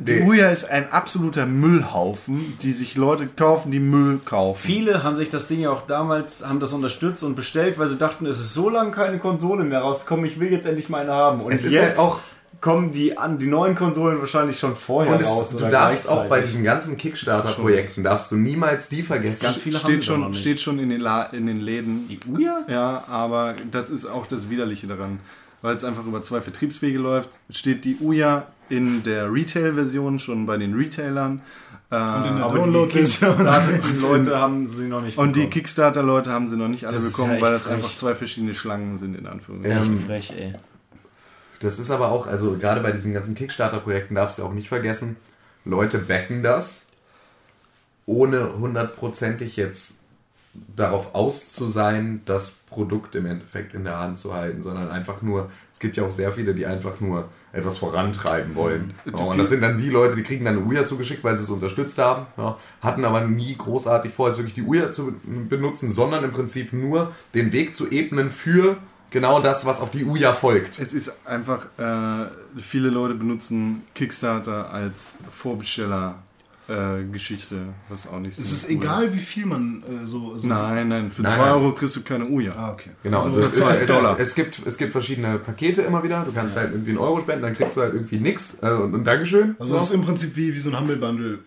Die Nee. Uja ist ein absoluter Müllhaufen, die sich Leute kaufen, die Müll kaufen. Viele haben sich das Ding ja auch damals, haben das unterstützt und bestellt, weil sie dachten, es ist so lange keine Konsole mehr rausgekommen, ich will jetzt endlich mal eine haben. Und Es ist jetzt halt auch- kommen die, an, die neuen Konsolen wahrscheinlich schon vorher Und raus. es, du oder darfst auch bei diesen ganzen Kickstarter-Projekten, darfst du niemals die vergessen. Ganz viele haben Steht schon, steht schon in den, La in den Läden. Die Uja? Ja, aber das ist auch das Widerliche daran. Weil es einfach über zwei Vertriebswege läuft. Steht die Uja in der Retail-Version schon bei den Retailern. Äh, Und in der Aber die Download-Version. Kickstarter-Leute haben sie noch nicht und die bekommen. Kickstarter-Leute haben sie noch nicht alle Das bekommen, ja weil das einfach zwei verschiedene Schlangen sind, in Anführungszeichen. Ähm, frech, ey. Das ist aber auch, also gerade bei diesen ganzen Kickstarter-Projekten darfst du auch nicht vergessen, Leute backen das, ohne hundertprozentig jetzt darauf aus zu sein, das Produkt im Endeffekt in der Hand zu halten, sondern einfach nur, es gibt ja auch sehr viele, die einfach nur etwas vorantreiben wollen. Ja, und das sind dann die Leute, die kriegen dann eine Uja zugeschickt, weil sie es unterstützt haben, hatten aber nie großartig vor, jetzt wirklich die Uja zu benutzen, sondern im Prinzip nur den Weg zu ebnen für genau das, was auf die Uja folgt. Es ist einfach, äh, viele Leute benutzen Kickstarter als Vorbesteller. Äh, Geschichte, was auch nicht so Es ist cool egal, wie viel man äh, so. so Nein, nein, für Nein, 2 nein. Euro kriegst du keine Uja. Ah, okay. Genau, Also also es, für ist, es, Dollar. es, gibt, es gibt verschiedene Pakete immer wieder. Du kannst halt irgendwie einen Euro spenden, dann kriegst du halt irgendwie nix äh, und, und Dankeschön. Also, So. das ist im Prinzip wie, wie so ein Humble Bundle.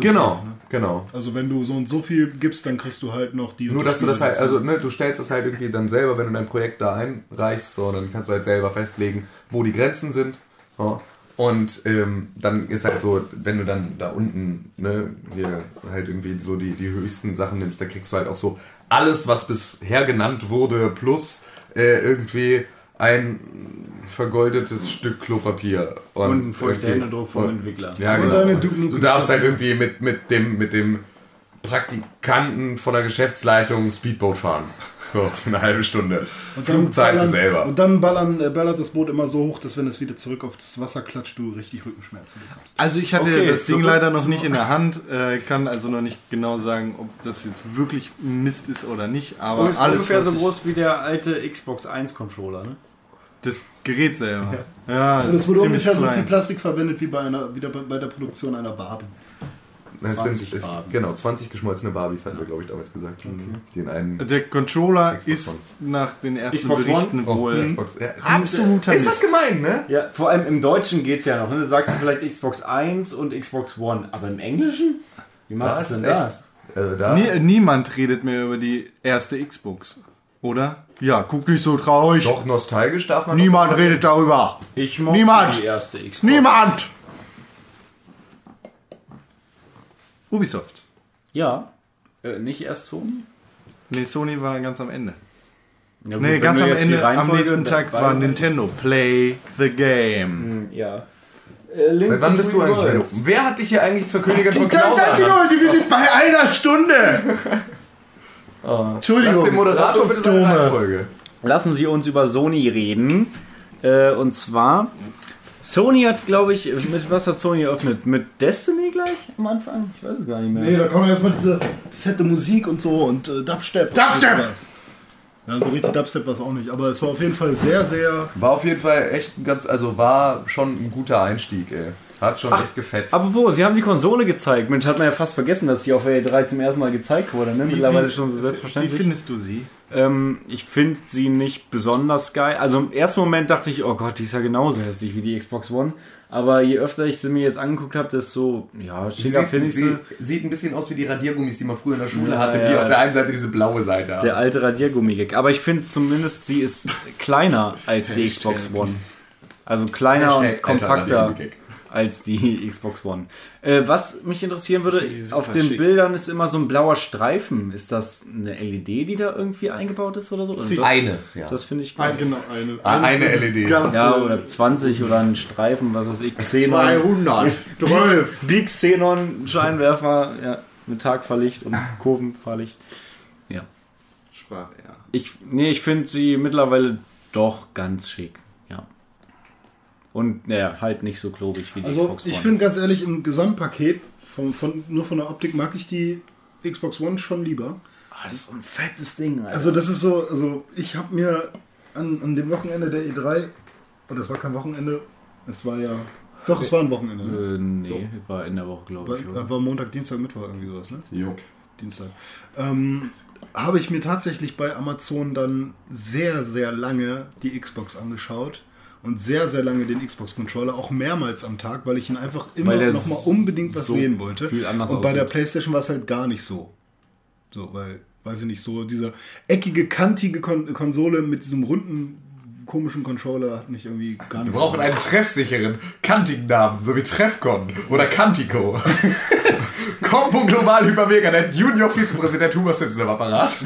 genau, genau. Also, wenn du so und so viel gibst, dann kriegst du halt noch die. Nur, dass du das halt, also ne, du stellst das halt irgendwie dann selber, wenn du dein Projekt da einreichst, so, dann kannst du halt selber festlegen, wo die Grenzen sind. Ja. Und ähm, dann ist halt so, wenn du dann da unten ne, hier halt irgendwie so die, die höchsten Sachen nimmst, dann kriegst du halt auch so alles, was bisher genannt wurde, plus äh, irgendwie ein vergoldetes Stück Klopapier. Und ein feuchter Händedruck vom und- Entwickler. Ja, genau. du darfst halt irgendwie mit, mit, dem, mit dem Praktikanten von der Geschäftsleitung Speedboat fahren. So, für eine halbe Stunde. Und dann Flug zahlst du ballern- selber. Und dann ballern, äh, ballert das Boot immer so hoch, dass wenn es wieder zurück auf das Wasser klatscht, du richtig Rückenschmerzen bekommst. Also ich hatte Okay, das Ding leider noch nicht in der Hand, äh, kann also noch nicht genau sagen, ob das jetzt wirklich Mist ist oder nicht, aber Aber ist alles ungefähr so groß wie der alte Xbox 1 Controller, ne? das Gerät selber. Ja, Und das es wurde ist ungefähr ziemlich so viel klein. Plastik verwendet wie bei, einer, wieder bei, bei der Produktion einer Barbie. Es 20 sind, Barbies. genau, 20 geschmolzene Barbies hatten wir, glaube ich, damals gesagt. Die in einen Der Controller Xbox ist One. nach den ersten Xbox One? Berichten Oh, wohl Xbox. Ja, absoluter ist das gemein, ne? Ja, vor allem im Deutschen geht's ja noch. Ne? Du sagst vielleicht Xbox 1 und Xbox One, aber im Englischen? Wie machst du denn das? Also da, Nie, niemand redet mehr über die erste Xbox, oder? Ja, guck nicht so traurig. Doch nostalgisch darf man. Niemand redet darüber. Ich mochte Niemand. die erste Xbox. Niemand! Ubisoft. Ja. Äh, nicht erst Sony? Nee, Sony war ganz am Ende. Ja, gut, Nee, ganz am Ende, am nächsten Tag war Nintendo. Play the game. Ja. Äh, Link Seit wann bist du eigentlich? Benno? Wer hat dich hier eigentlich zur Königin von Knauser Leute, wir sind bei einer Stunde! Entschuldigung. Lass den Moderator lass bitte. Reihenfolge. Lassen Sie uns über Sony reden. Äh, und zwar, Sony hat, glaube ich, mit was hat Sony eröffnet? Mit Destiny gleich am Anfang? Ich weiß es gar nicht mehr. Nee, da kommt erstmal diese fette Musik und so und äh, Dubstep. Dubstep! Ja, so richtig Dubstep war es auch nicht, aber es war auf jeden Fall sehr, sehr. War auf jeden Fall echt ein ganz, also war schon ein guter Einstieg, ey. Hat schon echt gefetzt. Apropos, sie haben die Konsole gezeigt. Mensch, hat man ja fast vergessen, dass sie auf der E3 zum ersten Mal gezeigt wurde. Ne? Mittlerweile schon so Wie selbstverständlich. findest du sie? Ähm, ich finde sie nicht besonders geil. Also im ersten Moment dachte ich, oh Gott, die ist ja genauso hässlich wie die Xbox One. Aber je öfter ich sie mir jetzt angeguckt habe, desto ja, schicker Sieht, finde ich sie. sie, sieht ein bisschen aus wie die Radiergummis, die man früher in der Schule Ja, hatte, die ja. auf der einen Seite diese blaue Seite haben. Der alte Radiergummi-Gag. Aber ich finde zumindest, sie ist kleiner als die Xbox One. Also kleiner Hashtag und kompakter. Als die Xbox One. Äh, was mich interessieren würde, auf den schick. Bildern ist immer so ein blauer Streifen. Ist das eine LED, die da irgendwie eingebaut ist oder so? Das, Eine, ja. das finde ich Ein, genau, eine. Ah, eine LED. Ja, oder 20 oder ein Streifen, was weiß ich, Xenon. 200. Big, Big Xenon Scheinwerfer, ja, mit Tagfahrlicht und Kurvenfahrlicht. Ja. Sprach er. Ich, nee, ich finde sie mittlerweile doch ganz schick, ja. Und naja, halt nicht so klobig wie die Also, Xbox One. ich finde ganz ehrlich, im Gesamtpaket, von, von, nur von der Optik mag ich die Xbox One schon lieber. Ah, das ist so ein fettes Ding, Alter. Also, das ist so, also, ich habe mir an, an dem Wochenende der E3, oder es war kein Wochenende, es war ja, doch, es war ein Wochenende. Ne? äh, nee, war in der Woche, glaube War, ich. Oder? war Montag, Dienstag, Mittwoch irgendwie sowas, ne? Jo. Dienstag. Ähm, habe ich mir tatsächlich bei Amazon dann sehr, sehr lange die Xbox angeschaut und sehr, sehr lange den Xbox-Controller, auch mehrmals am Tag, weil ich ihn einfach immer Weil der noch mal unbedingt was so sehen wollte. viel anders und bei der aussieht. Playstation war es halt gar nicht so. So, weil, weiß ich nicht, so dieser eckige, kantige Kon Konsole mit diesem runden, komischen Controller hat mich irgendwie gar nicht Wir brauchen einen treffsicheren, kantigen Namen, so wie Treffcon oder Kantico. Combo Global Hypermeganet, Junior Vizepräsident Huber Simpson am Apparat.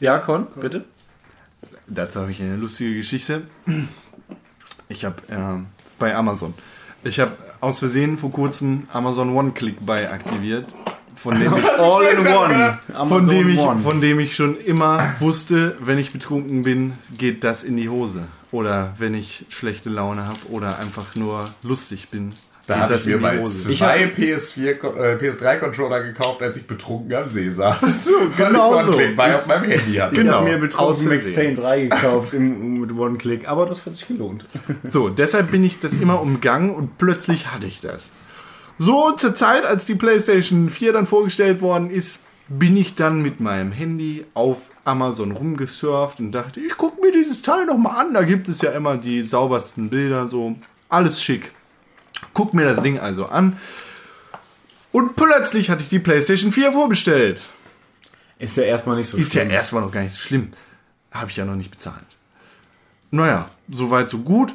Ja, Con, bitte. Dazu habe ich eine lustige Geschichte. Ich habe ähm, bei Amazon. Ich habe aus Versehen vor kurzem Amazon One-Click Buy aktiviert, von dem ich, All in one. von, dem ich, One. von dem ich schon immer wusste, wenn ich betrunken bin, geht das in die Hose. Oder wenn ich schlechte Laune habe oder einfach nur lustig bin, Da habe das ich mir mal zwei PS4, Ko- äh, PS3-Controller gekauft, als ich betrunken am See saß. So, genau so. Bei auf meinem Handy hatte. Ich Genau. habe mir betrunken Max. Payne 3 gekauft im, mit One-Click, aber das hat sich gelohnt. So, deshalb bin ich das immer umgangen und plötzlich hatte ich das. So, zur Zeit, als die PlayStation 4 dann vorgestellt worden ist, bin ich dann mit meinem Handy auf Amazon rumgesurft und dachte, ich gucke mir dieses Teil nochmal an. Da gibt es ja immer die saubersten Bilder, so alles schick. Guck mir das Ding also an. Und plötzlich hatte ich die PlayStation 4 vorbestellt. Ist ja erstmal nicht so Ist ja schlimm. erstmal noch gar nicht so schlimm. Habe ich ja noch nicht bezahlt. Naja, soweit so gut.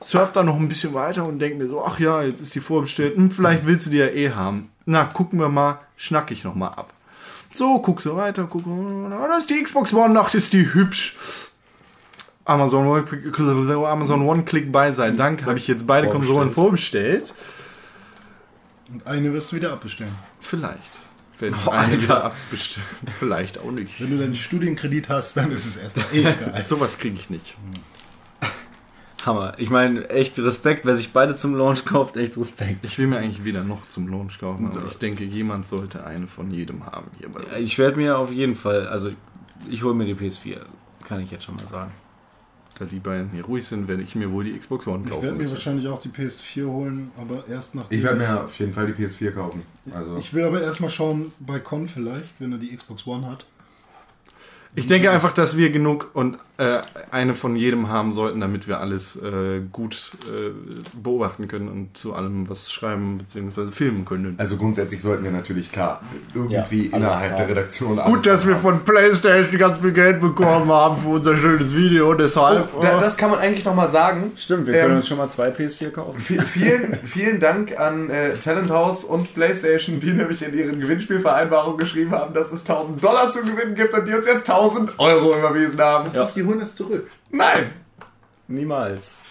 Surf dann noch ein bisschen weiter und denk mir so, ach ja, jetzt ist die vorbestellt. Hm, vielleicht willst du die ja eh haben. Na, gucken wir mal, schnack ich noch mal ab. So, guck so weiter, guck, oh, da ist die Xbox One, ach, ist die hübsch. Amazon One, Amazon One Click Buy sei Dank, habe ich jetzt beide Konsolen vorbestellt. Und eine wirst du wieder abbestellen. Vielleicht. Wenn ich eine wieder abbestelle. Vielleicht auch nicht. Wenn du deinen Studienkredit hast, dann ist es erstmal eh egal. Sowas kriege ich nicht. Hammer. Ich meine, echt Respekt, wer sich beide zum Launch kauft, echt Respekt. Ich will mir eigentlich wieder noch zum Launch kaufen, aber ich denke, jemand sollte eine von jedem haben hier bei uns. Ich werde mir auf jeden Fall, also ich hole mir die PS4, kann ich jetzt schon mal sagen. Da die beiden hier ruhig sind, werde ich mir wohl die Xbox One Ich kaufen. werde mir müssen. wahrscheinlich auch die PS4 holen, aber erst nach. Ich werde mir auf jeden Fall die PS4 kaufen. Also Ich will aber erstmal schauen bei Con vielleicht, wenn er die Xbox One hat. Ich denke einfach, dass wir genug und äh, eine von jedem haben sollten, damit wir alles äh, gut äh, beobachten können und zu allem was schreiben bzw. filmen können. Also grundsätzlich sollten wir natürlich klar irgendwie Ja, alles innerhalb der haben. Redaktion Gut, dass wir von PlayStation ganz viel Geld bekommen haben für unser schönes Video, deshalb. Oh, da, das kann man eigentlich noch mal sagen. Stimmt, wir Ähm, können uns schon mal zwei PS4 kaufen. Vi- Vielen, vielen Dank an äh, Talent House und PlayStation, die nämlich in ihren Gewinnspielvereinbarungen geschrieben haben, dass es 1000 Dollar zu gewinnen gibt und die uns jetzt 1000 Euro überwiesen haben. Pass auf, die holen zurück. Nein! Niemals.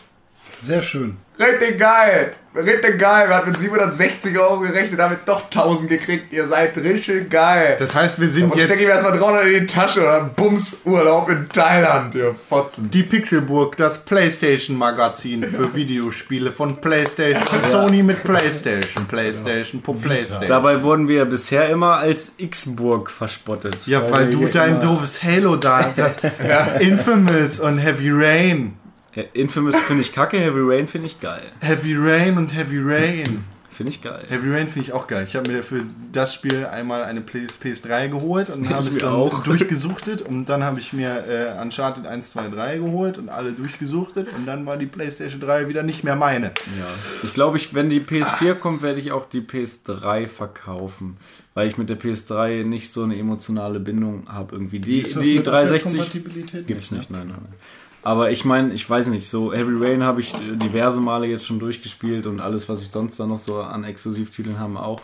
Sehr schön. Richtig geil! Richtig geil! Wir hatten mit 760 Euro gerechnet, haben jetzt doch 1000 gekriegt. Ihr seid richtig geil! Das heißt, wir sind und stecke ich jetzt mir erstmal 300 in die Tasche oder Bums Urlaub in Thailand, ihr Fotzen. die Pixelburg, das PlayStation-Magazin für Videospiele von PlayStation. Sony mit PlayStation. PlayStation pro PlayStation. Dabei wurden wir bisher immer als X-Burg verspottet. Ja, weil du wir dein doofes Halo da hast. Infamous und Heavy Rain. Infamous finde ich kacke, Heavy Rain finde ich geil. Heavy Rain und Heavy Rain. Finde ich geil. Heavy Rain finde ich auch geil. Ich habe mir für das Spiel einmal eine PS PS3 geholt und habe es dann auch. durchgesuchtet. Und dann habe ich mir äh, Uncharted 1, 2, 3 geholt und alle durchgesuchtet. Und dann war die PlayStation 3 wieder nicht mehr meine. Ja. Ich glaube, ich, wenn die PS4 kommt, werde ich auch die PS3 verkaufen. Weil ich mit der PS3 nicht so eine emotionale Bindung habe irgendwie. Die, die mit 360 Abwärtskompatibilität gibt es nicht, nicht, nein, nein, nein. Aber ich meine, ich weiß nicht, so Heavy Rain habe ich äh, diverse Male jetzt schon durchgespielt und alles, was ich sonst da noch so an Exklusivtiteln habe, auch.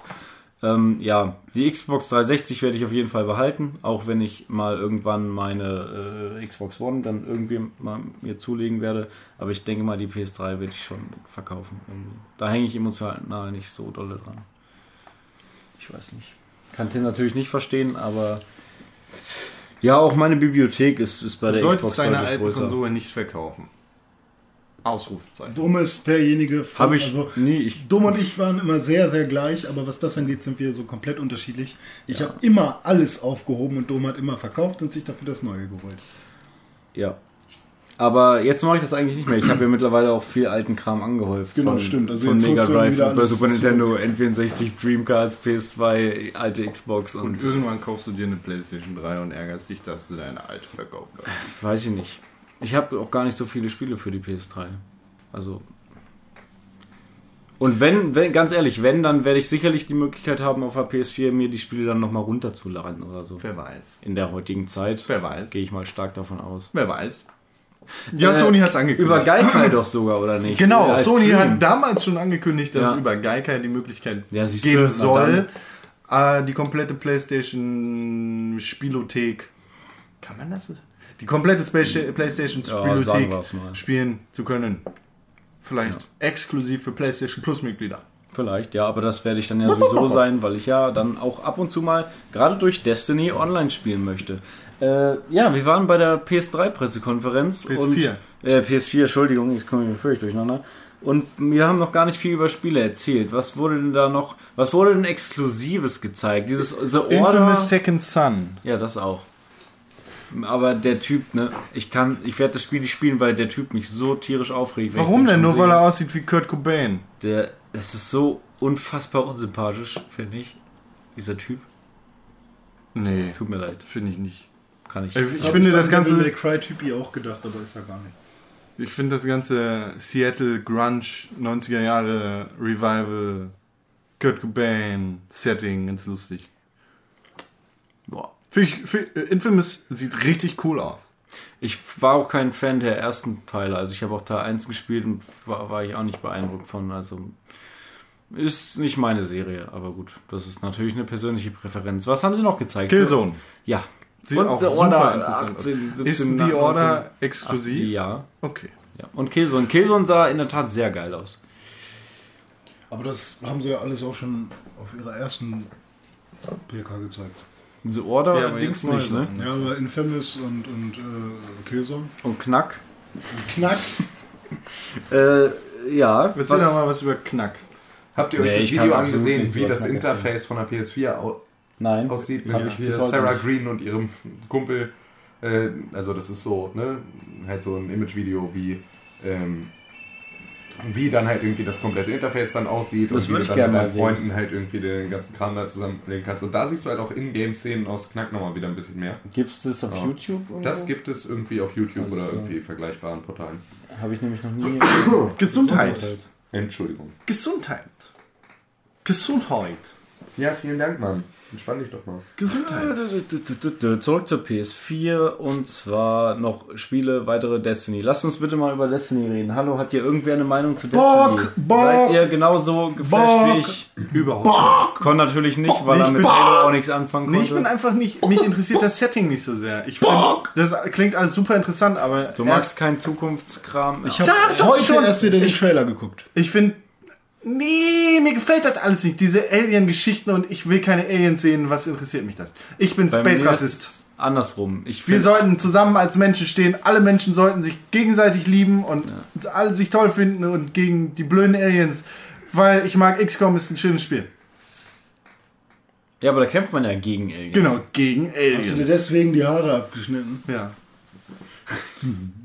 Ähm, ja, die Xbox 360 werde ich auf jeden Fall behalten, auch wenn ich mal irgendwann meine äh, Xbox One dann irgendwie mal mir zulegen werde. Aber ich denke mal, die PS3 werde ich schon verkaufen. Irgendwie. Da hänge ich emotional nicht so dolle dran. Ich weiß nicht. Kann Tim natürlich nicht verstehen, aber ja, auch meine Bibliothek ist, ist bei Du der solltest Xbox deine deutlich alten größer. Konsole nicht verkaufen. Ausrufezeichen. Dumm ist derjenige von, Habe ich also nie. Ich, Dumm und ich waren immer sehr, sehr gleich, aber was das angeht, sind wir so komplett unterschiedlich. Ich habe immer alles aufgehoben und Dumm hat immer verkauft und sich dafür das Neue geholt. ja. Aber jetzt mache ich das eigentlich nicht mehr. Ich habe ja mittlerweile auch viel alten Kram angehäuft. Genau, von, stimmt. Also von jetzt Mega Drive, alles Super Nintendo, N64, Dreamcast, PS2, alte Xbox und Und irgendwann kaufst du dir eine PlayStation 3 und ärgerst dich, dass du deine alte verkauft hast. weiß ich nicht. Ich habe auch gar nicht so viele Spiele für die PS3. Also. Und wenn, wenn, ganz ehrlich, wenn, dann werde ich sicherlich die Möglichkeit haben, auf der PS4 mir die Spiele dann nochmal runterzuladen oder so. Wer weiß. In der heutigen Zeit. Wer weiß. Gehe ich mal stark davon aus. Wer weiß. Ja, Äh, Sony hat es angekündigt. Über Geikai doch sogar, oder nicht? Genau, Als Sony Stream. hat damals schon angekündigt, dass Ja. es über Geica die Möglichkeit Ja, geben soll, äh, die komplette PlayStation Spielothek, kann man das? Die komplette Spa- PlayStation Ja, sagen Spielothek wir's mal. spielen zu können. Vielleicht exklusiv für PlayStation Plus Mitglieder. Vielleicht, ja, aber das werde ich dann ja sowieso sein, weil ich ja dann auch ab und zu mal gerade durch Destiny online spielen möchte. Äh, ja, wir waren bei der PS3-Pressekonferenz. PS4. Und, äh, PS4, Entschuldigung, ich komme mir völlig durcheinander. Und wir haben noch gar nicht viel über Spiele erzählt. Was wurde denn da noch, was wurde denn Exklusives gezeigt? Dieses The Order. Infamous Second Son. Ja, das auch. Aber der Typ, ne, ich kann, ich werde das Spiel nicht spielen, weil der Typ mich so tierisch aufregt. Warum den denn? Nur weil sehe. er aussieht wie Kurt Cobain. Der, es ist so unfassbar unsympathisch, finde ich. Dieser Typ. Nee, Tut mir leid, finde ich nicht. Kann ich. Ich, Das ich hab finde ich das ganze, Cry Typi auch gedacht, aber ist ja gar nicht. ich finde das ganze Seattle Grunge 90er Jahre Revival Kurt Cobain Setting ganz lustig. Boah. Find ich, find, äh, Infamous sieht richtig cool aus. Ich war auch kein Fan der ersten Teile. Also ich habe auch Teil 1 gespielt und war, war ich auch nicht beeindruckt von. Also ist nicht meine Serie, aber gut. Das ist natürlich eine persönliche Präferenz. Was haben sie noch gezeigt? Killzone. Ja. Sieht Und auch The super Order interessant 18, aus. 17, Ist die 19, Order exklusiv? Ja. Okay. ja. Und Killzone. Killzone sah in der Tat sehr geil aus. Aber das haben sie ja alles auch schon auf ihrer ersten PK gezeigt. The Order Ja, aber Dings nicht, ne? Ja, aber Infamous und, und äh, Killzone. Und Knack. Knack. Äh, ja. Erzähl doch mal was über Knack. Habt ihr euch Nee, das Video angesehen, wie das. Interface von der PS4 au Nein. aussieht? Hab Ja, Sarah nicht. Green und ihrem Kumpel. Äh, also das ist so, ne? Halt so ein Imagevideo, wie ähm, wie dann halt irgendwie das komplette Interface dann aussieht Das und wie du ich dann mit deinen sehen. Freunden halt irgendwie den ganzen Kram da zusammenlegen kannst. Und da siehst du halt auch Ingame-Szenen aus Knack nochmal wieder ein bisschen mehr. Gibt es das auf Ja. YouTube? irgendwo? Das gibt es irgendwie auf YouTube Alles oder klar. irgendwie vergleichbaren Portalen. Habe ich nämlich noch nie. Gesundheit. Entschuldigung. Gesundheit. Gesundheit. Ja, vielen Dank, Mann. Entspann dich doch mal. Gesundheit. Zurück zur PS4 und zwar noch Spiele, weitere Destiny. Lasst uns bitte mal über Destiny reden. Hallo, hat hier irgendwer eine Meinung zu Destiny? Bock, Bock, Seid ihr genauso geflasht wie ich? Überhaupt. Kon natürlich nicht, weil Nee, er ich mit bin- Halo auch nichts anfangen Nee, konnte. ich bin einfach nicht. Mich interessiert das Setting nicht so sehr. Ich finde, das klingt alles super interessant, aber du magst keinen Zukunftskram. Ich habe heute schon. erst wieder den Trailer geguckt. ich finde. Nee, mir gefällt das alles nicht. Diese Alien-Geschichten und ich will keine Aliens sehen. Was interessiert mich das? Ich bin Space-Rassist. Andersrum. Ich Wir sollten zusammen als Menschen stehen. Alle Menschen sollten sich gegenseitig lieben und alle sich toll finden und gegen die blöden Aliens. Weil ich mag XCOM ist ein schönes Spiel. ja, aber da kämpft man ja gegen Aliens. Genau, gegen Hast du dir Aliens. deswegen die Haare abgeschnitten? Ja.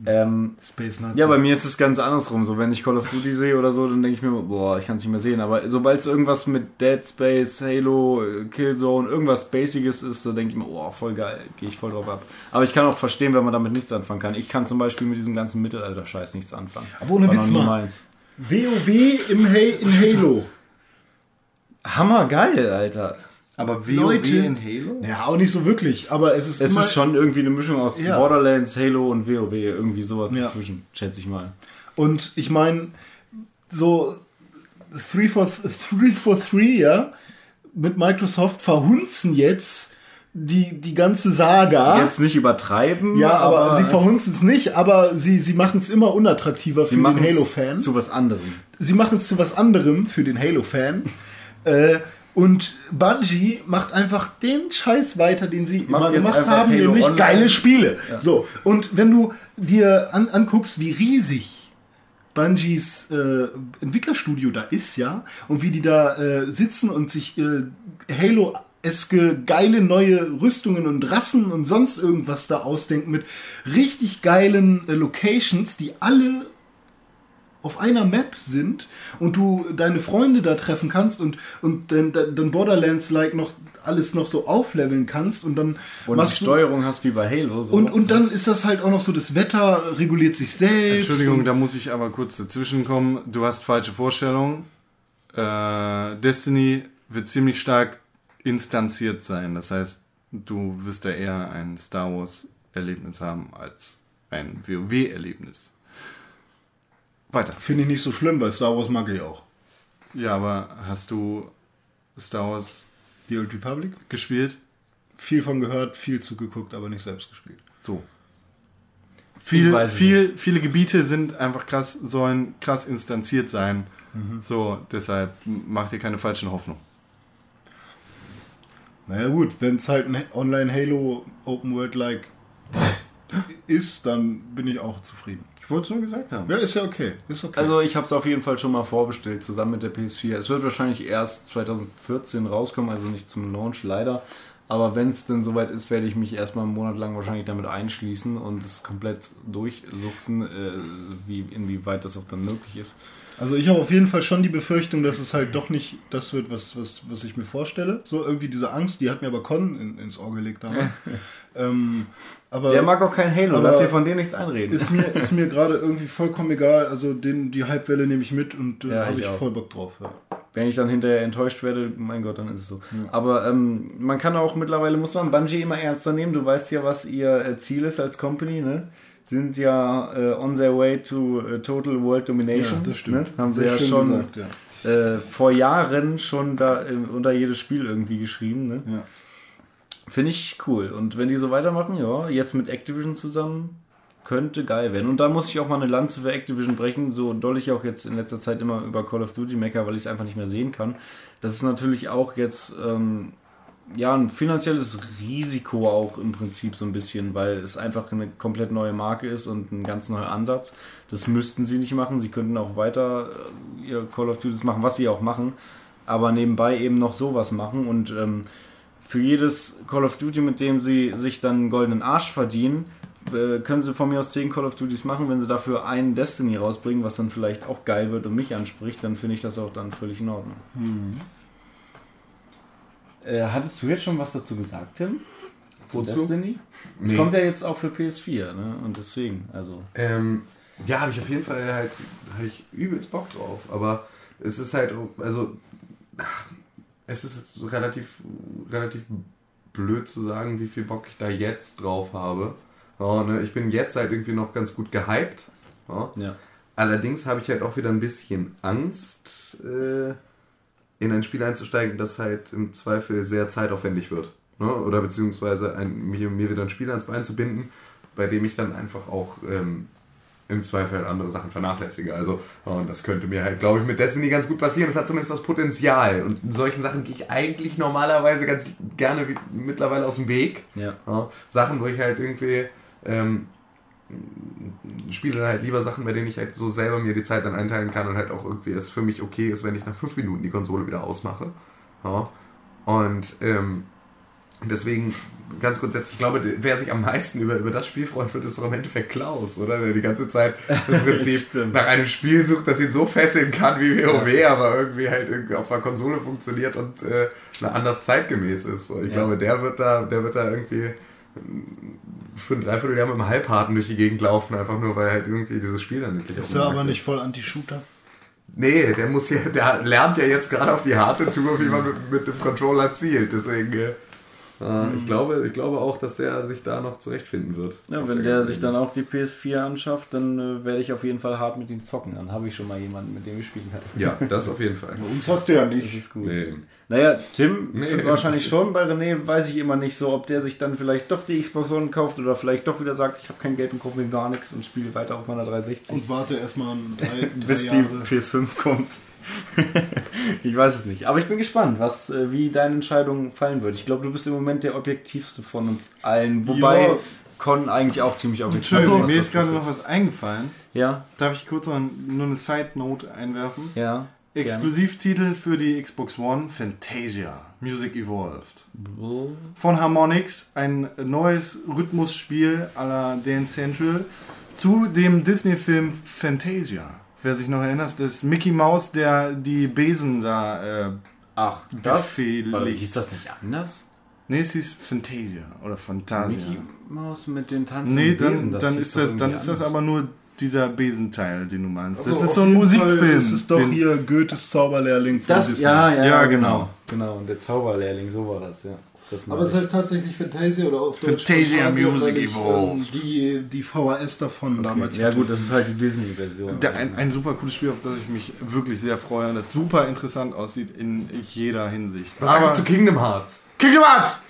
Ähm, Space Nazi. Ja, bei mir ist es ganz andersrum. So, wenn ich Call of Duty sehe oder so, dann denke ich mir, boah, ich kann es nicht mehr sehen. Aber sobald es irgendwas mit Dead Space, Halo, Killzone, irgendwas Basiges ist, dann denke ich mir, oh, voll geil, gehe ich voll drauf ab. Aber ich kann auch verstehen, wenn man damit nichts anfangen kann. Ich kann zum Beispiel mit diesem ganzen Mittelalter-Scheiß nichts anfangen. Aber ohne War Witz mal. meins. WoW im ha in Halo. Hammer geil, Alter. Aber WoW Leute- in Halo? Ja, auch nicht so wirklich, aber es ist Es immer... ist schon irgendwie eine Mischung aus Ja. Borderlands, Halo und WoW. Irgendwie sowas Ja. dazwischen, schätze ich mal. Und ich meine, so 343, ja, mit Microsoft verhunzen jetzt die, die ganze Saga. Jetzt nicht übertreiben, ja, aber, sie verhunzen es nicht, aber sie, sie machen es immer unattraktiver für sie den machen Halo-Fan. zu was anderem. Sie machen es zu was anderem für den Halo-Fan. äh, und Bungie macht einfach den Scheiß weiter, den sie immer jetzt gemacht haben, Halo nämlich Online. geile Spiele. So, und wenn du dir an, anguckst, wie riesig Bungies äh, Entwicklerstudio da ist, ja, und wie die da äh, sitzen und sich äh, Halo eske geile neue Rüstungen und Rassen und sonst irgendwas da ausdenken mit richtig geilen äh, Locations, die alle auf einer Map sind und du deine Freunde da treffen kannst und, und dann, dann Borderlands-like noch alles noch so aufleveln kannst und dann Und du Steuerung hast wie bei Halo. So. und, und dann ist das halt auch noch so, das Wetter reguliert sich selbst. Entschuldigung, da muss ich aber kurz dazwischen kommen. Du hast falsche Vorstellungen. Äh, Destiny wird ziemlich stark instanziert sein. Das heißt, du wirst da eher ein Star Wars-Erlebnis haben als ein WoW-Erlebnis. Weiter. Finde ich nicht so schlimm, weil Star Wars mag ich auch. Ja, aber hast du Star Wars Die Old Republic? gespielt? Viel von gehört, viel zugeguckt, aber nicht selbst gespielt. So. Viel, viel, viele Gebiete sind einfach krass, sollen krass instanziert sein. So, deshalb macht ihr keine falschen Hoffnungen. Naja gut, wenn es halt ein Online-Halo Open World-like ist, dann bin ich auch zufrieden. Ich wollte es nur gesagt haben. Ja, ist ja okay. Ist okay. Also ich habe es auf jeden Fall schon mal vorbestellt, zusammen mit der PS4. Es wird wahrscheinlich erst 2014 rauskommen, also nicht zum Launch leider. Aber wenn es denn soweit ist, werde ich mich erstmal einen Monat lang wahrscheinlich damit einschließen und es komplett durchsuchten, äh, wie, inwieweit das auch dann möglich ist. Also ich habe auf jeden Fall schon die Befürchtung, dass es halt doch nicht das wird, was, was, was ich mir vorstelle. So irgendwie diese Angst, die hat mir aber Con in, ins Ohr gelegt damals. ähm, aber Der mag auch kein Halo, lass dir von dem nichts einreden. ist mir, ist mir gerade irgendwie vollkommen egal. Also den, die Hypewelle nehme ich mit und da Ja, habe ich ich voll Bock drauf. Ja. Wenn ich dann hinterher enttäuscht werde, mein Gott, dann ist es so. Aber ähm, man kann auch mittlerweile, muss man Bungie immer ernster nehmen. Du weißt ja, was ihr äh, Ziel ist als Company, ne? Sind ja äh, on their way to äh, total world domination. Ja, das stimmt. Ne? Haben sie Sehr ja schön schon gesagt, ja. Äh, vor Jahren schon da äh, unter jedes Spiel irgendwie geschrieben. Ne? Ja. Finde ich cool. Und wenn die so weitermachen, ja, jetzt mit Activision zusammen, könnte geil werden. Und da muss ich auch mal eine Lanze für Activision brechen, so doll ich auch jetzt in letzter Zeit immer über Call of Duty mecker, weil ich es einfach nicht mehr sehen kann. Das ist natürlich auch jetzt ähm, ja ein finanzielles Risiko auch im Prinzip so ein bisschen, weil es einfach eine komplett neue Marke ist und ein ganz neuer Ansatz. Das müssten sie nicht machen. Sie könnten auch weiter äh, ihr Call of Duty machen, was sie auch machen, aber nebenbei eben noch sowas machen und ähm, für jedes Call of Duty, mit dem sie sich dann einen goldenen Arsch verdienen, äh, können sie von mir aus 10 Call of Duties machen. Wenn sie dafür einen Destiny rausbringen, was dann vielleicht auch geil wird und mich anspricht, dann finde ich das auch dann völlig in Ordnung. Äh, hattest du jetzt schon was dazu gesagt, Tim? Zu Wozu? Destiny? Es Nee. kommt ja jetzt auch für PS4, ne? Und deswegen, also. Ähm, ja, habe ich auf jeden Fall halt, habe ich übelst Bock drauf. Aber es ist halt, also, ach, es ist relativ, relativ blöd zu sagen, wie viel Bock ich da jetzt drauf habe. Ja, ne, ich bin jetzt halt irgendwie noch ganz gut gehypt. Ja. Ja. Allerdings habe ich halt auch wieder ein bisschen Angst, äh, in ein Spiel einzusteigen, das halt im Zweifel sehr zeitaufwendig wird. Ne? Oder beziehungsweise ein, mir, mir wieder ein Spiel ans Bein zu binden, bei dem ich dann einfach auch ähm, im Zweifel halt andere Sachen vernachlässige. Also, und das könnte mir halt, glaube ich, mit Destiny ganz gut passieren. Das hat zumindest das Potenzial. Und in solchen Sachen gehe ich eigentlich normalerweise ganz gerne wie, mittlerweile aus dem Weg. Ja. Ja, Sachen, wo ich halt irgendwie ähm, spiele dann halt lieber Sachen, bei denen ich halt so selber mir die Zeit dann einteilen kann und halt auch irgendwie es für mich okay ist, wenn ich nach fünf Minuten die Konsole wieder ausmache. Ja. Und ähm, deswegen ganz grundsätzlich, ich glaube, wer sich am meisten über, über das Spiel freuen wird, ist doch im Endeffekt Klaus, oder? Der die ganze Zeit im Prinzip nach einem Spiel sucht, das ihn so fesseln kann wie WoW, aber irgendwie halt irgendwie auf der Konsole funktioniert und äh, anders zeitgemäß ist. Und ich Ja. glaube, der wird da, der wird da irgendwie für ein Dreivierteljahr mit einem Halbharten durch die Gegend laufen, einfach nur weil halt irgendwie dieses Spiel dann endlich Ist er aber nicht voll Anti-Shooter? Nee, der muss ja, der lernt ja jetzt gerade auf die harte Tour, wie man mit, mit dem Controller zielt. Deswegen, äh, ich, glaube, ich glaube auch, dass der sich da noch zurechtfinden wird. Ja, wenn der der sich dann auch die PS4 anschafft, dann äh, werde ich auf jeden Fall hart mit ihm zocken. Dann habe ich schon mal jemanden, mit dem ich spielen kann. Ja, das auf jeden Fall. Uns hast du ja Das nicht. ist gut. Nee. Naja, Tim Nee. wahrscheinlich schon. Bei René weiß ich immer nicht so, ob der sich dann vielleicht doch die Xbox One kauft oder vielleicht doch wieder sagt, ich habe kein Geld und kaufe mir gar nichts und spiele weiter auf meiner 360. Und warte erstmal drei, drei bis die Jahre. PS5 kommt. ich weiß es nicht. Aber ich bin gespannt, was, äh, wie deine Entscheidung fallen wird. Ich glaube, du bist im Moment der objektivste von uns allen. Wobei Ja. Con eigentlich auch ziemlich objektiv Also, was mir ist gerade noch was eingefallen. Ja, Darf ich kurz noch nur eine Side-Note einwerfen? ja. Exklusivtitel für die Xbox One, Fantasia, Music Evolved. Von Harmonix, ein neues Rhythmusspiel à la Dance Central zu dem Disney-Film Fantasia. Wer sich noch erinnert, das ist Mickey Mouse, der die Besen da äh, Ach, das? Warte, hieß das nicht anders? Nee, es hieß Fantasia oder Fantasia. Mickey Maus mit den Tanzen. Nee, Besen, dann, dann, hieß ist das, dann ist das aber nur dieser Besenteil, den du meinst. Also das ist so ein Musikfilm. Fall ist doch hier Goethes Zauberlehrling von Das, Disney. ja, ja, Ja, genau. Genau, und der Zauberlehrling, so war das, ja. Das Aber es heißt tatsächlich Fantasia oder auf Deutsch Fantasia Music ich, ähm, Evolved. die, die VHS davon damals ja gut, das ist halt die Disney-Version. Ein, ein super cooles Spiel, auf das ich mich wirklich sehr freue und das super interessant aussieht in jeder Hinsicht. Was sagen wir zu Kingdom Hearts? Kingdom Hearts!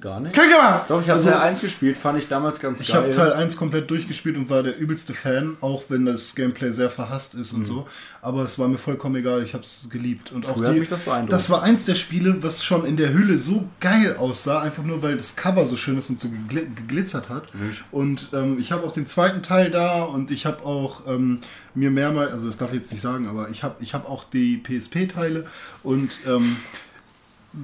Gar nicht. Kein gemacht! Doch, ich habe Also- Teil 1 gespielt, fand ich damals ganz Ich geil. habe Teil 1 komplett durchgespielt und war der übelste Fan, auch wenn das Gameplay sehr verhasst ist Mhm. und so. Aber es war mir vollkommen egal, ich habe es geliebt. Und auch Früher hat mich das beeindruckt. das war eins der Spiele, was schon in der Hülle so geil aussah, einfach nur weil das Cover so schön ist und so gegli geglitzert hat. Und ähm, ich habe auch den zweiten Teil da und ich habe auch ähm, mir mehrmals, also das darf ich jetzt nicht sagen, aber ich habe ich hab auch die PSP-Teile und ähm,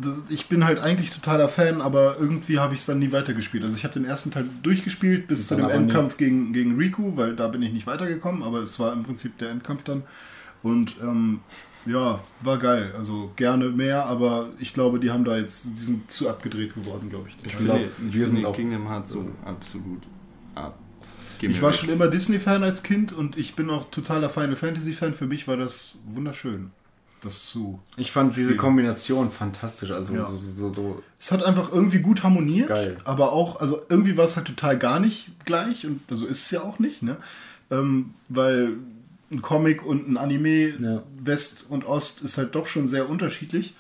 das, ich bin halt eigentlich totaler Fan, aber irgendwie habe ich es dann nie weitergespielt. Also ich habe den ersten Teil durchgespielt bis zu dem nie. Endkampf gegen, gegen Riku, weil da bin ich nicht weitergekommen, aber es war im Prinzip der Endkampf dann. Und ähm, ja, war geil. Also gerne mehr, aber ich glaube, die haben da jetzt, die sind zu abgedreht geworden, glaube ich. Ich finde, wir sind finde auch- Kingdom Hearts so absolut ab. Geh Ich war weg. schon immer Disney-Fan als Kind und ich bin auch totaler Final Fantasy-Fan. Für mich war das wunderschön. Das zu. Ich fand diese Kombination fantastisch. Also Ja. so, so, so. Es hat einfach irgendwie gut harmoniert, Geil. aber auch, also irgendwie war es halt total gar nicht gleich und also ist es ja auch nicht, ne? Ähm, weil ein Comic und ein Anime, Ja. West und Ost, ist halt doch schon sehr unterschiedlich.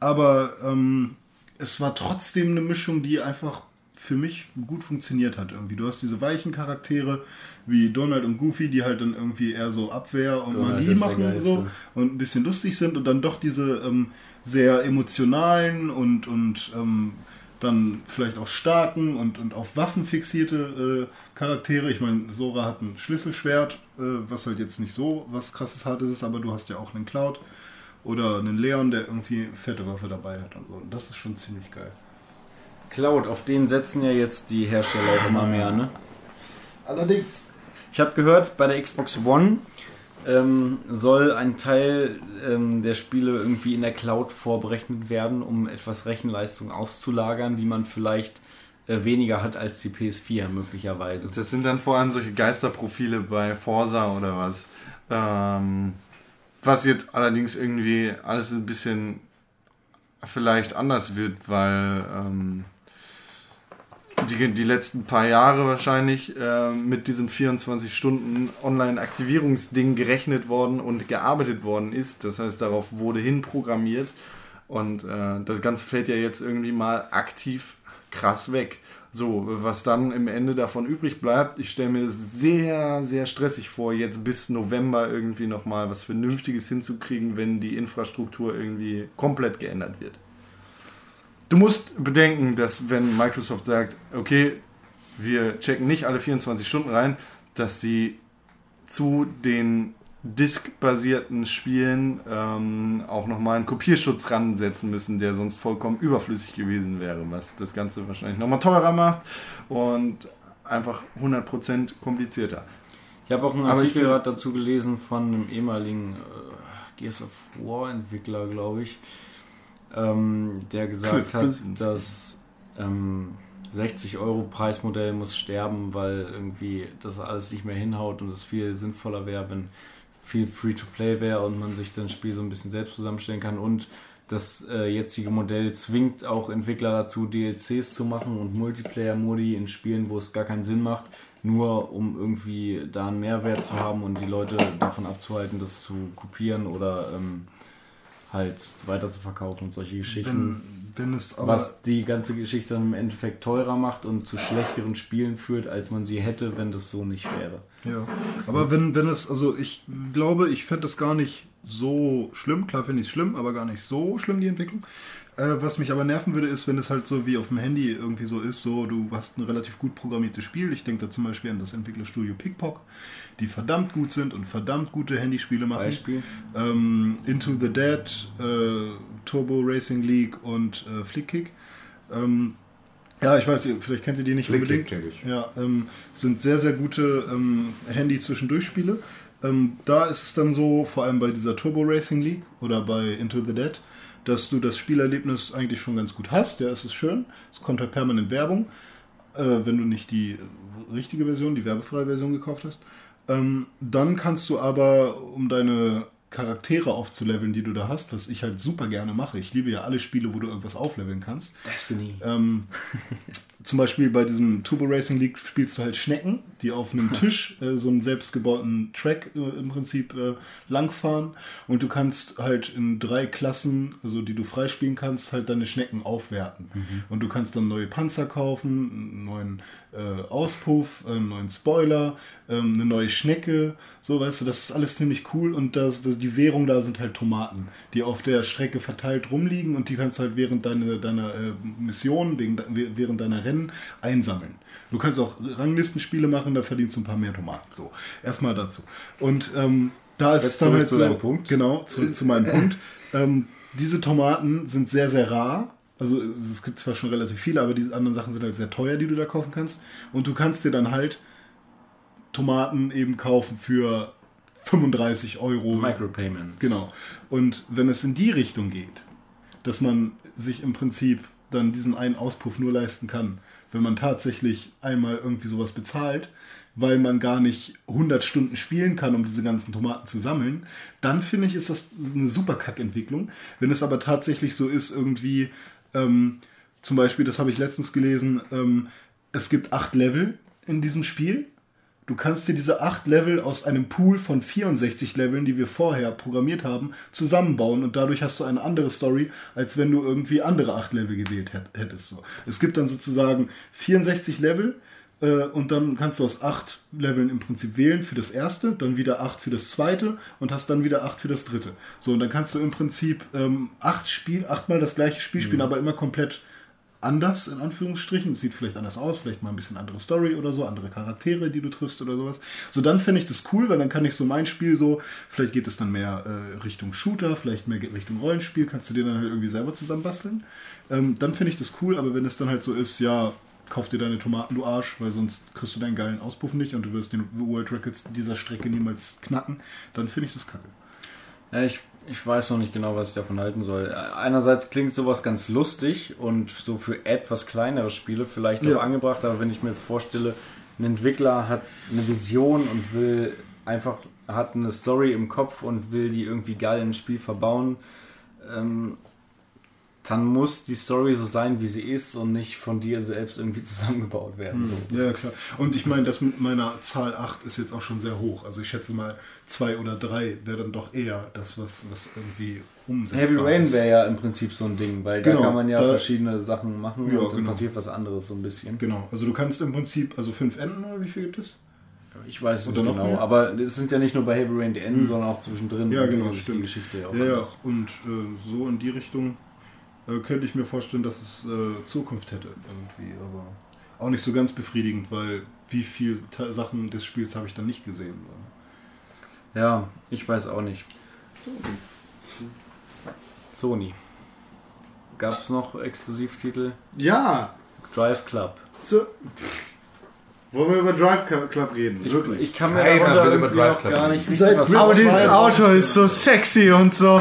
Aber ähm, es war trotzdem eine Mischung, die einfach für mich gut funktioniert hat irgendwie. Du hast diese weichen Charaktere wie Donald und Goofy, die halt dann irgendwie eher so Abwehr und Donald Magie machen so und ein bisschen lustig sind und dann doch diese ähm, sehr emotionalen und, und ähm, dann vielleicht auch starken und, und auf Waffen fixierte äh, Charaktere. Ich meine, Sora hat ein Schlüsselschwert, äh, was halt jetzt nicht so was krasses Hartes ist, aber du hast ja auch einen Cloud oder einen Leon, der irgendwie fette Waffe dabei hat und so. Und das ist schon ziemlich geil. Cloud, auf den setzen ja jetzt die Hersteller auch immer mehr, ne? Allerdings, Ich habe gehört, bei der Xbox One ähm, soll ein Teil ähm, der Spiele irgendwie in der Cloud vorberechnet werden, um etwas Rechenleistung auszulagern, die man vielleicht äh, weniger hat als die PS4 möglicherweise. Das sind dann vor allem solche Geisterprofile bei Forsa oder was. Ähm, was jetzt allerdings irgendwie alles ein bisschen vielleicht anders wird, weil ähm, die, die letzten paar Jahre wahrscheinlich äh, mit diesem 24 Stunden Online-Aktivierungsding gerechnet worden und gearbeitet worden ist. Das heißt, darauf wurde hin programmiert und äh, das Ganze fällt ja jetzt irgendwie mal aktiv krass weg. So, was dann im Ende davon übrig bleibt, ich stelle mir das sehr, sehr stressig vor, jetzt bis November irgendwie nochmal was Vernünftiges hinzukriegen, wenn die Infrastruktur irgendwie komplett geändert wird. Du musst bedenken, dass wenn Microsoft sagt, okay, wir checken nicht alle 24 Stunden rein, dass sie zu den diskbasierten Spielen ähm, auch nochmal einen Kopierschutz ransetzen müssen, der sonst vollkommen überflüssig gewesen wäre, was das Ganze wahrscheinlich nochmal teurer macht und einfach 100% komplizierter. Ich habe auch einen Artikel gerade dazu gelesen von einem ehemaligen äh, Gears of War Entwickler, glaube ich, ähm, der gesagt hat, dass ähm, 60 Euro Preismodell muss sterben, weil irgendwie das alles nicht mehr hinhaut und es viel sinnvoller wäre, wenn viel Free-to-Play wäre und man sich das Spiel so ein bisschen selbst zusammenstellen kann. Und das äh, jetzige Modell zwingt auch Entwickler dazu, DLCs zu machen und Multiplayer-Modi in Spielen, wo es gar keinen Sinn macht, nur um irgendwie da einen Mehrwert zu haben und die Leute davon abzuhalten, das zu kopieren oder ähm, halt weiter zu verkaufen und solche Geschichten. wenn, wenn es aber. was die ganze Geschichte dann im Endeffekt teurer macht und zu schlechteren Spielen führt, als man sie hätte, wenn das so nicht wäre. Ja, aber wenn, wenn es, also ich glaube, ich fände das gar nicht so schlimm. Klar finde ich es schlimm, aber gar nicht so schlimm, die Entwicklung. Äh, was mich aber nerven würde, ist, wenn es halt so wie auf dem Handy irgendwie so ist, so du hast ein relativ gut programmiertes Spiel. Ich denke da zum Beispiel an das Entwicklerstudio Pickpock, die verdammt gut sind und verdammt gute Handyspiele machen. Beispiel? Ähm, Into the Dead, äh, Turbo Racing League und äh, Flickkick. Ähm, ja, ich weiß, vielleicht kennt ihr die nicht Flickkick unbedingt. Ja, ähm, sind sehr, sehr gute ähm, Handy-Zwischendurch-Spiele. Ähm, da ist es dann so, vor allem bei dieser Turbo Racing League oder bei Into the Dead, dass du das Spielerlebnis eigentlich schon ganz gut hast. Ja, es ist schön. Es kommt halt permanent Werbung, äh, wenn du nicht die richtige Version, die werbefreie Version gekauft hast. Ähm, dann kannst du aber, um deine Charaktere aufzuleveln, die du da hast, was ich halt super gerne mache. Ich liebe ja alle Spiele, wo du irgendwas aufleveln kannst. Destiny. Ähm, zum Beispiel bei diesem Turbo Racing League spielst du halt Schnecken die auf einem Tisch äh, so einen selbstgebauten Track äh, im Prinzip äh, langfahren und du kannst halt in drei Klassen, also die du freispielen kannst, halt deine Schnecken aufwerten. Und du kannst dann neue Panzer kaufen, einen neuen äh, Auspuff, einen neuen Spoiler, ähm, eine neue Schnecke, so weißt du, das ist alles ziemlich cool und das, das, die Währung da sind halt Tomaten, die auf der Strecke verteilt rumliegen und die kannst halt während deiner deiner äh, Mission, wegen, während deiner Rennen einsammeln. Du kannst auch Ranglistenspiele machen, da verdienst du ein paar mehr Tomaten. So, erstmal dazu. Und ähm, da ist es dann halt zu so, Punkt. Genau, zurück zu meinem Punkt. Ähm, diese Tomaten sind sehr, sehr rar. Also es gibt zwar schon relativ viele, aber diese anderen Sachen sind halt sehr teuer, die du da kaufen kannst. Und du kannst dir dann halt Tomaten eben kaufen für 35 Euro. Micropayments. Genau. Und wenn es in die Richtung geht, dass man sich im Prinzip dann diesen einen Auspuff nur leisten kann, wenn man tatsächlich einmal irgendwie sowas bezahlt, weil man gar nicht 100 Stunden spielen kann, um diese ganzen Tomaten zu sammeln, dann finde ich, ist das eine super Kackentwicklung. Wenn es aber tatsächlich so ist, irgendwie, ähm, zum Beispiel, das habe ich letztens gelesen, ähm, es gibt acht Level in diesem Spiel. Du kannst dir diese acht Level aus einem Pool von 64 Leveln, die wir vorher programmiert haben, zusammenbauen und dadurch hast du eine andere Story, als wenn du irgendwie andere acht Level gewählt hätt- hättest. Es gibt dann sozusagen 64 Level und dann kannst du aus acht Leveln im Prinzip wählen für das erste, dann wieder acht für das zweite und hast dann wieder acht für das dritte. So, und dann kannst du im Prinzip ähm, acht Spiel, achtmal das gleiche Spiel spielen, aber immer komplett anders, in Anführungsstrichen. Sieht vielleicht anders aus, vielleicht mal ein bisschen andere Story oder so, andere Charaktere, die du triffst oder sowas. So, dann finde ich das cool, weil dann kann ich so mein Spiel so, vielleicht geht es dann mehr äh, Richtung Shooter, vielleicht mehr Richtung Rollenspiel, kannst du dir dann halt irgendwie selber zusammenbasteln. Ähm, dann finde ich das cool, aber wenn es dann halt so ist, ja, kauf dir deine Tomaten, du Arsch, weil sonst kriegst du deinen geilen Auspuff nicht und du wirst den World Records dieser Strecke niemals knacken, dann finde ich das kacke. Ja, ich, ich weiß noch nicht genau, was ich davon halten soll. Einerseits klingt sowas ganz lustig und so für etwas kleinere Spiele vielleicht auch Ja. angebracht, aber wenn ich mir jetzt vorstelle, ein Entwickler hat eine Vision und will einfach, hat eine Story im Kopf und will die irgendwie geil ins Spiel verbauen, ähm, dann muss die Story so sein, wie sie ist und nicht von dir selbst irgendwie zusammengebaut werden. So. Ja, klar. Und ich meine, das mit meiner Zahl 8 ist jetzt auch schon sehr hoch. Also ich schätze mal, 2 oder 3 wäre dann doch eher das, was, was irgendwie umsetzbar Heavy Rain wäre ja im Prinzip so ein Ding, weil Genau, da kann man ja da- verschiedene Sachen machen Ja, und dann genau. passiert was anderes so ein bisschen. Genau, also du kannst im Prinzip, also 5 Enden oder wie viel gibt es? Ich weiß es Oder nicht noch genau, mehr? aber es sind ja nicht nur bei Heavy Rain die Enden, sondern auch zwischendrin. Ja, genau, stimmt. Die Geschichte Ja, ja, anders. und äh, so in die Richtung könnte ich mir vorstellen, dass es äh, Zukunft hätte irgendwie, aber auch nicht so ganz befriedigend, weil wie viele Sachen des Spiels habe ich dann nicht gesehen. Ja, ich weiß auch nicht. Sony. Gab es noch Exklusivtitel? Ja, Drive Club. so. Wollen wir über Drive Club reden? Ich, Wirklich. ich kann mir Keiner darunter will über Drive auch Club gar reden. nicht Grid Aber dieses. Auto ist so sexy und so.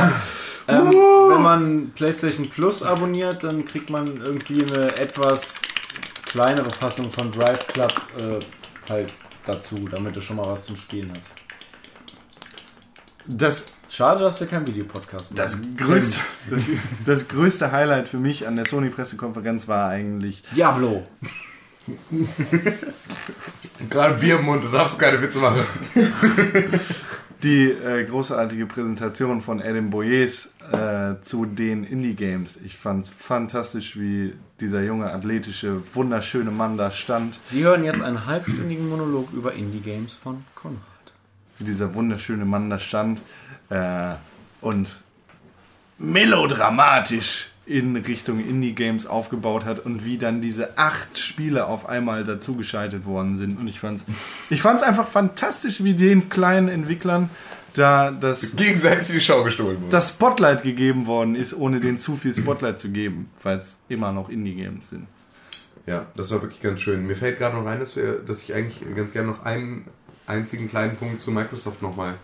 Ähm, wenn man PlayStation Plus abonniert, dann kriegt man irgendwie eine etwas kleinere Fassung von Drive Club äh, halt dazu, damit du schon mal was zum Spielen hast. Das, Schade, dass wir keinen Videopodcast das, machen. größte, das, das größte Highlight für mich an der Sony-Pressekonferenz war eigentlich Diablo. Gerade Bier im Mund, du darfst keine Witze machen. die äh, großartige Präsentation von Adam Boyes äh, zu den Indie-Games. Ich fand es fantastisch, wie dieser junge, athletische, wunderschöne Mann da stand. Sie hören jetzt einen halbstündigen Monolog über Indie-Games von Konrad. Wie dieser wunderschöne Mann da stand äh, und melodramatisch in Richtung Indie-Games aufgebaut hat und wie dann diese acht Spiele auf einmal dazugeschaltet worden sind. Und ich fand's, ich fand's einfach fantastisch, wie den kleinen Entwicklern da das Gegenseitig die Show gestohlen wurde. das Spotlight gegeben worden ist, ohne denen zu viel Spotlight zu geben, weil es immer noch Indie-Games sind. Ja, das war wirklich ganz schön. Mir fällt gerade noch ein, dass, wir, dass ich eigentlich ganz gerne noch einen einzigen kleinen Punkt zu Microsoft nochmal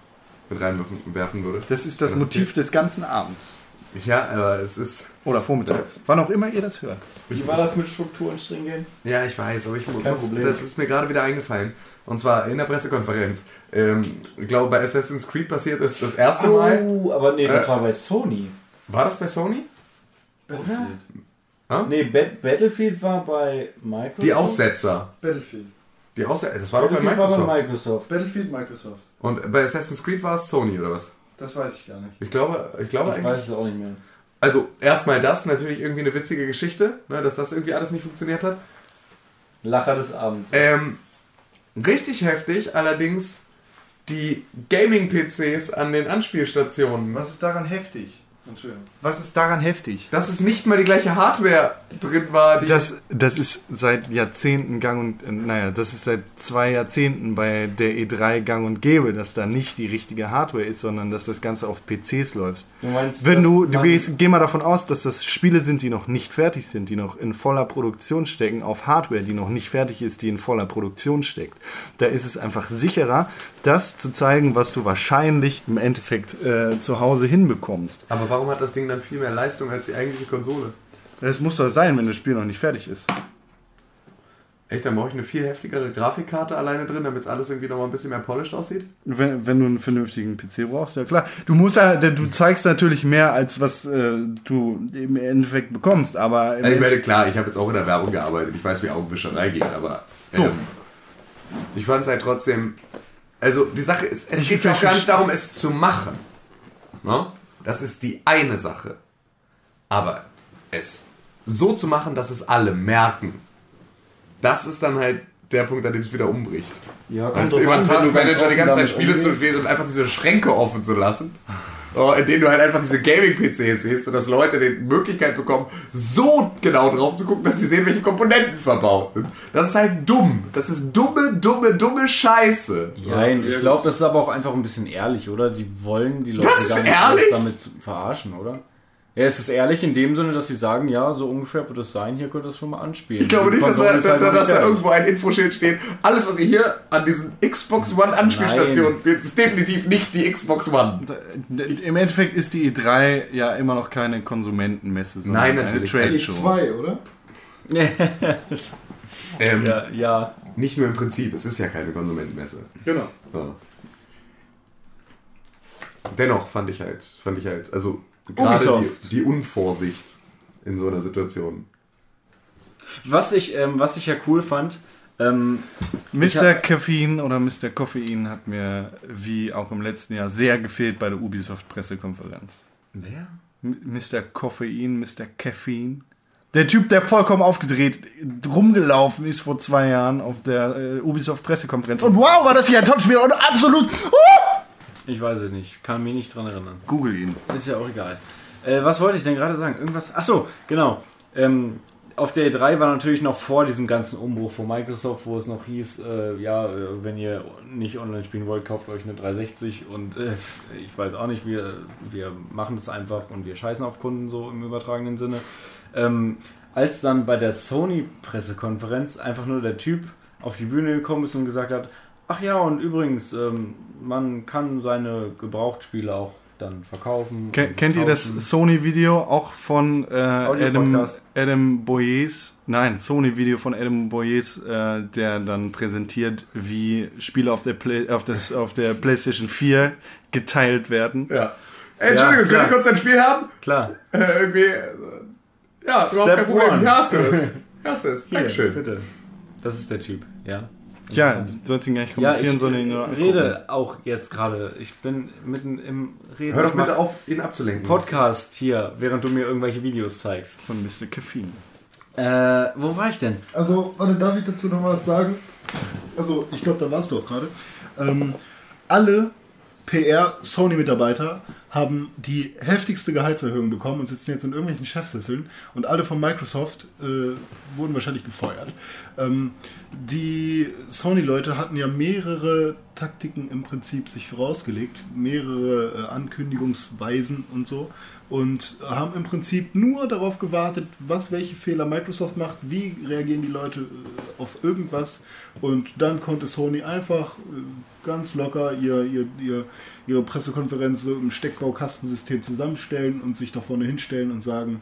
mit reinwerfen werfen würde. Das ist das Wenn Motiv des ganzen Abends. Ja, aber es ist. Oder vormittags. Wann auch immer ihr das hört. Wie war das mit Struktur und Stringenz? Ja, ich weiß, aber ich das, Problem. das ist mir gerade wieder eingefallen. Und zwar in der Pressekonferenz. Ähm, ich glaube, bei Assassin's Creed passiert ist das erste Mal. Oh, aber nee, das Äh. war bei Sony. War das bei Sony? Oder? Ah? Nee, Bat Battlefield war bei Microsoft. Die Aussetzer. Battlefield. Die Außer das war doch bei Battlefield war Microsoft. bei Microsoft. Battlefield Microsoft. Und bei Assassin's Creed war es Sony oder was? Das weiß ich gar nicht. Ich glaube, ich glaube Ich eigentlich. weiß es auch nicht mehr. Also erstmal das, natürlich irgendwie eine witzige Geschichte, ne, dass das irgendwie alles nicht funktioniert hat. Lacher des Abends. Ähm, richtig heftig allerdings die Gaming-PCs an den Anspielstationen. Was ist daran heftig? Was ist daran heftig? Dass es nicht mal die gleiche Hardware drin war. Die Das, das ist seit Jahrzehnten gang und, äh, naja, das ist seit zwei Jahrzehnten bei der E3 gang und gäbe, dass da nicht die richtige Hardware ist, sondern dass das Ganze auf PCs läuft. Du meinst, Wenn du, du gehst, geh mal davon aus, dass das Spiele sind, die noch nicht fertig sind, die noch in voller Produktion stecken, auf Hardware, die noch nicht fertig ist, die in voller Produktion steckt. Da ist es einfach sicherer, das zu zeigen, was du wahrscheinlich im Endeffekt äh, zu Hause hinbekommst. Aber warum hat das Ding dann viel mehr Leistung als die eigentliche Konsole? Das muss doch sein, wenn das Spiel noch nicht fertig ist. Echt, dann brauche ich eine viel heftigere Grafikkarte alleine drin, damit es alles irgendwie nochmal ein bisschen mehr polished aussieht? Wenn, wenn du einen vernünftigen PC brauchst, ja klar. Du musst ja, du zeigst natürlich mehr, als was äh, du im Endeffekt bekommst, aber Also ich Endeffekt- klar, ich habe jetzt auch in der Werbung gearbeitet. Ich weiß, wie Augenwischerei geht, aber. So. Ähm, ich fand es halt trotzdem. Also, die Sache ist, es Ich geht ja auch gar nicht darum, es zu machen. Ne? Das ist die eine Sache. Aber es so zu machen, dass es alle merken, das ist dann halt der Punkt, an dem es wieder umbricht. Ja, einen wenn du ganz Taskmanager die ganze Zeit Spiele zu umgehst. stehen und einfach diese Schränke offen zu lassen. Oh, in denen du halt einfach diese Gaming-PCs siehst, sodass Leute die Möglichkeit bekommen, so genau drauf zu gucken, dass sie sehen, welche Komponenten verbaut sind. Das ist halt dumm. Das ist dumme, dumme, dumme Scheiße. Nein, ich glaube, das ist aber auch einfach ein bisschen ehrlich, oder? Die wollen die Leute Das gar nicht ehrlich? damit verarschen, oder? Ja, es ist ehrlich in dem Sinne, dass sie sagen, ja, so ungefähr wird es sein, hier könnt ihr es schon mal anspielen. Ich glaube Die nicht, dass, da, halt da, dass da irgendwo ein Infoschild steht. Alles, was ihr hier an diesen Xbox One Anspielstationen spielt, ist definitiv nicht die Xbox One. Im Endeffekt ist die E3 ja immer noch keine Konsumentenmesse, sondern Nein, eine natürlich. Trade Show. E2, oder? Ähm, ja, ja. Nicht nur im Prinzip, es ist ja keine Konsumentenmesse. Genau. Ja. Dennoch fand ich halt, fand ich halt, also gerade die, die Unvorsicht in so einer Situation. Was ich, ähm, was ich ja cool fand, ähm, Mr. Caffeine oder Mr. Koffein hat mir wie auch im letzten Jahr sehr gefehlt bei der Ubisoft Pressekonferenz. Wer? M- Mr. Koffein, Mr. Caffeine. Der Typ, der vollkommen aufgedreht rumgelaufen ist vor zwei Jahren auf der äh, Ubisoft Pressekonferenz. Und wow, war das hier ein Topspiel und absolut. Uh! Ich weiß es nicht, kann mich nicht dran erinnern. Google ihn. Ist ja auch egal. Äh, was wollte ich denn gerade sagen? Irgendwas? Ach so, genau. Ähm, auf der E3 war natürlich noch vor diesem ganzen Umbruch von Microsoft, wo es noch hieß, äh, ja, äh, wenn ihr nicht online spielen wollt, kauft euch eine 360 und äh, ich weiß auch nicht, wir, wir machen das einfach und wir scheißen auf Kunden so im übertragenen Sinne. Ähm, als dann bei der Sony-Pressekonferenz einfach nur der Typ auf die Bühne gekommen ist und gesagt hat, ach ja, und übrigens, ähm, man kann seine Gebrauchtspiele auch dann verkaufen. Ken, kennt ihr das. Sony-Video auch von äh, Adam. Adam Boyes? Nein, Sony-Video von Adam Boyes, äh, der dann präsentiert, wie Spiele auf der, Play, auf, das, auf der PlayStation 4 geteilt werden. Ja. Ey, Entschuldigung, Ja, könnt ihr kurz ein Spiel haben? Klar. Äh, irgendwie. äh, Ja, ist überhaupt kein Problem. one. Hier hast du es. Hier hast du es. Dankeschön. bitte. Das ist der Typ, ja. Ja, du sollst ihn gar nicht Ja, kommentieren, ich sondern ihn nur angucken. rede auch jetzt gerade. Ich bin mitten im Reden. Hör doch bitte auf, ihn abzulenken. Podcast hier, während du mir irgendwelche Videos zeigst. Von Mr. Caffeine. Äh, wo war ich denn? Also, warte, darf ich dazu noch was sagen? Also, ich glaube, da warst du auch gerade. Ähm, alle PR-Sony-Mitarbeiter haben die heftigste Gehaltserhöhung bekommen und sitzen jetzt in irgendwelchen Chefsesseln und alle von Microsoft äh, wurden wahrscheinlich gefeuert. Ähm, die Sony-Leute hatten ja mehrere Taktiken im Prinzip sich vorausgelegt, mehrere äh, Ankündigungsweisen und so und haben im Prinzip nur darauf gewartet, was welche Fehler Microsoft macht, wie reagieren die Leute äh, auf irgendwas und dann konnte Sony einfach äh, ganz locker ihr, ihr, ihr, ihre Pressekonferenz so im Steckbaukastensystem zusammenstellen und sich da vorne hinstellen und sagen,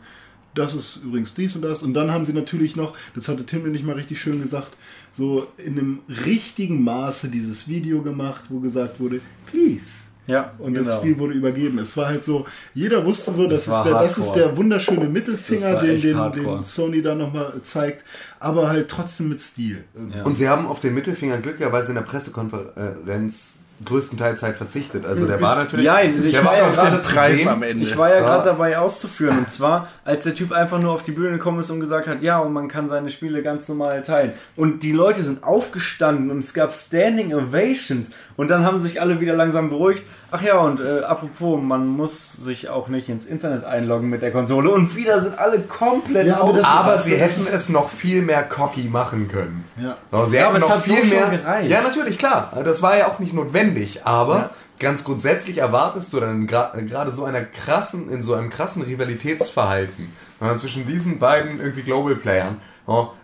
das ist übrigens dies und das. Und dann haben sie natürlich noch, das hatte Tim nicht mal richtig schön gesagt, so in einem richtigen Maße dieses Video gemacht, wo gesagt wurde, please, Ja, Und genau. das Spiel wurde übergeben. Es war halt so, jeder wusste so, das, Das ist, der, das ist der wunderschöne Mittelfinger, den, den, den Sony da nochmal zeigt, aber halt trotzdem mit Stil. Und sie haben auf den Mittelfinger glücklicherweise in der Pressekonferenz größtenteils halt verzichtet. Also der war natürlich. Ja, ich war ja Ende. Ich war Ja. gerade dabei auszuführen. Und zwar, als der Typ einfach nur auf die Bühne gekommen ist und gesagt hat, ja, und man kann seine Spiele ganz normal teilen. Und die Leute sind aufgestanden und es gab Standing Ovations. Und dann haben sich alle wieder langsam beruhigt. Ach ja, und äh, apropos, man muss sich auch nicht ins Internet einloggen mit der Konsole. Und wieder sind alle komplett Ja, aber das- Aber sie hätten es noch viel mehr cocky machen können. Ja. So, sie Ja, aber es hat so viel schon mehr. gereicht. Ja, natürlich, klar. Das war ja auch nicht notwendig. Aber ganz grundsätzlich erwartest du dann gerade so einer krassen, in so einem krassen Rivalitätsverhalten ja, zwischen diesen beiden irgendwie Global Playern. ja,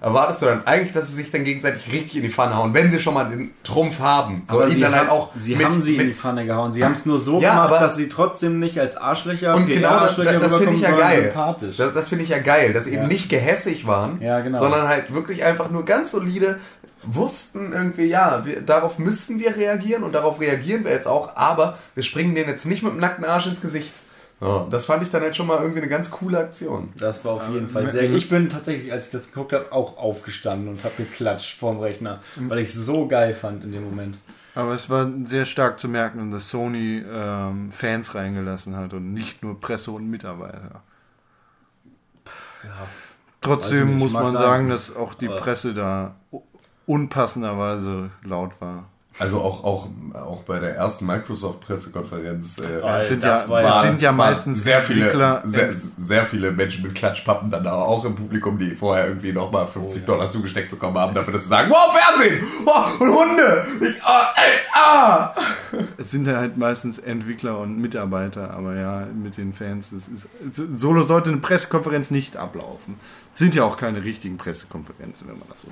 erwartest du dann eigentlich, dass sie sich dann gegenseitig richtig in die Pfanne hauen, wenn sie schon mal den Trumpf haben. So, Aber sie, dann halt haben, auch sie mit- haben sie in die mit- Pfanne gehauen. Sie haben es nur so Ja, gemacht, aber- dass sie trotzdem nicht als Arschlöcher, Und genau das, PR-Arschlöcher das finde ich ja geil. sympathisch. Das, das finde ich ja geil, dass sie eben nicht gehässig waren, Ja, genau. sondern halt wirklich einfach nur ganz solide wussten irgendwie, ja, wir, darauf müssten wir reagieren und darauf reagieren wir jetzt auch, aber wir springen denen jetzt nicht mit dem nackten Arsch ins Gesicht. Ja, das fand ich dann halt schon mal irgendwie eine ganz coole Aktion. Das war auf jeden Fall sehr. Ich bin tatsächlich, als ich das geguckt habe, auch aufgestanden und habe geklatscht vorm Rechner, weil ich es so geil fand in dem Moment. Aber es war sehr stark zu merken, dass Sony ähm, Fans reingelassen hat und nicht nur Presse und Mitarbeiter. Ich Trotzdem muss man sein. sagen, dass auch die Presse da unpassenderweise laut war. Also auch, auch, auch bei der ersten Microsoft-Pressekonferenz äh, Es sind ja, war es ja- sind ja meistens sehr viele, Entwickler. sehr, sehr viele Menschen mit Klatschpappen dann da auch im Publikum, die vorher irgendwie nochmal 50 Dollar zugesteckt bekommen haben, dafür, dass sie sagen, wow, Fernsehen! Oh, und Hunde! Ich, ah, ey, ah! Es sind ja halt meistens Entwickler und Mitarbeiter, aber ja, mit den Fans, das ist. Solo sollte eine Pressekonferenz nicht ablaufen. Es sind ja auch keine richtigen Pressekonferenzen, wenn man das so.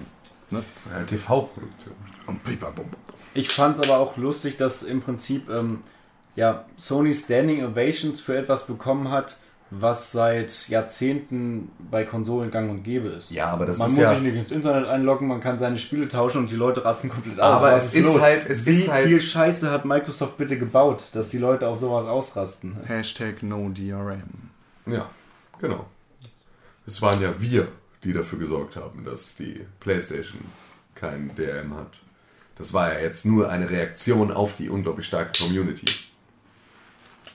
Ne? Ja, TV-Produktion. Und pipabum. Ich fand es aber auch lustig, dass im Prinzip ähm, ja, Sony Standing Ovations für etwas bekommen hat, was seit Jahrzehnten bei Konsolen gang und gäbe ist. Ja, aber das man ist muss ja- sich nicht ins Internet einloggen, man kann seine Spiele tauschen und die Leute rasten komplett aus. Aber es ist halt- es Wie ist halt- viel Scheiße hat Microsoft bitte gebaut, dass die Leute auf sowas ausrasten? Hashtag NoDRM. Ja, genau. Es waren ja wir, die dafür gesorgt haben, dass die PlayStation kein DRM hat. Das war ja jetzt nur eine Reaktion auf die unglaublich starke Community.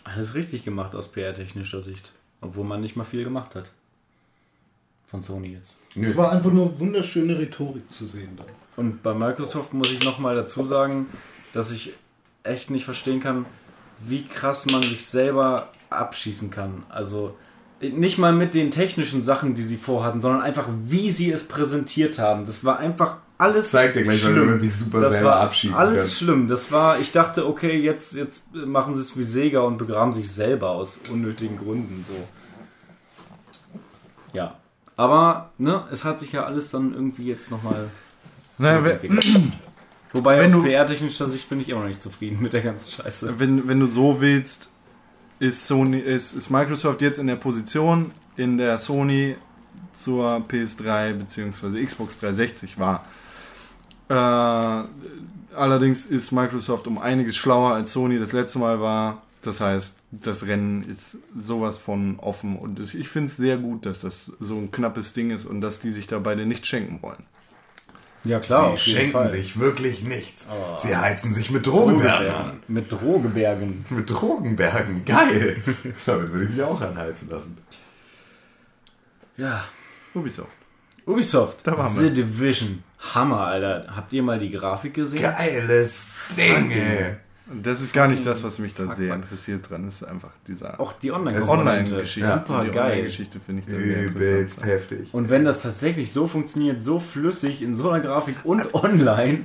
Alles richtig gemacht aus PR-technischer Sicht. Obwohl man nicht mal viel gemacht hat. Von Sony jetzt. Es war einfach nur wunderschöne Rhetorik zu sehen da. Und bei Microsoft muss ich nochmal dazu sagen, dass ich echt nicht verstehen kann, wie krass man sich selber abschießen kann. Also nicht mal mit den technischen Sachen, die sie vorhatten, sondern einfach, wie sie es präsentiert haben. Das war einfach alles Zeig dir gleich, weil schlimm. man sich super das selber war abschießen alles kann. schlimm. Das war, ich dachte, okay, jetzt, jetzt machen sie es wie Sega und begraben sich selber aus unnötigen Gründen. So. Ja. Aber, ne, es hat sich ja alles dann irgendwie jetzt nochmal Naja. Wobei Wenn aus du- PR-technischer Sicht bin ich immer noch nicht zufrieden mit der ganzen Scheiße. wenn, wenn du so willst, ist, Sony, ist, ist Microsoft jetzt in der Position, in der Sony zur PS3 bzw. Xbox 360 war. Äh, allerdings ist Microsoft um einiges schlauer als Sony das letzte Mal war. Das heißt, das Rennen ist sowas von offen und ich finde es sehr gut, dass das so ein knappes Ding ist und dass die sich da beide nicht schenken wollen. Ja Sie schenken sich wirklich nichts. Sie heizen sich mit Drogenbergen an. Mit Drohgebergen. Mit Drogenbergen, geil. Damit würde ich mich auch anheizen lassen. Ja. Ubisoft. Ubisoft. Da waren The wir. Division. Hammer, Alter. Habt ihr mal die Grafik gesehen? Geiles Ding, ey. Und das ist gar nicht das, was mich da sehr interessiert dran ist, einfach dieser Auch die online Online-Geschichte. Super die geil. Online-Geschichte finde ich da sehr Übelst heftig. Und wenn das tatsächlich so funktioniert, so flüssig in so einer Grafik und online,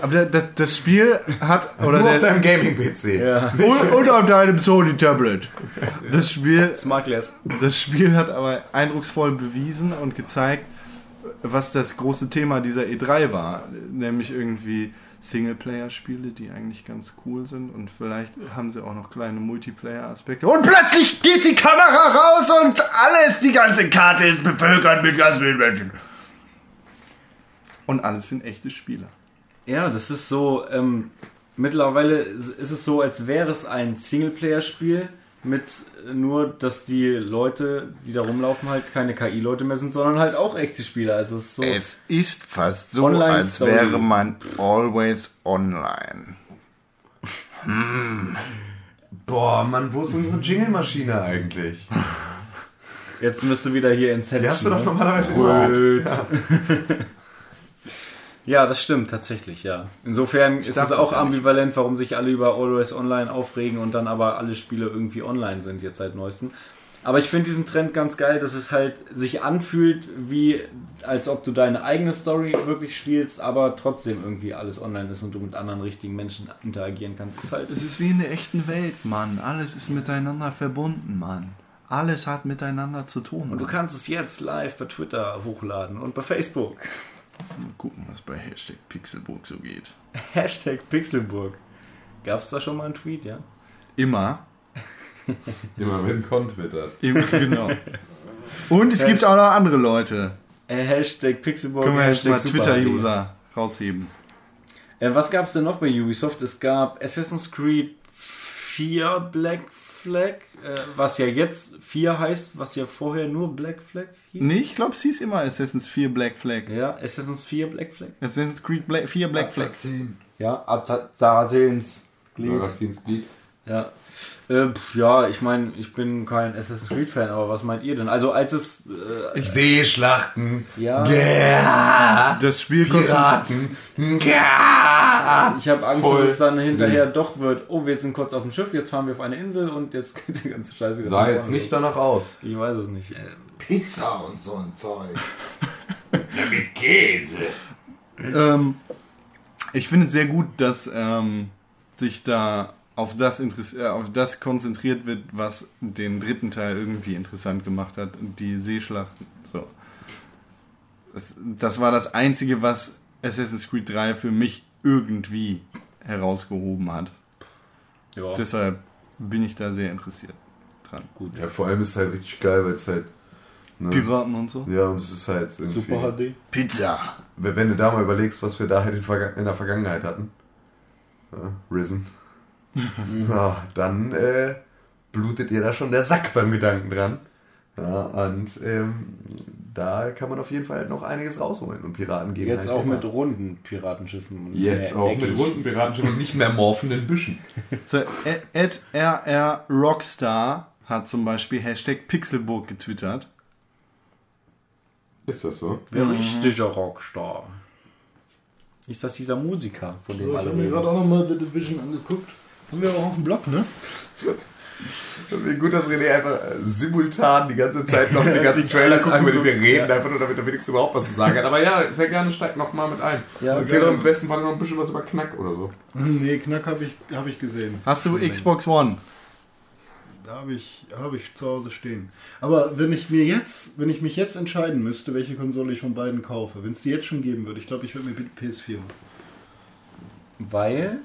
Aber der- das, das Spiel hat, oder Nur auf der, deinem Gaming-PC. und, und auf deinem Sony-Tablet. Das Spiel, Smart Glass. das Spiel hat aber eindrucksvoll bewiesen und gezeigt, was das große Thema dieser E3 war. Nämlich irgendwie Singleplayer-Spiele, die eigentlich ganz cool sind und vielleicht haben sie auch noch kleine Multiplayer-Aspekte. Und plötzlich geht die Kamera raus und alles, die ganze Karte ist bevölkert mit ganz vielen Menschen. Und alles sind echte Spieler. Ja, das ist so, ähm, mittlerweile ist ist es so, als wäre es ein Singleplayer-Spiel mit nur, dass die Leute, die da rumlaufen, halt keine KI-Leute mehr sind, sondern halt auch echte Spieler. Also es ist so. Es ist fast so, Online als wäre man always online. Boah, Mann, wo ist unsere Jingle-Maschine eigentlich? Jetzt müsste wieder hier Inception. Die hast du doch ne? normalerweise immer. Blöd. Ja, das stimmt tatsächlich, ja. Insofern ist es auch nicht. ambivalent, warum sich alle über Always Online aufregen und dann aber alle Spiele irgendwie online sind jetzt seit neuestem. Aber ich finde diesen Trend ganz geil, dass es halt sich anfühlt, wie als ob du deine eigene Story wirklich spielst, aber trotzdem irgendwie alles online ist und du mit anderen richtigen Menschen interagieren kannst. Ist halt Es ist wie in der echten Welt, Mann. Alles ist miteinander verbunden, Mann. Alles hat miteinander zu tun. und du Mann. kannst es jetzt live bei Twitter hochladen und bei Facebook. Mal gucken, was bei Hashtag Pixelburg so geht. Hashtag Pixelburg. Gab es da schon mal einen Tweet, ja? Immer. Immer wenn Con twittert. Immer, genau. Und es gibt auch noch andere Leute. Äh, Hashtag Pixelburg. Können wir jetzt mal Hashtag Twitter-User rausheben. Äh, was gab es denn noch bei Ubisoft? Es gab Assassin's Creed 4 Black Flag, äh, was ja jetzt 4 heißt, was ja vorher nur Black Flag hieß. Nee, ich glaube, es hieß immer Assassin's 4 Black Flag. Ja, Assassin's 4 Black Flag. Assassin's Creed Black, 4 Black Flag. Ja, Assassin's Creed. Ja. Äh, pf, ja, ich meine, ich bin kein Assassin's Creed Fan, aber was meint ihr denn? Also als es äh, Seeschlachten. ja, Ja. Das Spiel Piraten. Ja. ich habe Angst, Voll dass es dann hinterher doch wird. Oh, wir sind kurz auf dem Schiff, jetzt fahren wir auf eine Insel und jetzt geht die ganze Scheiße wieder. Sah jetzt nicht danach aus. Ich weiß es nicht. Pizza und so ein Zeug. ja, mit Käse. Ähm, ich finde es sehr gut, dass ähm, sich da auf das, interess- äh, auf das konzentriert wird, was den dritten Teil irgendwie interessant gemacht hat. Die Seeschlachten. So. Das, das war das Einzige, was Assassin's Creed 3 für mich irgendwie herausgehoben hat. Ja. Deshalb bin ich da sehr interessiert dran. Gut. Ja, vor allem ist es halt richtig geil, weil es halt. Ne, Piraten und so. ja, und es ist halt irgendwie. Super HD. Pizza. Wenn wenn du da mal überlegst, was wir da halt in, Verga- in der Vergangenheit hatten. Ja, Risen. ja, dann äh, blutet dir da schon der Sack beim Gedanken dran. Ja, und ähm, da kann man auf jeden Fall noch einiges rausholen. Und Piraten gehen Jetzt halt auch immer. mit runden Piratenschiffen. und Jetzt mehr auch mit eckig. runden Piratenschiffen und nicht mehr morphenden Büschen. So, Ed RR Rockstar hat zum Beispiel Hashtag Pixelburg getwittert. Ist das so? Wer richtiger Rockstar. Ist das dieser Musiker, von dem Ich alle habe mir gerade auch nochmal The Division angeguckt. Haben wir auch auf dem Blog, ne? Wie gut, dass René einfach äh, simultan die ganze Zeit noch die ganzen Trailer guckt, über die wir reden, einfach nur damit er wenigstens überhaupt was zu sagen hat. Aber ja, sehr gerne steigt noch mal mit ein. Ja, Erzähl doch im besten Fall noch ein bisschen was über Knack oder so. Nee, Knack habe ich, hab ich gesehen. Hast du Xbox One? Da habe ich, hab ich zu Hause stehen. Aber wenn ich mir jetzt, wenn ich mich jetzt entscheiden müsste, welche Konsole ich von beiden kaufe, wenn es die jetzt schon geben würde, ich glaube, ich würde mir PS4 holen. Weil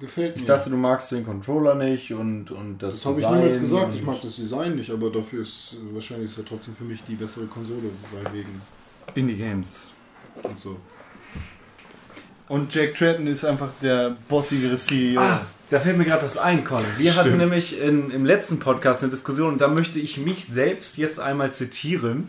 Gefällt mir. ich dachte, du magst den Controller nicht und, und das das habe ich Design niemals gesagt. Ich mag das Design nicht, aber dafür ist wahrscheinlich ist ja trotzdem für mich die bessere Konsole, weil wegen Indie Games. und so. Und Jack Tretton ist einfach der bossigere CEO. Ah, da fällt mir gerade was ein, Con. Wir hatten nämlich in, im letzten Podcast eine Diskussion und da möchte ich mich selbst jetzt einmal zitieren,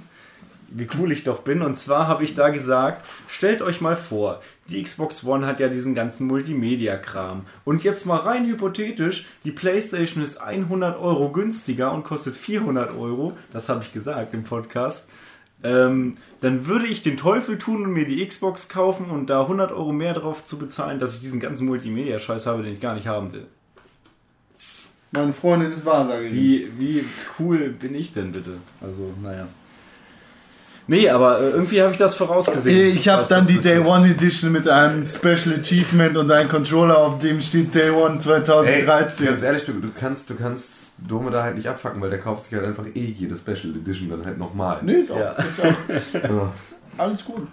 wie cool ich doch bin. Und zwar habe ich da gesagt, stellt euch mal vor, die Xbox One hat ja diesen ganzen Multimedia-Kram. Und jetzt mal rein hypothetisch, die PlayStation ist 100 Euro günstiger und kostet 400 Euro. Das habe ich gesagt im Podcast. Ähm, dann würde ich den Teufel tun und mir die Xbox kaufen und da 100 Euro mehr drauf zu bezahlen, dass ich diesen ganzen Multimedia-Scheiß habe, den ich gar nicht haben will. Meine Freundin ist Wahrsagerin. Wie, wie cool bin ich denn bitte? Also, naja. Nee, aber äh, irgendwie habe ich das vorausgesehen. Ich habe dann die Day One Edition mit einem Special Achievement und einem Controller, auf dem steht Day One Ey, 2013. ganz ehrlich, du, du kannst, du kannst Dome da halt nicht abfacken, weil der kauft sich halt einfach eh jede Special Edition dann halt nochmal. Nee, ist auch, Ja. ist auch Ja. alles gut.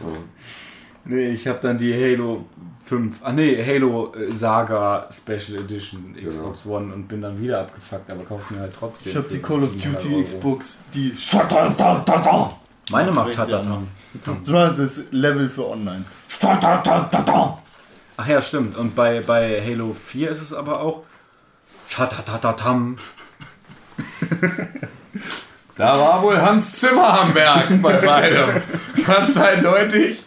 Nee, ich habe dann die Halo 5, ah nee, Halo äh, Saga Special Edition Xbox One und bin dann wieder abgefuckt, aber kauf's mir halt trotzdem. Ich habe die Call of 700 Duty Euro. Xbox, die Meine Macht hat er noch. Das war das Level für online. Ach ja, stimmt. Und bei, bei Halo 4 ist es aber auch. Schatatatatam. Da war wohl Hans Zimmer am Werk bei beidem. Ganz eindeutig.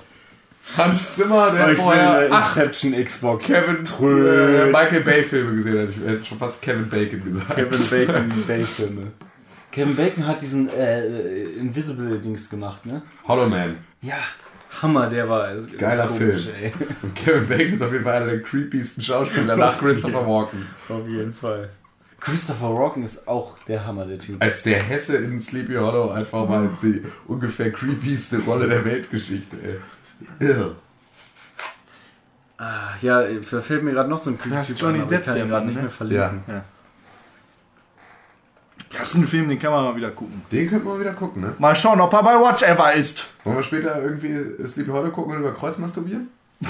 Hans Zimmer, der vorher acht Inception Xbox. Kevin äh, Michael Bay Filme gesehen hat. Ich hätte schon fast Kevin Bacon gesagt. Kevin Bacon Bay-Filme. Kevin Bacon hat diesen äh, Invisible-Dings gemacht, ne? Hollow Man. Ja. Hammer, der war. äh, Geiler komisch, Film. Ey. Und Kevin Bacon ist auf jeden Fall einer der creepiesten Schauspieler nach Christopher Walken. Auf jeden Fall. Christopher Walken ist auch der Hammer, der Typ. Als der Hesse in Sleepy Hollow einfach mal die ungefähr creepieste Rolle der Weltgeschichte, ey. Irr. Ah, Ja, da fällt mir gerade noch so ein ist Typ aber ich Depp, kann der ihn gerade nicht ne? mehr verlinken. Ja. Das ist ein Film, den kann man mal wieder gucken. Den könnten wir wieder gucken, ne? Mal schauen, ob er bei Watch Ever ist. Wollen wir später irgendwie Sleepy Hollow gucken und über Kreuz masturbieren?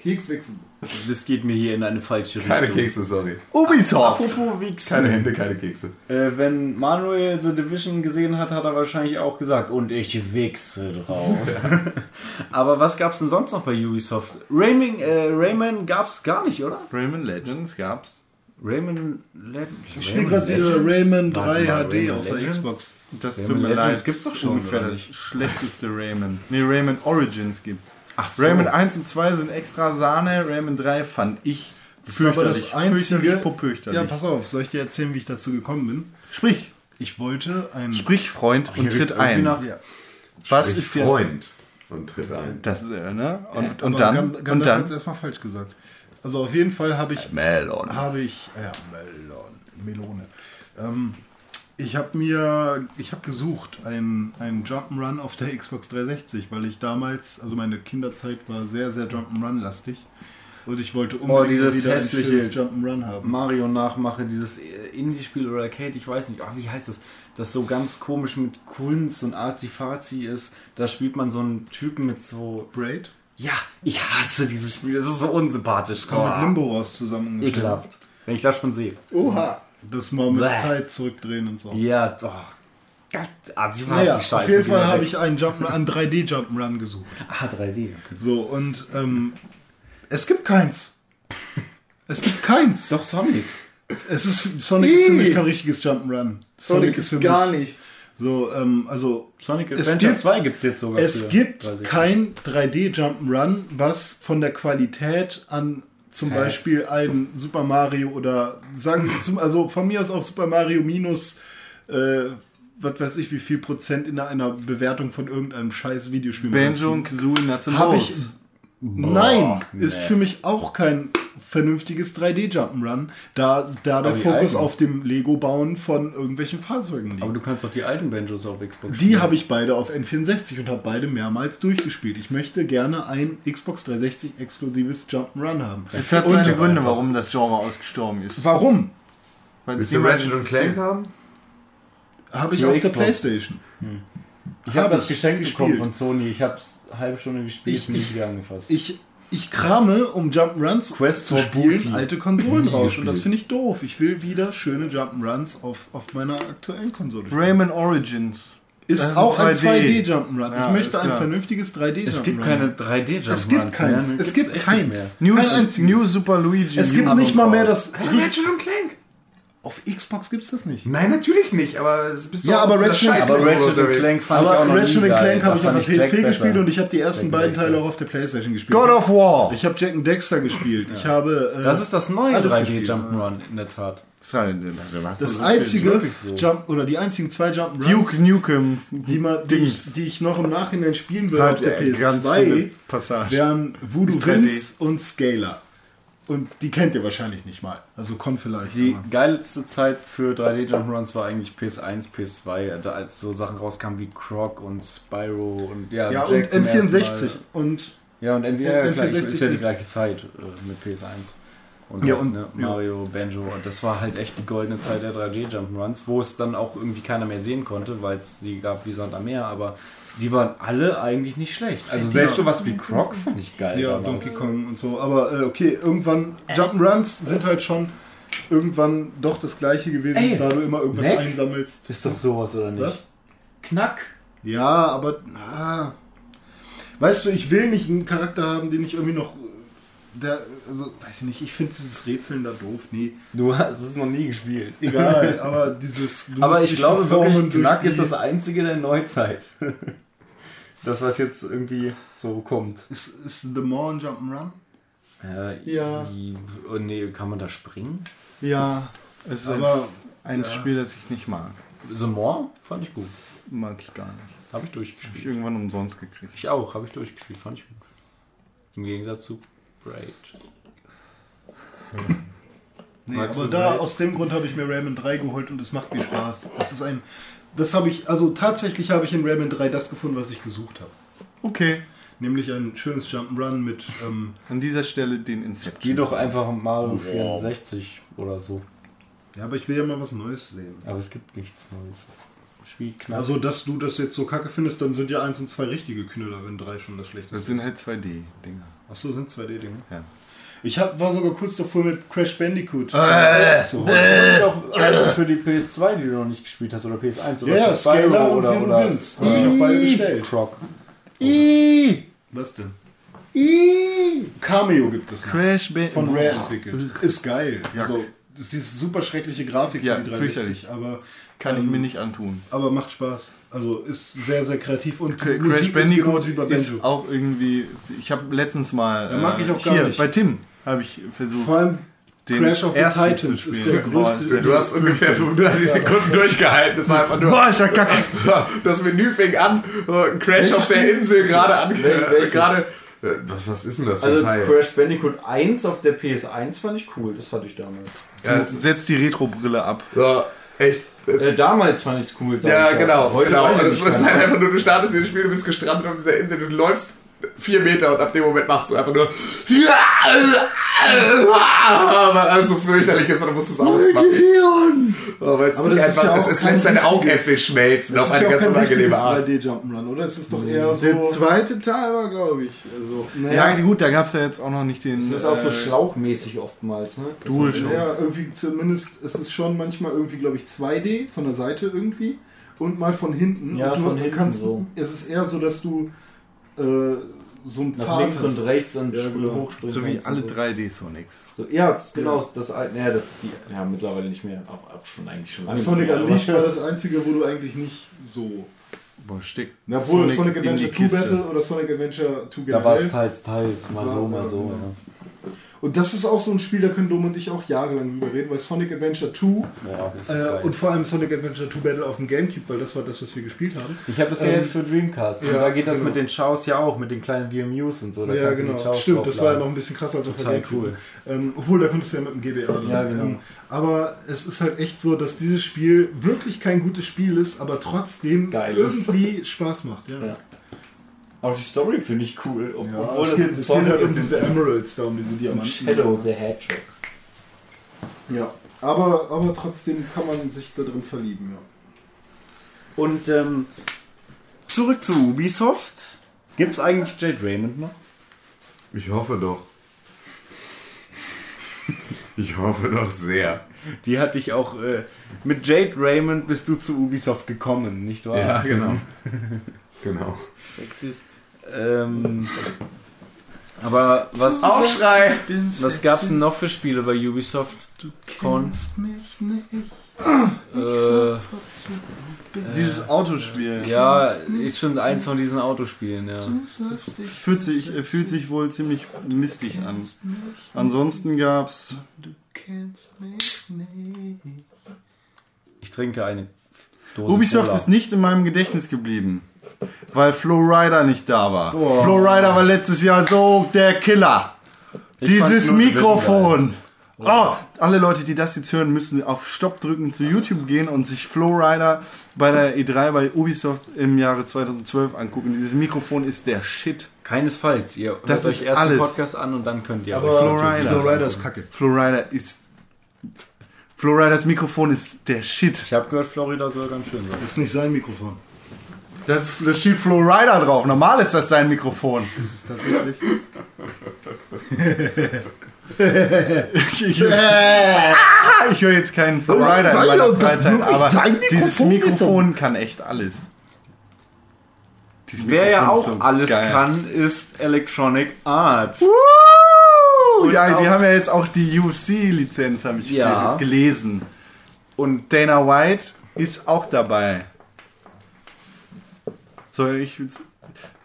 Kekswichsen. Das geht mir hier in eine falsche Keine Richtung. Kekse, sorry. Ubisoft. Apropos Wichsen. Keine Hände, keine Kekse. Äh, wenn Manuel The Division gesehen hat, hat er wahrscheinlich auch gesagt, und ich wichse drauf. Aber was gab's denn sonst noch bei Ubisoft? Rayman, äh, Rayman gab's gar nicht, oder? Rayman Legends gab's. Rayman Legends. Ich spiele gerade wieder Rayman 3 HD auf der Xbox. Das Rayman tut mir Legends leid. gibt's doch schon, ungefähr das schlechteste Rayman. Nee, Rayman Origins gibt's. Ach so. Rayman 1 und 2 sind extra Sahne, Rayman 3 fand ich Das ist aber das fürchterlich. einzige. Fürchterlich. Ja, pass auf, soll ich dir erzählen, wie ich dazu gekommen bin? Sprich. Ich wollte ein. Sprich, Freund, und tritt ein. nach- Ja. Was Sprich ist der... Freund und tritt ein. Das ist er, ne? Und, Aber und dann... Gandalf und dann... hat's erstmal falsch gesagt. Also auf jeden Fall habe ich Melon. habe ich ja Melon, Melone. Ähm, ich habe mir ich habe gesucht ein ein Jump'n'Run auf der Xbox 360, weil ich damals, also meine Kinderzeit war sehr sehr Jump'n'Run lastig und ich wollte unbedingt Oh, dieses wieder hässliche- Jump'n'Run haben. Mario nachmache, dieses Indie-Spiel oder Arcade, ich weiß nicht, ah, wie heißt das? Das so ganz komisch mit Kunst und Arzi-Fazi ist. Da spielt man so einen Typen mit so. Braid Ja, ich hasse dieses Spiel, das ist so unsympathisch. kam mit Limbo raus zusammen. Ekelhaft. Wenn ich das schon sehe. Oha. Das mal mit Bäh. Zeit zurückdrehen und so. Ja, oh. Gott, Arzi-Fazi, Naja, scheiße. auf jeden Fall habe ich einen Jump, einen 3D Jump'n'Run gesucht. Ah, 3D. Okay. So und ähm, es gibt keins. Es gibt keins. Doch, Sonic. Es ist Sonic ist für mich kein richtiges Jump'n'Run. Sonic ist gar mich nichts. So ähm, also Sonic Es Adventure gibt- 2 gibt es jetzt sogar. es für gibt 30. kein 3D Jump'n'Run, was von der Qualität an zum Beispiel ein Super Mario oder sagen wir zum also von mir aus auch Super Mario minus äh, was weiß ich wie viel Prozent in einer Bewertung von irgendeinem scheiß Videospiel Banjo und Kazooie Nuts and Habe ich. Nein, ist für mich auch kein vernünftiges 3D Jump'n'Run, da, da der Fokus auf dem Lego-Bauen von irgendwelchen Fahrzeugen liegt. Aber du kannst doch die alten Banjos auf Xbox Die habe ich beide auf N64 und habe beide mehrmals durchgespielt. Ich möchte gerne ein Xbox 360 exklusives Jump'n'Run haben. Es hat Und seine Gründe, warum das Genre ausgestorben ist. Warum? Weil es Willst du niemand Ratchet und. Clank haben? Habe ich auf der Xbox. Playstation. Ich habe Hab das Geschenk gespielt. bekommen von Sony. Ich habe es eine halbe Stunde gespielt Ich- ich- wieder angefasst. Ich, ich krame, um Jump'n'Runs Quest zu spielen, Booty. alte Konsolen raus. Und das finde ich doof. Ich will wieder schöne Jump'n'Runs auf, auf meiner aktuellen Konsole spielen. Rayman Origins. Ist ist auch ein 2D. 2D Jump'n'Run. Ja, ich möchte ein klar. vernünftiges 3D Jump'n'Run. es gibt keine 3D-Jump'n'Runs Es gibt keins. mehr. Es gibt keins. New, Kein. New Super Luigi. Es gibt nicht mal mehr das. Ratchet und Clank? Auf Xbox gibt es das nicht. Nein, natürlich nicht, aber es bist Ja, aber Ratchet- Aber Ratchet und Clank fand Aber ich auch noch Ratchet nie Clank habe ich auf der PSP gespielt besser. und ich habe die ersten Jack beiden. Teile auch auf der Playstation gespielt. God of War. ich habe Jack and Dexter gespielt. Ich habe. Äh, Das ist das neue alles gespielt. 3D-Jump'n'Run, in der Tat. Das, das, Das einzige so. Jump oder die einzigen zwei Jump'n'Runs, Duke Nukem. die, man, die, ich, die ich noch im Nachhinein spielen würde auf der er ganz PS2, viele Passagen. wären Voodoo 3D. Vince und Scalar. Und die kennt ihr wahrscheinlich nicht mal. Also Con vielleicht. Die aber- geilste Zeit für 3D-Jump'n'Runs war eigentlich PS1, PS2, da als so Sachen rauskamen wie Croc und Spyro und ja, ja, und Jack ersten N64. Mal. Und Ja, und N- ja, N64 ist ja die gleiche Zeit äh, mit PS1. Und, Ja, auch, und- ne, ja. Mario, Banjo. Und das war halt echt die goldene Zeit der 3D-Jump'n'Runs, wo es dann auch irgendwie keiner mehr sehen konnte, weil es die gab wie Sand am Meer, aber die waren alle eigentlich nicht schlecht. Also selbst sowas wie Croc fand ich geil. Ja, damals. Donkey Kong und so. Aber äh, okay, irgendwann, Jump'n'Runs sind halt schon irgendwann doch das gleiche gewesen, Ey, da du immer irgendwas Mac? einsammelst. Ist doch sowas, oder nicht? Was? Knack. Ja, aber. Ah. Weißt du, ich will nicht einen Charakter haben, den ich irgendwie noch der, also, weiß ich nicht, ich finde dieses Rätseln da doof. Nee, Du hast es noch nie gespielt. egal, aber dieses. Aber ich glaube verformen wirklich, Knack die- ist das einzige der Neuzeit. das, was jetzt irgendwie so kommt. Ist, ist The More ein Jump'n'Run? Äh, Ja. Oh nee, kann man da springen? Ja, es ist Aber, ein, ein ja. Spiel, das ich nicht mag. The More fand ich gut. Mag ich gar nicht. Habe ich Hab ich durchgespielt. irgendwann umsonst gekriegt. Ich auch, habe ich durchgespielt, fand ich gut. Im Gegensatz zu Braid. Nee, Magst aber da, aus dem Grund habe ich mir Rayman 3 geholt und es macht mir Spaß. Das ist ein. Das habe ich, also tatsächlich habe ich in Rayman 3 das gefunden, was ich gesucht habe. Okay. Nämlich ein schönes Jump'n'Run mit. Ähm, An dieser Stelle den Inception. Geh doch einfach Mario 64 oder so. ja, aber ich will ja mal was Neues sehen. Aber es gibt nichts Neues. Spiel knapp. Also, dass du das jetzt so kacke findest, dann sind ja 1 und 2 richtige Knüller, wenn 3 schon das schlechteste Das sind halt 2D-Dinger. Achso, sind 2D-Dinge. Ja. Ich hab, war sogar kurz davor mit Crash Bandicoot. Äh, zu holen. doch einen für die PS2, die du noch nicht gespielt hast, oder PS1 oder Ja, ist Scalar und wie du willst. Habe ich auch beide bestellt. Croc. Was denn? Cameo gibt es noch. Crash Band. Von Rare entwickelt. Ist geil. Also, das ist diese super schreckliche Grafik Ja, für die 360. fürchterlich. Aber, Kann ich ähm, mir nicht antun. aber macht Spaß. Also ist sehr, sehr kreativ und Cra- Musik Crash ist Bandicoot genauso wie bei ist Banjo. auch irgendwie. Ich habe letztens mal. Ja, mag ich auch gar hier, nicht. Bei Tim habe ich versucht. Vor allem den Crash of the ersten Titans zu ist spielen. der größte. der- Du hast ungefähr 35 Sekunden durchgehalten. Das war einfach nur. Boah, ist ja kacke. Das Menü fing an, ein Crash auf der Insel gerade an. welches? Gerade. Äh, Was, was ist denn das für ein Also Teil? Crash Bandicoot 1 auf der PS1 fand ich cool, das hatte ich damals. Ja, setzt die Retro-Brille ab. So, echt. Äh, damals fand ich es cool. sag ja, ich genau. Heute genau. es nicht, ist keine halt einfach nur, du startest dieses Spiel, du bist gestrandet auf dieser Insel, du läufst vier Meter und ab dem Moment machst du einfach nur. Weil alles so fürchterlich ist und du musst es ausmachen. Oh, weil es Aber das ist einfach, ja es, lässt deine Augäpfel schmelzen Das auf ist eine ja ganz kein unangenehme Art. 3D Jump'n'Run, oder? Es ist doch eher so. Der zweite Teil war, glaube ich. Also, Ja, gut, da gab es ja jetzt auch noch nicht den. Das ist auch so äh, schlauchmäßig oftmals, ne? Dual. Ja, irgendwie zumindest, es ist schon manchmal irgendwie, glaube ich, 2D von der Seite irgendwie und mal von hinten. Ja, und du von hinten kannst, so. Es ist eher so, dass du äh, so ein Nach Pfad links hast. und rechts und Ja, genau. hochspringen. So wie alle so. 3D-Sonics. So, ja, das, genau, das alte, ja, das, die, ja, mittlerweile nicht mehr, auch, auch schon eigentlich schon lange. Sonic mehr, Unleashed war das einzige, wo du eigentlich nicht so. Wo steckt Obwohl Sonic, Sonic Adventure die 2 Kiste? Battle oder Sonic Adventure 2 Da war es teils, teils, mal so, mal ja, so. ja. Ja. Und das ist auch so ein Spiel, da können Dom und ich auch jahrelang drüber reden, weil Sonic Adventure 2 Boah, ist das äh, und vor allem Sonic Adventure 2 Battle auf dem Gamecube, weil das war das, was wir gespielt haben. Ich habe das ja Ähm, jetzt für Dreamcast. und ja, da geht das genau. mit den Chows ja auch, mit den kleinen VMUs und so. Da ja, genau. Stimmt, das war ja noch ein bisschen krasser als auf Total Gamecube. cool. Ähm, obwohl, da konntest du ja mit dem GBA. dran. Ja, genau. Ähm, aber es ist halt echt so, dass dieses Spiel wirklich kein gutes Spiel ist, aber trotzdem Geil ist. irgendwie Spaß macht. Ja. Ja. Auch die Story finde ich cool. ob- Ja, obwohl es das geht, es geht halt um diese Emeralds da, um diese Diamanten. Shadow the Hedgehog. Ja, aber, aber trotzdem kann man sich da drin verlieben, ja. Und ähm, zurück zu Ubisoft. Gibt es eigentlich Jade Raymond noch? Ich hoffe doch. Ich hoffe doch sehr. Die hatte ich auch. Äh, mit Jade Raymond bist du zu Ubisoft gekommen, nicht wahr? Ja, genau. genau. Sexist. Ähm, aber was, Aufschrei! was gab's denn noch für Spiele bei Ubisoft? Con? mich nicht. Äh, Dieses Autospiel. ja, ist schon eins von diesen Autospielen, ja. Fühlt sich, fühlt sich wohl ziemlich mistig an. Ansonsten gab's. Ich trinke eine Dose Ubisoft Cola. ist nicht in meinem Gedächtnis geblieben. Weil Flowrider nicht da war. Flowrider war letztes Jahr so der Killer. Dieses nur Division Mikrofon. Oh, alle Leute, die das jetzt hören, müssen auf Stopp drücken zu YouTube gehen und sich Flowrider bei der E3 bei Ubisoft im Jahre 2012 angucken. Dieses Mikrofon ist der Shit. Keinesfalls. Ihr hört Das euch ist erst den alles. Podcast an und dann könnt ihr Aber Flowrider. Flowrider ist kacke. Flowrider ist. Flowriders Mikrofon ist der Shit. Ich habe gehört, Florida soll ganz schön sein. Das ist nicht sein Mikrofon. Das, da steht Flowrider drauf. Normal ist das sein Mikrofon. Das ist tatsächlich. Ich, ich, Ah, ich höre jetzt keinen Flowrider in Weil meiner das Freizeit, aber dieses. Mikrofon kann echt alles. Dieses Wer ja auch so alles geil. kann, ist Electronic Arts. Uh, ja, die haben ja jetzt auch die UFC-Lizenz, habe ich Ja. ge- gelesen. Und Dana White ist auch dabei. So, ich.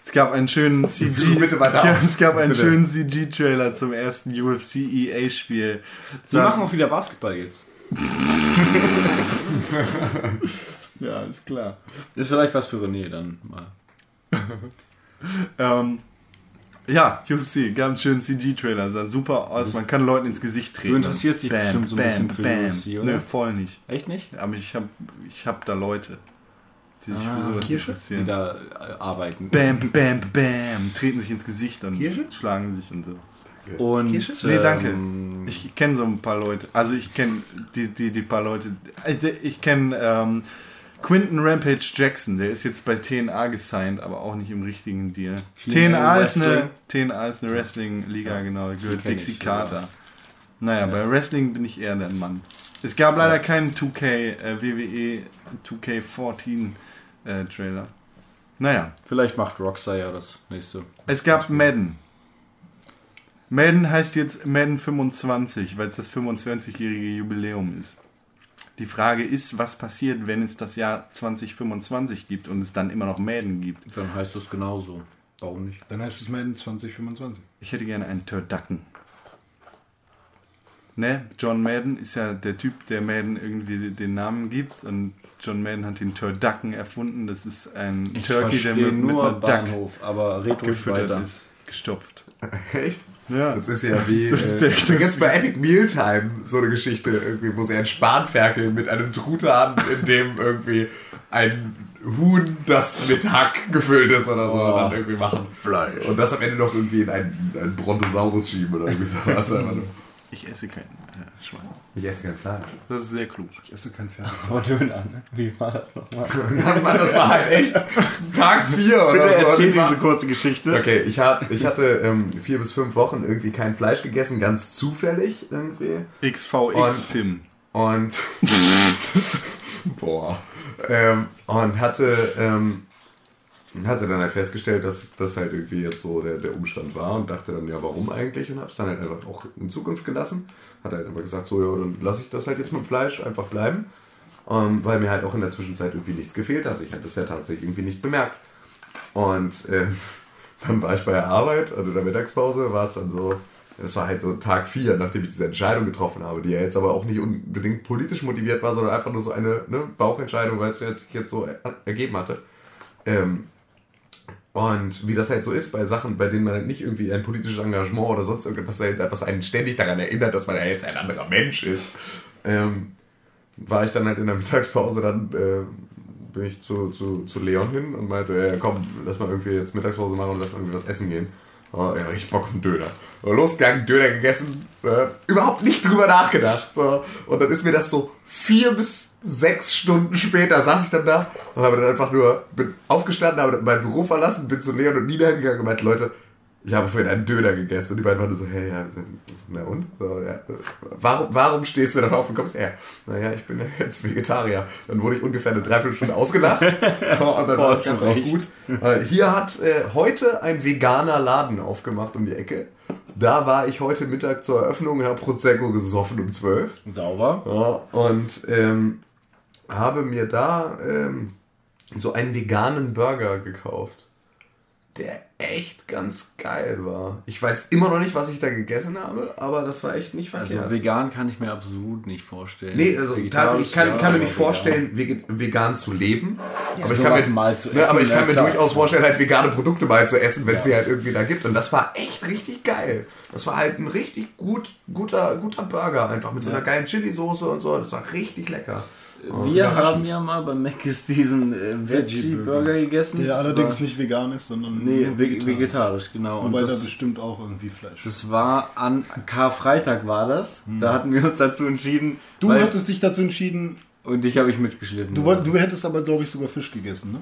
Es gab einen schönen CG. es, gab, es gab einen Bitte. schönen CG-Trailer zum ersten UFC EA-Spiel. Die machen auch wieder Basketball jetzt. Ja, ist klar. Ist vielleicht was für René dann mal. Ähm, ja, UFC, gab einen schönen CG-Trailer, sah super aus, man kann Leuten ins Gesicht treten. Du interessierst dich bestimmt so ein bisschen für UFC, oder? Nö, voll nicht. Echt nicht? Aber ich hab, ich hab da Leute, die sich für sowas Die interessieren. da äh, arbeiten. Bam, bam, bam, treten sich ins Gesicht und Kirsche? schlagen sich und so. Und, Nee, danke. ähm, Ich kenne so ein paar Leute. Also ich kenne die, die, die paar Leute. Also ich kenne ähm, Quinton Rampage Jackson, der ist jetzt bei TNA gesigned, aber auch nicht im richtigen Deal. TNA ist, eine, TNA ist eine Wrestling-Liga, genau. Gehört Dixie ich, Carter. Naja, bei Wrestling bin ich eher der Mann. Es gab leider keinen 2K, äh, WWE 2K14 äh, Trailer. Naja, Vielleicht macht Rockstar ja das nächste. es gab Madden. Madden heißt jetzt Madden 25, weil es das 25-jährige Jubiläum ist. Die Frage ist, was passiert, wenn es das Jahr 2025 gibt und es dann immer noch Madden gibt. Dann heißt es genauso. Warum nicht? Dann heißt es Madden 2025. Ich hätte gerne einen Turducken. Ne? John Madden ist ja der Typ, der Madden irgendwie den Namen gibt und John Madden hat den Turducken erfunden. Das ist ein Ich Turkey, der mit, mit nur einer Duck Bahnhof, aber red ruhig gefüttert weiter. ist, gestopft. Echt? Ja. Das ist ja wie. Das ist äh, echt- da gibt's bei Epic Mealtime so eine Geschichte, irgendwie, wo sie einen Spanferkel mit einem Truthahn, in dem irgendwie ein Huhn, das mit Hack gefüllt ist oder so, dann irgendwie machen. Fleisch. Und das am Ende noch irgendwie in einen, einen Brontosaurus schieben oder irgendwie sowas. Ich esse kein äh, Schwein. Ich esse kein Fleisch. Das ist sehr klug. Ich esse kein Pferd. Aber Döner, ne? Wie war das nochmal? Mann, das war halt echt Tag 4 oder Bitte so. erzähl war- diese kurze Geschichte. Okay, ich, hab, ich hatte ähm, vier bis fünf Wochen irgendwie kein Fleisch gegessen, ganz zufällig irgendwie. XVX Und- Tim. Und. Boah. Ähm, und hatte, ähm, hatte dann halt festgestellt, dass das halt irgendwie jetzt so der, der Umstand war und dachte dann, ja, warum eigentlich? Und hab's dann halt einfach auch in Zukunft gelassen. Hat halt einfach gesagt, so, ja, dann lasse ich das halt jetzt mit dem Fleisch einfach bleiben. Ähm, weil mir halt auch in der Zwischenzeit irgendwie nichts gefehlt hat. Ich hatte es ja tatsächlich irgendwie nicht bemerkt. Und ähm, dann war ich bei der Arbeit und in der Mittagspause war es dann so, das war halt so Tag 4, nachdem ich diese Entscheidung getroffen habe, die ja jetzt aber auch nicht unbedingt politisch motiviert war, sondern einfach nur so eine ne, Bauchentscheidung, weil es jetzt, jetzt so er- ergeben hatte. Ähm, und wie das halt so ist bei Sachen, bei denen man halt nicht irgendwie ein politisches Engagement oder sonst irgendwas was einen ständig daran erinnert, dass man ja jetzt ein anderer Mensch ist, ähm, war ich dann halt in der Mittagspause, dann äh, bin ich zu, zu, zu Leon hin und meinte, ja, komm, lass mal irgendwie jetzt Mittagspause machen und lass mal irgendwie was essen gehen. Oh, ja, richtig Bock auf einen Döner. Losgegangen, Döner gegessen, äh, überhaupt nicht drüber nachgedacht. So. Und dann ist mir das so vier bis sechs Stunden später saß ich dann da und habe dann einfach nur, bin aufgestanden, habe mein Büro verlassen, bin zu Leon und Nina hingegangen und meinte, Leute, ich habe vorhin einen Döner gegessen. Und die beiden waren nur so, hey, ja, na und? So, ja. warum, warum stehst du dann auf und kommst her? Naja, ich bin jetzt Vegetarier. Dann wurde ich ungefähr eine Dreiviertelstunde ausgelacht. und dann war das zu Ganze auch gut. Äh, Hier hat äh, heute ein veganer Laden aufgemacht um die Ecke. Da war ich heute Mittag zur Eröffnung und habe Prosecco gesoffen um 12. Sauber. Ja, und ähm, habe mir da ähm, so einen veganen Burger gekauft, der echt ganz geil war. Ich weiß immer noch nicht, was ich da gegessen habe, aber das war echt nicht verkehrt. Also vegan kann ich mir absolut nicht vorstellen. Nee, also tatsächlich, ich kann, ja, kann mir nicht vorstellen, vegan zu leben. aber ich mir, mal zu ne, essen, aber ich ja, kann mir klar. durchaus vorstellen, halt vegane Produkte mal zu essen, wenn es sie halt irgendwie da gibt. Und das war echt richtig geil. Das war halt ein richtig gut, guter, guter Burger, einfach mit so einer geilen Chili-Soße und so. Das war richtig lecker. Wir haben ja mal bei Mc's diesen äh, Veggie-Burger gegessen. Der Das allerdings nicht vegan ist, sondern Nee, vegetarisch, vegetarisch genau. Und Wobei da das, bestimmt auch irgendwie Fleisch das war an Karfreitag war das. Da hatten wir uns dazu entschieden. Du weil- hattest dich dazu entschieden, und dich habe ich mitgeschliffen. du, wollt, du hättest aber, glaube ich, sogar Fisch gegessen, ne?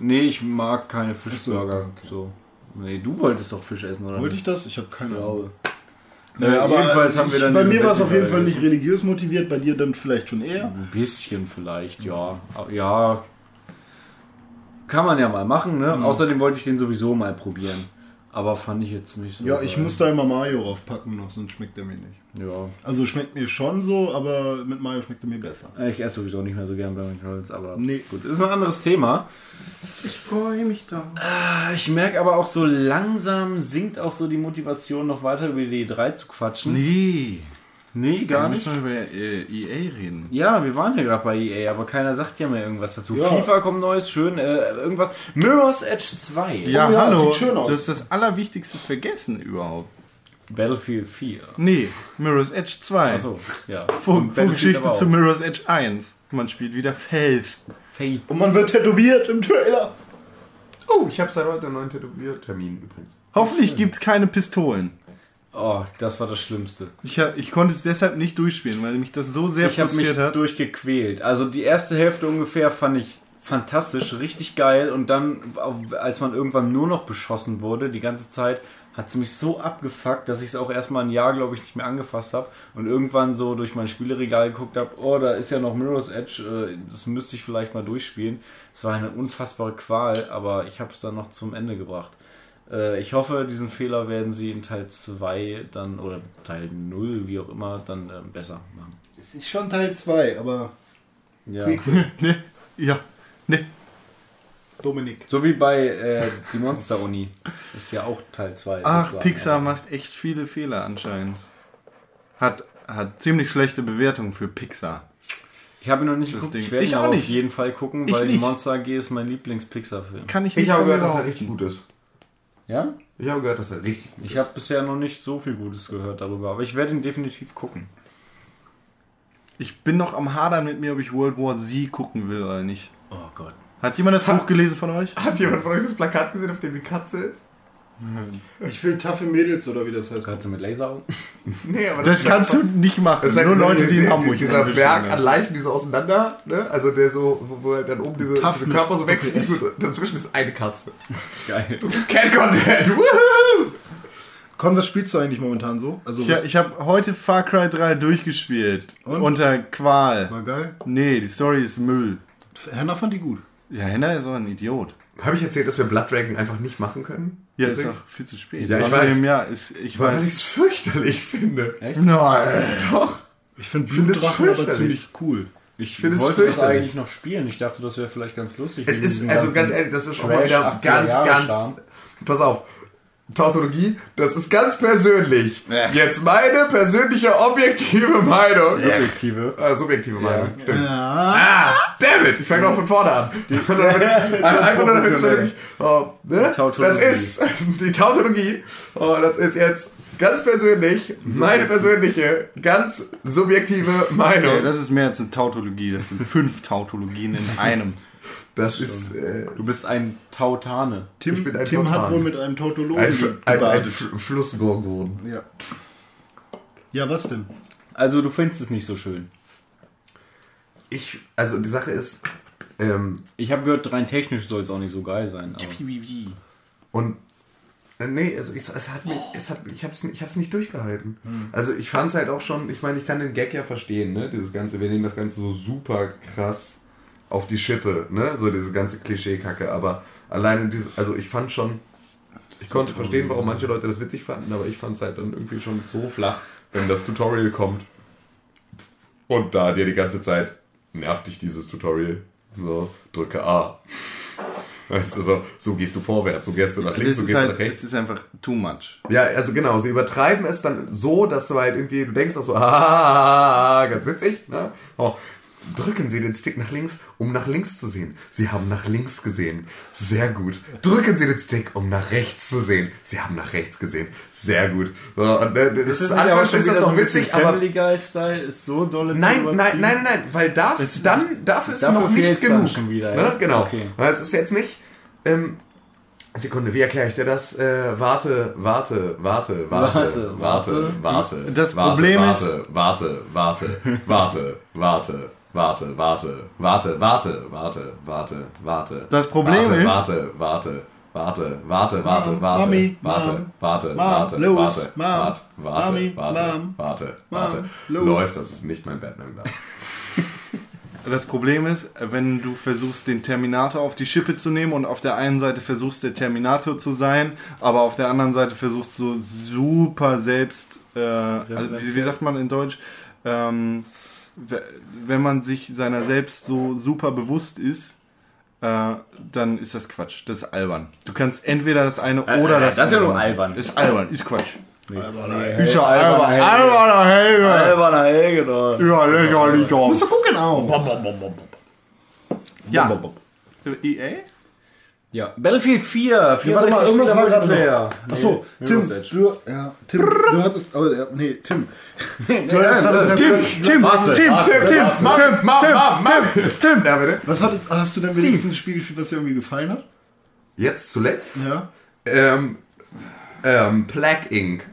Nee, ich mag keine Fischburger. So. Nee, du wolltest doch Fisch essen, oder? Wollte ich das? Ich habe keine Ich Ahnung. Nee, Äh, aber jedenfalls haben wir dann bei mir war es auf jeden Fall nicht religiös motiviert, bei dir dann vielleicht schon eher. Ein bisschen vielleicht, ja. Ja. Kann man ja mal machen, ne? Außerdem wollte ich den sowieso mal probieren. Aber fand ich jetzt nicht so. Ja, ich geil. muss da immer Mayo draufpacken noch, sonst schmeckt er mir nicht. Ja. Also schmeckt mir schon so, aber mit Mayo schmeckt er mir besser. Ich esse sowieso nicht mehr so gern bei McDonalds, aber Nee. gut, ist ein anderes Thema. Ich freue mich da. Ich merke aber auch so langsam sinkt auch so die Motivation, noch weiter über die E3 zu quatschen. Nee. Nee, Wir gar nicht. müssen wir über äh, EA reden. Ja, wir waren ja gerade bei EA, aber keiner sagt ja mehr irgendwas dazu. Ja. FIFA kommt neues, schön, äh, irgendwas. Mirror's Edge 2. Ja, Oh ja, hallo. sieht schön aus. Das ist das Allerwichtigste vergessen überhaupt. Battlefield 4. Nee, Mirror's Edge 2. Achso, ja. Vor, Vorgeschichte auch. zu Mirror's Edge 1. Man spielt wieder Faith. Fate. Und man wird tätowiert im Trailer. Oh, ich habe seit heute einen neuen Tätowiertermin übrigens. Hoffentlich gibt's keine Pistolen. Oh, das war das Schlimmste. Ich, ich konnte es deshalb nicht durchspielen, weil mich das so sehr Ich habe mich frustriert hat. durchgequält. Also die erste Hälfte ungefähr fand ich fantastisch, richtig geil. Und dann, als man irgendwann nur noch beschossen wurde, die ganze Zeit, hat es mich so abgefuckt, dass ich es auch erstmal ein Jahr, glaube ich, nicht mehr angefasst habe. Und irgendwann so durch mein Spieleregal geguckt habe, oh, da ist ja noch Mirror's Edge, äh, das müsste ich vielleicht mal durchspielen. Es war eine unfassbare Qual, aber ich habe es dann noch zum Ende gebracht. Äh, Ich hoffe, diesen Fehler werden sie in Teil 2 dann, oder Teil 0, wie auch immer, dann ähm, besser machen. Es ist schon Teil 2, aber Ja. Prequel. Nee, ja, nee. Dominik. So wie bei äh, die Monster-Uni. Ist ja auch Teil 2. Ach, Pixar macht echt viele Fehler anscheinend. Hat, hat ziemlich schlechte Bewertungen für Pixar. Ich habe ihn noch nicht Das geguckt. Ding. Ich werde Ich ihn auch aber auf nicht. jeden Fall gucken, Ich weil die nicht. Monster AG ist mein Lieblings-Pixar-Film. Kann ich nicht Ich habe gehört, dass er richtig gut ist. Ja? Ich habe gehört, dass er richtig gut Ich habe bisher noch nicht so viel Gutes gehört darüber, aber ich werde ihn definitiv gucken. Ich bin noch am Hadern mit mir, ob ich World War Z gucken will oder nicht. Oh Gott. Hat jemand das Buch gelesen von euch? Hat jemand von euch das Plakat gesehen, auf dem die Katze ist? Ich will taffe Mädels oder wie das heißt. Kannst du mit Laseraugen? Nee, aber Das kannst du nicht machen. Das halt Nur Leute, die in Hamburg Dieser sind. Berg an Leichen, die so auseinander, ne? Also der so, wo, wo halt dann oben diese, diese Körper so wegfliegen OPF. und dazwischen ist eine Katze. Geil. Cat Content! Woohoo! Con, was spielst du eigentlich momentan so? Also Ich, ich habe heute Far Cry 3 durchgespielt. Und? Unter Qual. war geil. Nee, die Story ist Müll. Henna fand die gut. Ja, Henna ist auch ein Idiot. Habe ich erzählt, dass wir Blood Dragon einfach nicht machen können? Ja, ist auch viel zu spät. Ja, ich weiß. ja, ist, ich Weil weiß. ich es fürchterlich finde. Nein. Doch. Ich finde es Blutdrachen aber fürchterlich. ziemlich cool. Ich finde es wollte das fürchterlich. eigentlich noch spielen. Ich dachte, das wäre vielleicht ganz lustig. Es ist, also ganz ehrlich, das ist auch mal wieder 80er ganz, ganz. Pass auf. Tautologie, das ist ganz persönlich. Ja. Jetzt meine persönliche objektive Meinung. Subjektive. Äh, subjektive Meinung. Stimmt. Ah, damn it! Ich fange noch von vorne an. Damit es- einfach nur, damit oh, ne? Das ist die Tautologie. Oh, das ist jetzt ganz persönlich, meine persönliche, ganz subjektive Meinung. Okay, das ist mehr als eine Tautologie. Das sind fünf Tautologien in einem. das ist äh, Du bist ein Tautane. Tim, Ich bin ein Tim hat Tautan. wohl mit einem Tautologen ein, ein, ein. F- Flussgorgon. ja. ja, was denn? Also du findest es nicht so schön. Ich, also die Sache ist, ähm, Ich habe gehört, rein technisch soll es auch nicht so geil sein. Aber Und äh, nee, also ich, es hat mich, es hat, ich hab's, ich hab's nicht durchgehalten. Also ich fand's halt auch schon, ich meine, ich kann den Gag ja verstehen, ne? Dieses Ganze, wir nehmen das Ganze so super krass auf die Schippe, ne? So diese ganze Klischee-Kacke, aber alleine diese, also ich fand schon, ich konnte verstehen, warum manche Leute das witzig fanden, aber ich fand's halt dann irgendwie schon so flach, wenn das Tutorial kommt und da dir die ganze Zeit nervt dich dieses Tutorial. So, drücke A. Weißt du, so, so gehst du vorwärts, so gehst du nach links, Das so gehst du halt, nach rechts. es ist einfach too much. Ja, also genau, sie übertreiben es dann so, dass du halt irgendwie, du denkst auch so, ah, ganz witzig, ne? Oh, drücken Sie den Stick nach links, um nach links zu sehen. Sie haben nach links gesehen. Sehr gut. Drücken Sie den Stick, um nach rechts zu sehen. Sie haben nach rechts gesehen. Sehr gut. So, und, äh, das ist, anfangs ist das noch witzig, aber Family Guy Style ist so dolle Nein, nein, nein, nein, nein, weil da, dann, dafür ist dafür noch nicht genug. wieder, ne? ja? Genau. Okay. Weil es ist jetzt nicht. Ähm, Sekunde, wie erkläre ich dir das? Äh, warte, warte, warte, warte, Warte, warte, warte. Das warte, Problem warte, ist- Warte, warte, warte, warte. Warte, warte, warte, warte, warte, warte, warte. Das Problem warte, ist- Warte, warte, warte, warte, warte, Mom, warte, Mami, warte, Mom, warte, Mom, warte, Louis, warte, Mom, warte, warte, Mami, warte, Mom, warte, Mom, warte. Lois, das ist nicht mein Batman-Glas. Das Problem ist, wenn du versuchst, den Terminator auf die Schippe zu nehmen und auf der einen Seite versuchst, der Terminator zu sein, aber auf der anderen Seite versuchst du super selbst, äh, also wie, wie sagt man in Deutsch, ähm, wenn man sich seiner selbst so super bewusst ist, äh, dann ist das Quatsch. Das ist albern. Du kannst entweder das eine oder äh, das das ist ja andere nur albern. Ist albern, ist Quatsch. Ist ja albern. Alberner Helge. Alberner Helge, da. Ja, lächerlich doch. Musst du gucken auch. Ja. EA? Ja. Battlefield 4, Ja, warte mal, irgendwas war gerade Multiplayer. noch. Achso, Tim, du, ja, Tim, du hattest, oh, ja, nee, Tim. Du hattest gerade Tim, Tim, Tim, Tim. Tim, Tim, Tim, Tim. Ja, bitte. Was hattest, hast du denn wenigstens ein Spiel gespielt, was dir irgendwie gefallen hat? Jetzt zuletzt? Ja. Ähm, ähm, Plague Inc.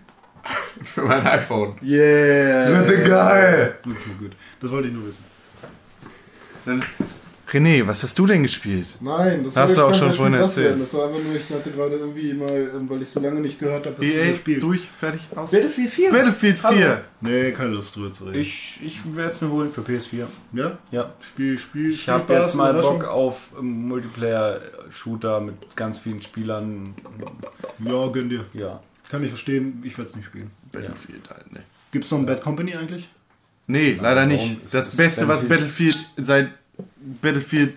Für mein iPhone. Yeah. Bitte geil. Okay, gut. Das wollte ich nur wissen. René, was hast du denn gespielt? Nein, das Hast du auch schon vorhin erzählt. werden. Das war einfach nur, ich hatte gerade irgendwie mal, ähm, weil ich so lange nicht gehört habe, was EA, du spielt. durch, fertig, aus. Battlefield 4. Battlefield 4. Nee, keine Lust drüber zu reden. Ich, ich werde es mir holen für PS4. ja? Ja. Spiel, Spiel, Ich habe jetzt mal Bock auf ähm, Multiplayer-Shooter mit ganz vielen Spielern. Ja, gönn dir. Ja. Kann ich verstehen, ich werde es nicht spielen. Battlefield halt, ne? Gibt's noch ein Bad Company eigentlich? Nee, leider warum nicht. Das Beste, was Battlefield seit Battlefield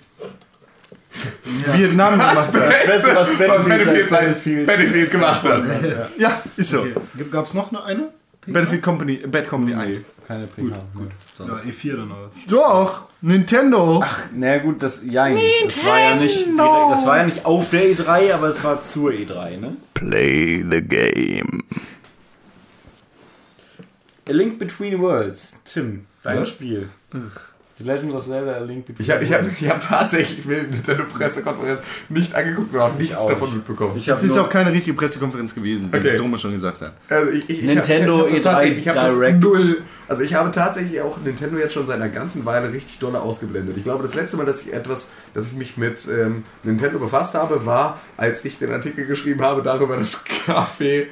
Vietnam gemacht hat. Beste, was was Battlefield Battlefield, Battlefield, Battlefield gemacht hat. Ja, ist so. Okay. Gab- Gab's noch eine? eine? Battlefield Company, Bad Company 1. Keine PK. Gut, Ja, E4 dann aber. Doch, Nintendo. Na gut, das, ja, das war ja nicht direkt, das war ja nicht auf der E3, aber es war zur E3, ne? Play the game. A Link Between Worlds. Tim, dein Spiel. The Legend of Zelda A Link Between Ich habe ich hab, hab tatsächlich mir die Nintendo-Pressekonferenz nicht angeguckt und auch nichts auch davon mitbekommen. Hab ist auch keine richtige Pressekonferenz gewesen, wie Okay. Dome schon gesagt hat. Also ich, ich, Nintendo ich hab, ich hab das tatsächlich- E3 ich hab das Direct. null. Also ich habe tatsächlich auch Nintendo jetzt schon seit einer ganzen Weile richtig doll ausgeblendet. Ich glaube, das letzte Mal, dass ich etwas, dass ich mich mit ähm, Nintendo befasst habe, war, als ich den Artikel geschrieben habe darüber, dass Café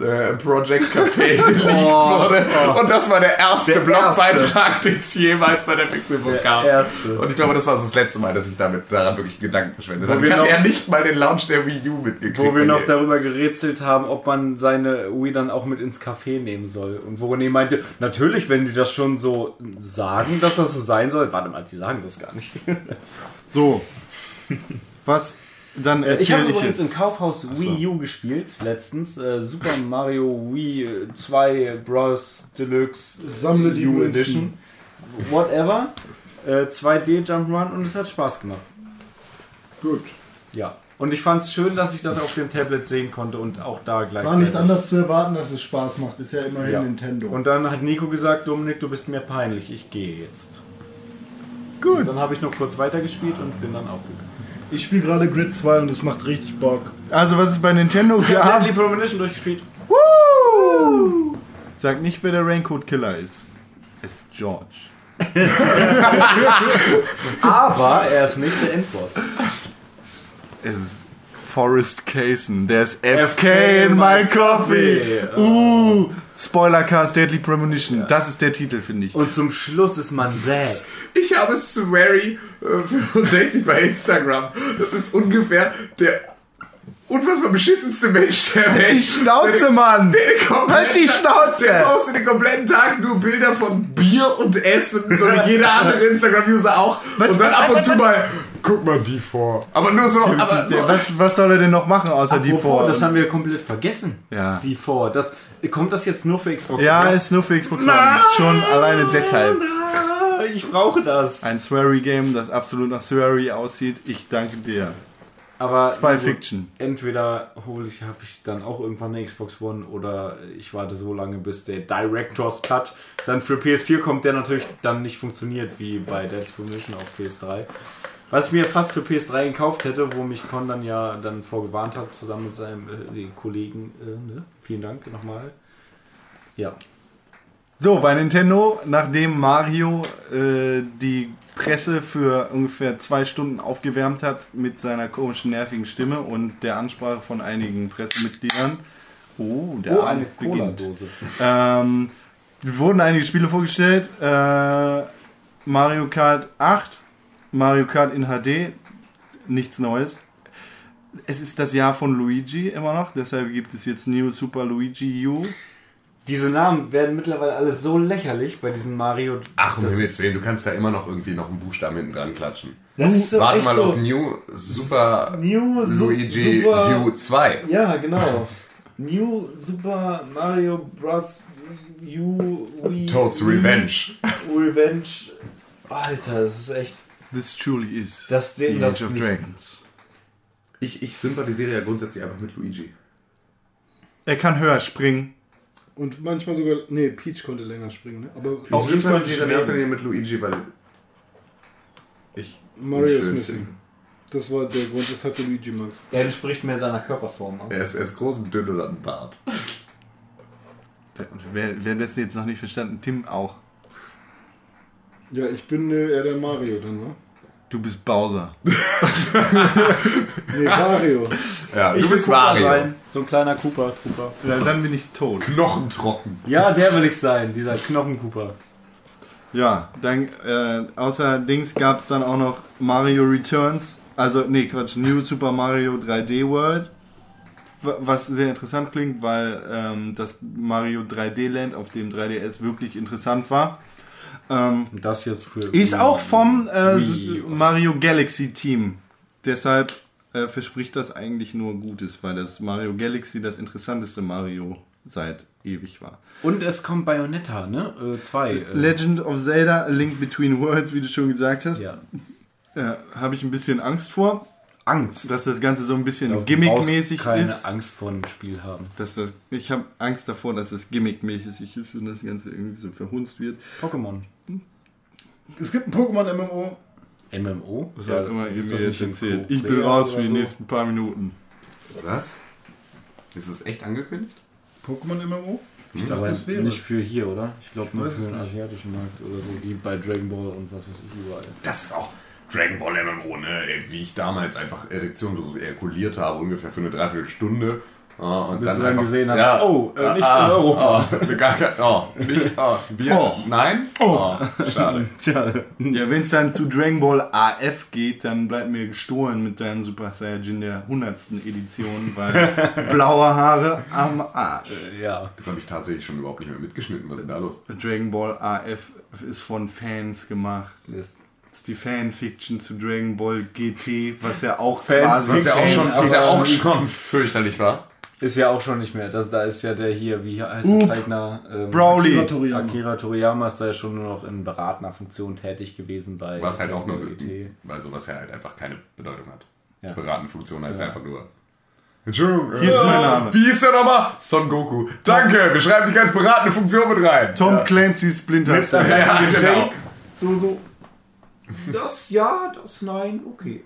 äh, Project Café geleakt wurde. Und das war der erste Der Blogbeitrag, den es jemals bei der Pixelbook Der gab. erste. Und ich glaube, das war so das letzte Mal, dass ich damit daran wirklich Gedanken verschwendet Wo habe. wir Ich hatte noch- ja nicht mal den Launch der Wii U mitgekriegt. Wo wir noch darüber gerätselt haben, ob man seine Wii dann auch mit ins Café nehmen soll. Und wo René meinte, natürlich, wenn die das schon so sagen, dass das so sein soll. Warte mal, die sagen das gar nicht. So. Was? Dann Äh, Ich habe übrigens im jetzt. Kaufhaus Wii U gespielt, letztens. Äh, Super Mario Wii 2 Bros. Deluxe Sammle die U. Edition. Whatever. Äh, 2D Jump'n'Run und es hat Spaß gemacht. Gut. Ja. Und ich fand es schön, dass ich das auf dem Tablet sehen konnte und auch da gleich. War nicht anders zu erwarten, dass es Spaß macht. Ist ja immerhin Ja. Nintendo. Und dann hat Nico gesagt, Dominik, du bist mir peinlich, ich gehe jetzt. Gut. Und dann habe ich noch kurz weitergespielt und bin dann auch gegangen. Ich spiele gerade Grid 2 und es macht richtig Bock. Also, was ist bei Nintendo Ich habe gab? Deadly Premonition durchgespielt. Sag nicht, wer der Raincoat Killer ist. Es ist George. Aber er ist nicht der Endboss. Es ist Forrest Kaysen. Der ist FK in my coffee. Uh, Spoilercast Deadly Premonition. Das ist der Titel, finde ich. Und zum Schluss ist man Zack. Ich habe Swery äh, 65 bei Instagram. Das ist ungefähr der unfassbar beschissenste Mensch der Welt. die Schnauze, Der- Mann! Der Halt die Schnauze! Der postet den kompletten Tag nur Bilder von Bier und Essen, so wie jeder andere Instagram-User auch. Was- und dann was- ab und was- zu mal, guck mal die vor. Aber nur so, aber so. Ja, was, was soll er denn noch machen, außer die Apropos, vor? das haben wir komplett vergessen. Ja. Die vor. Das, kommt das jetzt nur für Xbox? Ja, One? ist nur für Xbox One. Schon alleine deshalb. Ich brauche das. Ein Swery-Game, das absolut nach Swery aussieht. Ich danke dir. Aber Spy gut, Fiction. Entweder hole ich, habe ich dann auch irgendwann eine Xbox One oder ich warte so lange, bis der Director's Cut dann für PS4 kommt, der natürlich dann nicht funktioniert wie bei Deadly Premonition auf PS3. Was ich mir fast für PS3 gekauft hätte, wo mich Con dann ja dann vorgewarnt hat, zusammen mit seinem äh, Kollegen. Äh, ne? Vielen Dank nochmal. Ja. So, bei Nintendo, nachdem Mario äh, die Presse für ungefähr zwei Stunden aufgewärmt hat mit seiner komischen, nervigen Stimme und der Ansprache von einigen Pressemitgliedern. Oh, der Oh, eine beginnt. Ähm, wurden einige Spiele vorgestellt. Äh, Mario Kart 8, Mario Kart in HD, nichts Neues. Es ist das Jahr von Luigi immer noch, deshalb gibt es jetzt New Super Luigi U. Diese Namen werden mittlerweile alle so lächerlich bei diesen Mario. Ach, um Himmels Willen, du kannst da immer noch irgendwie noch einen Buchstaben hinten dran klatschen. Das ist so Warte echt mal so. auf New Super New Luigi Super- U 2. Ja, genau. New Super Mario Bros. U Toad's Revenge. Revenge. Alter, das ist echt. This truly is Das the das Age of Dragons. Ich, ich sympathisiere ja grundsätzlich einfach mit Luigi. Er kann höher springen. Und manchmal sogar, nee, Peach konnte länger springen, ne? Aber Ich jeden Fall sympathisiere in erster. Linie mit Luigi, weil ich Mario ist schön missing. Das war der Grund, weshalb du Luigi magst. Er entspricht mehr seiner Körperform. ne? Er ist, er ist groß und dünn und hat einen Bart. Und wer, wer das jetzt noch nicht verstanden? Tim auch. Ja, ich bin äh, eher der Mario dann, ne? Du bist Bowser. Nee, Mario. Ja, Ich du will bist Cooper Mario. sein. So ein kleiner Cooper, Trooper. Ja, dann bin ich tot. Knochentrocken. Ja, der will ich sein, dieser Knochencooper. Ja, dann äh, außer Dings gab es dann auch noch Mario Returns. Also, nee, Quatsch, New Super Mario 3D World. Wa- Was sehr interessant klingt, weil ähm, das Mario 3D Land auf dem 3DS wirklich interessant war. Ähm, das jetzt für. ist auch vom äh, Wii. Mario Galaxy Team. Deshalb äh, verspricht das eigentlich nur Gutes, weil das Mario Galaxy das interessanteste Mario seit ewig war. Und es kommt Bayonetta, ne? Äh, zwei. Äh, Legend of Zelda, A Link Between Worlds, wie du schon gesagt hast, ja. äh, habe ich ein bisschen Angst vor, Angst. dass das Ganze so ein bisschen brauchst gimmickmäßig keine ist. Angst vor dem Spiel haben. Dass das, ich habe Angst davor, dass es gimmickmäßig ist und das Ganze irgendwie so verhunzt wird. Pokémon. Es gibt ein Pokémon-MMO. MMO? Das hat immer irgendwie das in erzählt. Ich bin raus für die so? nächsten paar Minuten. Was? Ist es echt angekündigt? Pokémon-MMO? Ich Aber dachte, es wäre. nicht für hier, oder? Ich glaube nur für den asiatischen Markt oder so, wie bei Dragon Ball und was weiß ich überall. Das ist auch Dragon Ball MMO, ne? Wie ich damals einfach erektionlos ejakuliert habe, ungefähr für eine Dreiviertelstunde. Ja, und Bis du dann gesehen hast, oh, äh, nicht ah, in Europa. Oh, gar oh, nicht, oh, wir, Oh. nein? Oh, schade. Tja, Ja, wenn es dann zu Dragon Ball AF geht, dann bleibt mir gestohlen mit deinem Super Saiyajin der 100. Edition, weil blaue Haare am Arsch. ja. Das habe ich tatsächlich schon überhaupt nicht mehr mitgeschnitten. Was ist denn da los? Dragon Ball AF ist von Fans gemacht. Das die Fanfiction zu Dragon Ball GT, was ja auch Fanfiction. Was ja auch schon, was ja auch schon fürchterlich war. ist ja auch schon nicht mehr. Das, da ist ja der hier, wie heißt Oop. der Zeichner? Ähm, Broly. Akira Toriyama. Akira Toriyama ist da ja schon nur noch in beratender Funktion tätig gewesen bei Was halt auch nur, GT. also was ja halt einfach keine Bedeutung hat. Ja. Beratende Funktion heißt einfach nur. Entschuldigung. Hier ist mein Name. Wie ist der nochmal? Son Goku. Danke, wir schreiben dich als beratende Funktion mit rein. Tom Clancy's Splinter. Ja, genau. So, so. Das ja, das nein, okay.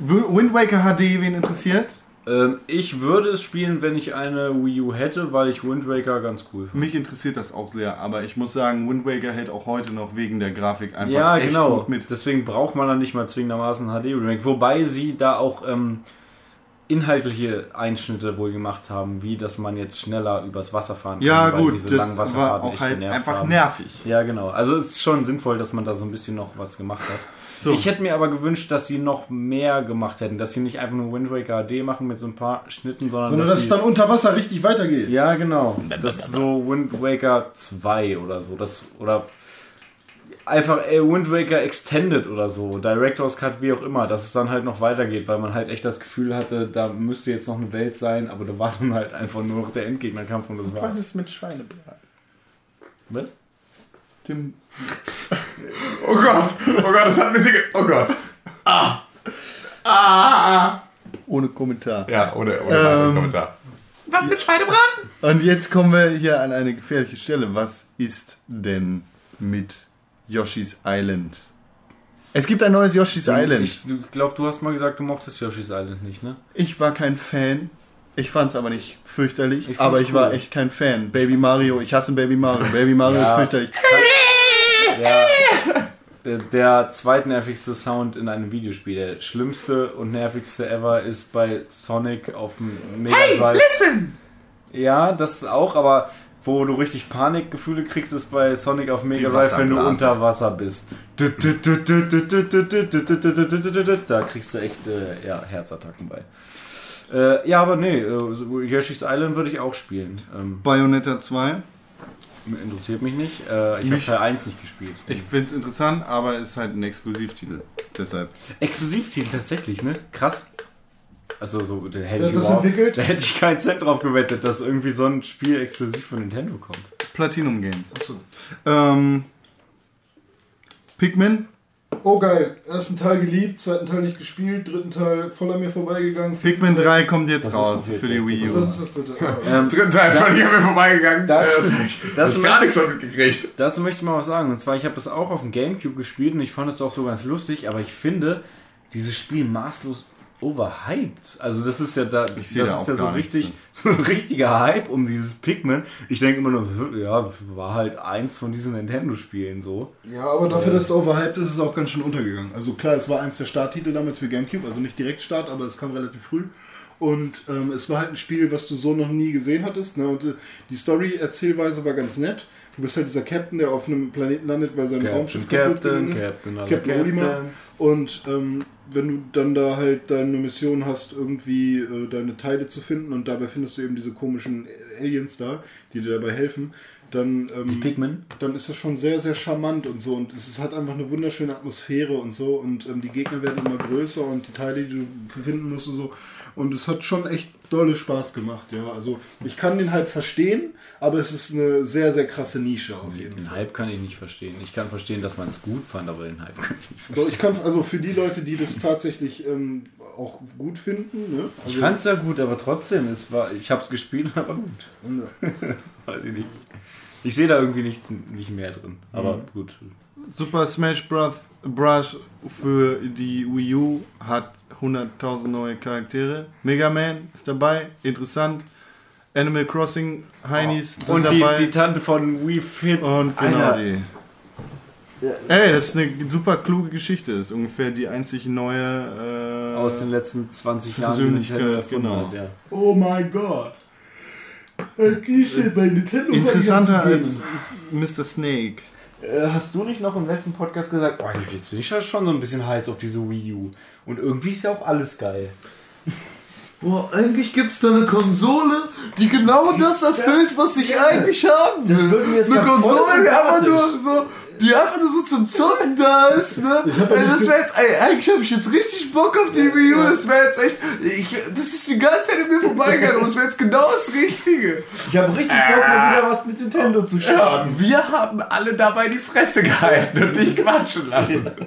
Wind Waker HD, wen interessiert? Ähm, ich würde es spielen, wenn ich eine Wii U hätte, weil ich Wind Waker ganz cool finde. Mich interessiert das auch sehr, aber ich muss sagen, Wind Waker hält auch heute noch wegen der Grafik einfach Ja, echt genau. gut mit. Deswegen braucht man dann nicht mal zwingendermaßen HD Remake. Wobei sie da auch ähm, inhaltliche Einschnitte wohl gemacht haben, wie dass man jetzt schneller übers Wasser fahren kann. Ja weil gut, diese langen das Wasserfahrten war auch echt halt einfach haben. nervig. Ja, genau. Also es ist schon sinnvoll, dass man da so ein bisschen noch was gemacht hat. So. Ich hätte mir aber gewünscht, dass sie noch mehr gemacht hätten, dass sie nicht einfach nur Wind Waker HD machen mit so ein paar Schnitten, sondern, Sondern dass dass es dann unter Wasser richtig weitergeht. ja, genau. Das ist so Wind Waker 2 oder so. Das, oder einfach äh, Wind Waker Extended oder so. Director's Cut, wie auch immer. Dass es dann halt noch weitergeht, weil man halt echt das Gefühl hatte, da müsste jetzt noch eine Welt sein, aber da war dann halt einfach nur noch der Endgegnerkampf und das Was war's. ist mit Schweinebraten? Was? Tim, Oh Gott, oh Gott, das hat ein bisschen. Ge oh Gott. ohne Kommentar. Ja, ohne, ohne weiteren Kommentar. Was mit Schweinebraten? Und jetzt kommen wir hier an eine gefährliche Stelle. Was ist denn mit Yoshi's Island? Es gibt ein neues Yoshi's Island. Ich glaube, du hast mal gesagt, du mochtest Yoshi's Island nicht, ne? Ich war kein Fan. Ich fand es aber nicht fürchterlich. Ich fand's aber ich war cool. echt kein Fan. Baby Mario, ich hasse Baby Mario. Baby Mario Ja. ist fürchterlich. Der, der, der zweitnervigste Sound in einem Videospiel. Der schlimmste und nervigste ever ist bei Sonic auf dem Mega Drive. Listen! Ja, das auch, aber wo du richtig Panikgefühle kriegst, ist bei Sonic auf Mega Drive, wenn du unter Wasser bist. Da kriegst du echt äh, ja, Herzattacken bei. Äh, ja, aber nee, äh, Yoshi's Island würde ich auch spielen. Ähm, Bayonetta 2. interessiert mich nicht. Äh, ich habe Teil 1 nicht gespielt. Ich finde es interessant, aber ist halt ein Exklusivtitel. Deshalb. Exklusivtitel tatsächlich, ne? Krass. Also so, da hätte Wer ich das entwickelt? Da hätte ich keinen Cent drauf gewettet, dass irgendwie so ein Spiel exklusiv von Nintendo kommt. Platinum Games. Ähm, Pikmin. Oh geil, ersten Teil geliebt, zweiten Teil nicht gespielt, dritten Teil voll an mir vorbeigegangen. Pikmin 3 kommt jetzt ist raus für die? Wii U. Was ist das dritte? Ähm, Dritten Teil völlig an mir vorbeigegangen. Das- das hab ich gar nichts von mitgekriegt. Dazu möchte ich mal was sagen. Und zwar, ich habe das auch auf dem Gamecube gespielt und ich fand es auch so ganz lustig, aber ich finde dieses Spiel maßlos overhyped. Also das ist ja da, das sehe da ist ja so richtig, so ein richtiger Hype um dieses Pikmin. Ich denke immer nur, ja, war halt eins von diesen Nintendo-Spielen so. Ja, aber dafür, dass es overhyped ist, ist es auch ganz schön untergegangen. Also klar, es war eins der Starttitel damals für Gamecube, also nicht direkt Start, aber es kam relativ früh. Und ähm, es war halt ein Spiel, was du so noch nie gesehen hattest. Ne? Und äh, die Story-Erzählweise war ganz nett. Du bist halt dieser Captain, der auf einem Planeten landet, weil sein Captain, Raumschiff kaputt Captain, gegangen ist. Captain, Captain Olimar. Und ähm, wenn du dann da halt deine Mission hast, irgendwie äh, deine Teile zu finden und dabei findest du eben diese komischen Aliens da, die dir dabei helfen, dann, ähm, Pikmin? dann ist das schon sehr, sehr charmant und so. Und es hat einfach eine wunderschöne Atmosphäre und so. Und ähm, die Gegner werden immer größer und die Teile, die du finden musst und so. Und es hat schon echt dolle Spaß gemacht, ja. Also ich kann den halt verstehen, aber es ist eine sehr, sehr krasse Nische auf jeden Den Fall. Hype kann ich nicht verstehen. Ich kann verstehen, dass man es gut fand, aber den Hype kann ich nicht verstehen. Doch, Ich kann, also für die Leute, die das tatsächlich ähm, auch gut finden, ne? Also, Ich fand's ja gut, aber trotzdem, es war, ich hab's gespielt und war gut. Weiß ich nicht. Ich sehe da irgendwie nichts nicht mehr drin. Aber gut. Super Smash Bros. Bros. für die Wii U hat 100.000 neue Charaktere. Mega Man ist dabei, interessant. Animal Crossing Heinis sind Und die, dabei. die Tante von Wii Fit. und genau Alter. die. Ey, das ist eine super kluge Geschichte. Das ist ungefähr die einzig neue. Äh, aus den letzten 20 Jahren. die Persönlichkeit, genau. hat, ja. oh mein Gott. Äh, Gieße bei Nintendo interessanter als Mr. Snake. Äh, Hast du nicht noch im letzten Podcast gesagt, oh, jetzt bin ich ja schon so ein bisschen heiß auf diese Wii U. Und irgendwie ist ja auch alles geil. Boah, eigentlich gibt's da eine Konsole, die genau das erfüllt, was ich eigentlich haben will. Das würden wir jetzt eine Konsole, die einfach nur so, die einfach nur so zum Zocken da ist, ne? Ey, das wäre jetzt, ey, eigentlich habe ich jetzt richtig Bock auf die Wii U. Das wäre jetzt echt, ich, das ist die ganze Zeit an mir vorbeigegangen und das wäre jetzt genau das Richtige. Ich habe richtig Bock, mal wieder was mit Nintendo zu Ja, starten. und wir haben alle dabei die Fresse gehalten und dich quatschen lassen.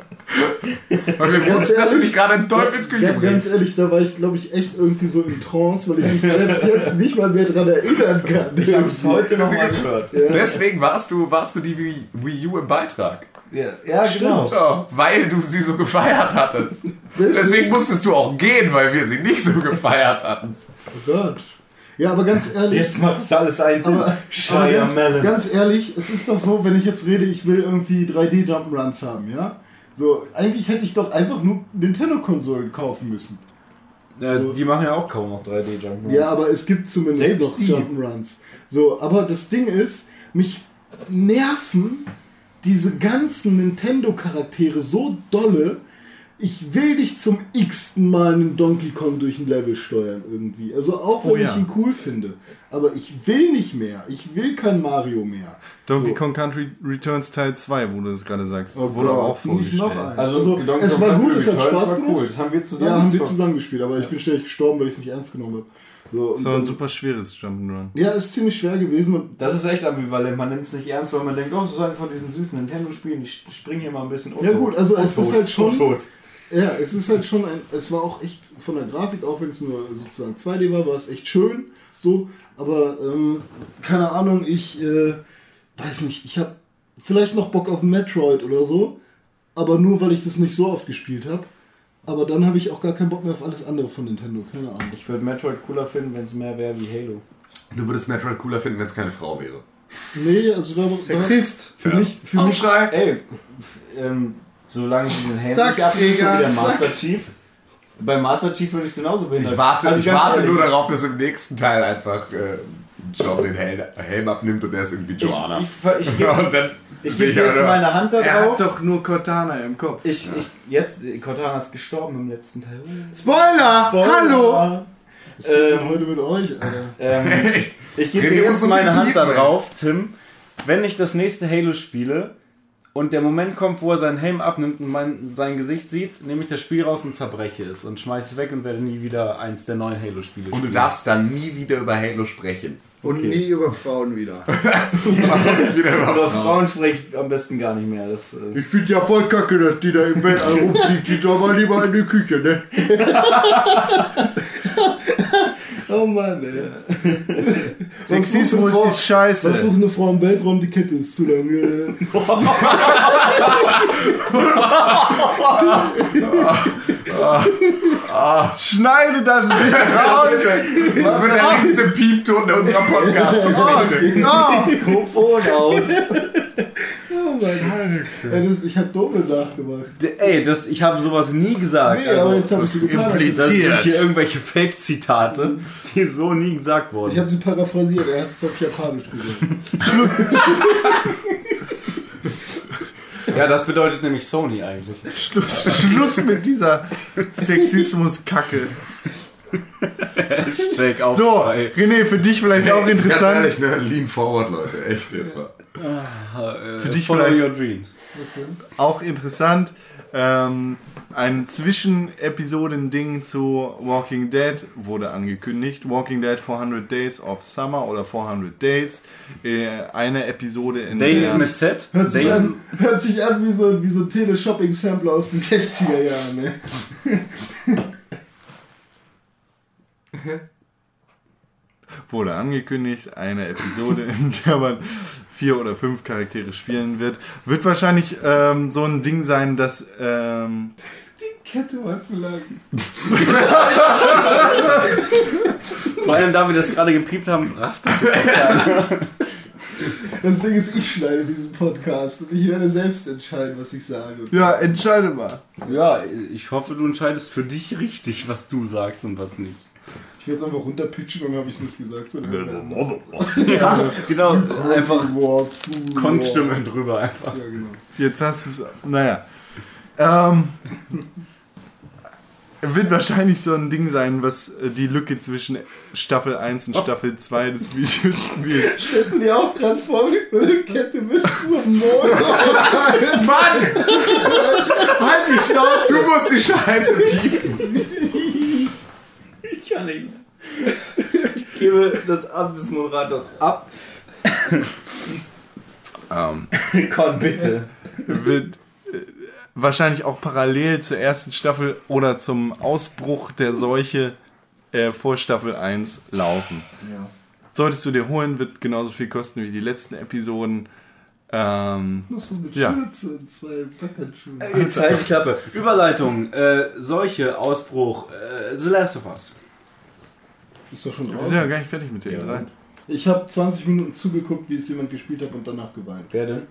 Weil wir wussten, dass du dich gerade in Teufelsküche Ja, ganz ehrlich, da war ich, glaube ich, echt irgendwie so in Trance, weil ich mich selbst jetzt nicht mal mehr dran erinnern kann. Ich habe es heute noch mal gehört. Deswegen warst du, warst du die Wii, Wii U im Beitrag. Ja, ja genau. Ja, weil du sie so gefeiert hattest. Deswegen musstest du auch gehen, weil wir sie nicht so gefeiert hatten. Oh Gott. Ja, aber ganz ehrlich. Jetzt macht das alles eins. aber, aber ganz, Melon. ganz ehrlich, es ist doch so, wenn ich jetzt rede, ich will irgendwie 3D Jump'n'Runs haben, ja? So, eigentlich hätte ich doch einfach nur Nintendo-Konsolen kaufen müssen. Ja, die machen ja auch kaum noch 3D-Jump. Ja, aber es gibt zumindest Selbst noch die. Jump'n'Runs. So, aber das Ding ist, mich nerven diese ganzen Nintendo-Charaktere so dolle. Ich will nicht zum x-ten Mal einen Donkey Kong durch ein Level steuern irgendwie. Also auch wenn Oh ja. ich ihn cool finde. Aber ich will nicht mehr. Ich will kein Mario mehr. Donkey So. Kong Country Returns Teil 2, wo du das gerade sagst, Oh wurde auch nicht noch vorgestellt. eins. Also, Also, Donkey es Kong war Country gut, es hat Returns Spaß war gemacht. cool. Das haben wir zusammen Ja, haben wir zusammen gespielt, aber ich bin ständig gestorben, weil ich es nicht ernst genommen habe. So, So ein super schweres Jump'n'Run. ja, ist ziemlich schwer gewesen. Und Das ist echt ambivalent. Man nimmt es nicht ernst, weil man denkt, oh, ist eins von diesen süßen Nintendo-Spielen. Ich springe hier mal ein bisschen Ja, gut, also es Tot, ist halt schon- tot. Ja, es ist halt schon ein, es war auch echt von der Grafik, auch wenn es nur sozusagen 2D war, war es echt schön, so, aber ähm, keine Ahnung, ich äh, weiß nicht, ich habe vielleicht noch Bock auf Metroid oder so, aber nur weil ich das nicht so oft gespielt habe. Aber dann habe ich auch gar keinen Bock mehr auf alles andere von Nintendo, keine Ahnung. Ich würde Metroid cooler finden, wenn es mehr wäre wie Halo. Du würdest Metroid cooler finden, wenn es keine Frau wäre. Nee, also da, Sexist. da für mich, für mich Aufschrei! Ey, f- ähm, solange sie den Helm Sack, nicht abnehmen, so Digga, wie der Sack. Master Chief. Bei Master Chief würde ich es genauso behindert. Ich warte, Also ich ganz warte ehrlich, nur darauf, dass im nächsten Teil einfach äh, John den Helm, Helm abnimmt und er ist irgendwie Joanna. Ich, ich, ich, gebe und dann ich sehe gebe jetzt oder- meine Hand da Er hat doch nur Cortana im Kopf. Ich, ich, jetzt, Cortana ist gestorben im letzten Teil. Spoiler! Hallo! Was Ähm, heute mit euch, Alter? Ähm, Echt? ich gebe jetzt so meine Hand da piepen, drauf, Tim. Wenn ich das nächste Halo spiele und der Moment kommt, wo er seinen Helm abnimmt und mein, sein Gesicht sieht, nehme ich das Spiel raus und zerbreche es und schmeiße es weg und werde nie wieder eins der neuen Halo-Spiele Und du spielen. darfst dann nie wieder über Halo sprechen. Und nie über Frauen wieder. wieder über Über Frauen spreche ich am besten gar nicht mehr. Das, äh, Ich finde ja voll kacke, dass die da im Weltall rumfliegt. Die soll mal lieber in die Küche, ne? Oh Mann, ey. Sexismus ist scheiße. Was sucht eine Frau im Weltraum? Die Kette ist zu lang. äh. Schneide das bitte raus! Das wird der längste Piepton in unserer Podcast-Geschichte. Mikrofon aus. Ey, das, ich hab Doppel nachgemacht. D- Ey, das, ich habe sowas nie gesagt. Nee, also, aber jetzt hab ich sie getan. impliziert. das sind hier irgendwelche Fake-Zitate, die so nie gesagt wurden. Ich habe sie paraphrasiert. Er hat es auf Japanisch gesagt. ja, das bedeutet nämlich Sony eigentlich. Schluss, Schluss mit dieser Sexismus-Kacke. So, René, für dich vielleicht auch Ganz interessant. ehrlich, ne? Lean forward, Leute. Echt jetzt mal. Für dich Follow vielleicht your dreams. auch interessant. Ähm, ein Zwischenepisoden-Ding zu Walking Dead wurde angekündigt. Walking Dead 400 Days of Summer oder 400 Days. Äh, eine Episode in Days der... mit Z? Hört sich, an, hört sich an wie so, wie so ein Teleshopping-Sampler aus den 60er Jahren. Ne? wurde angekündigt, eine Episode, in der man vier oder fünf Charaktere spielen wird. Wird wahrscheinlich ähm, so ein Ding sein, dass ähm, Kette war zu lang. Vor allem, da wir das gerade gepiept haben, rafft das. Das Ding ist, ich schneide diesen Podcast und ich werde selbst entscheiden, was ich sage. ja, entscheide mal. Ja, ich hoffe, du entscheidest für dich richtig, was du sagst und was nicht. Ich werde es einfach runterpitchen und habe ich es nicht gesagt. sondern- Genau, einfach Konststimmen drüber einfach. Ja, genau. Jetzt hast du es. Naja. Ähm, wird wahrscheinlich so ein Ding sein, was äh, die Lücke zwischen Staffel 1 und Staffel 2 des Videospiels. Stellst du dir auch gerade vor, wie Kette bis zum Mond? Mann! halt die Schnauze! Du musst die Scheiße piepen. Ich kann nicht. Ich gebe das Amt des Moderators ab. Ähm, Con, bitte. wird äh, wahrscheinlich auch parallel zur ersten Staffel oder zum Ausbruch der Seuche äh, vor Staffel 1 laufen. Solltest du dir holen, wird genauso viel kosten wie die letzten Episoden. Ähm, Noch so mit Ja. Schürze und zwei. Jetzt halt die Klappe. Überleitung, äh, Seuche, Ausbruch, äh, The Last of Us. Ist doch schon wir drauf. sind ja gar nicht fertig mit den drei. Ich habe 20 Minuten zugeguckt, wie es jemand gespielt hat und danach geweint. Wer denn?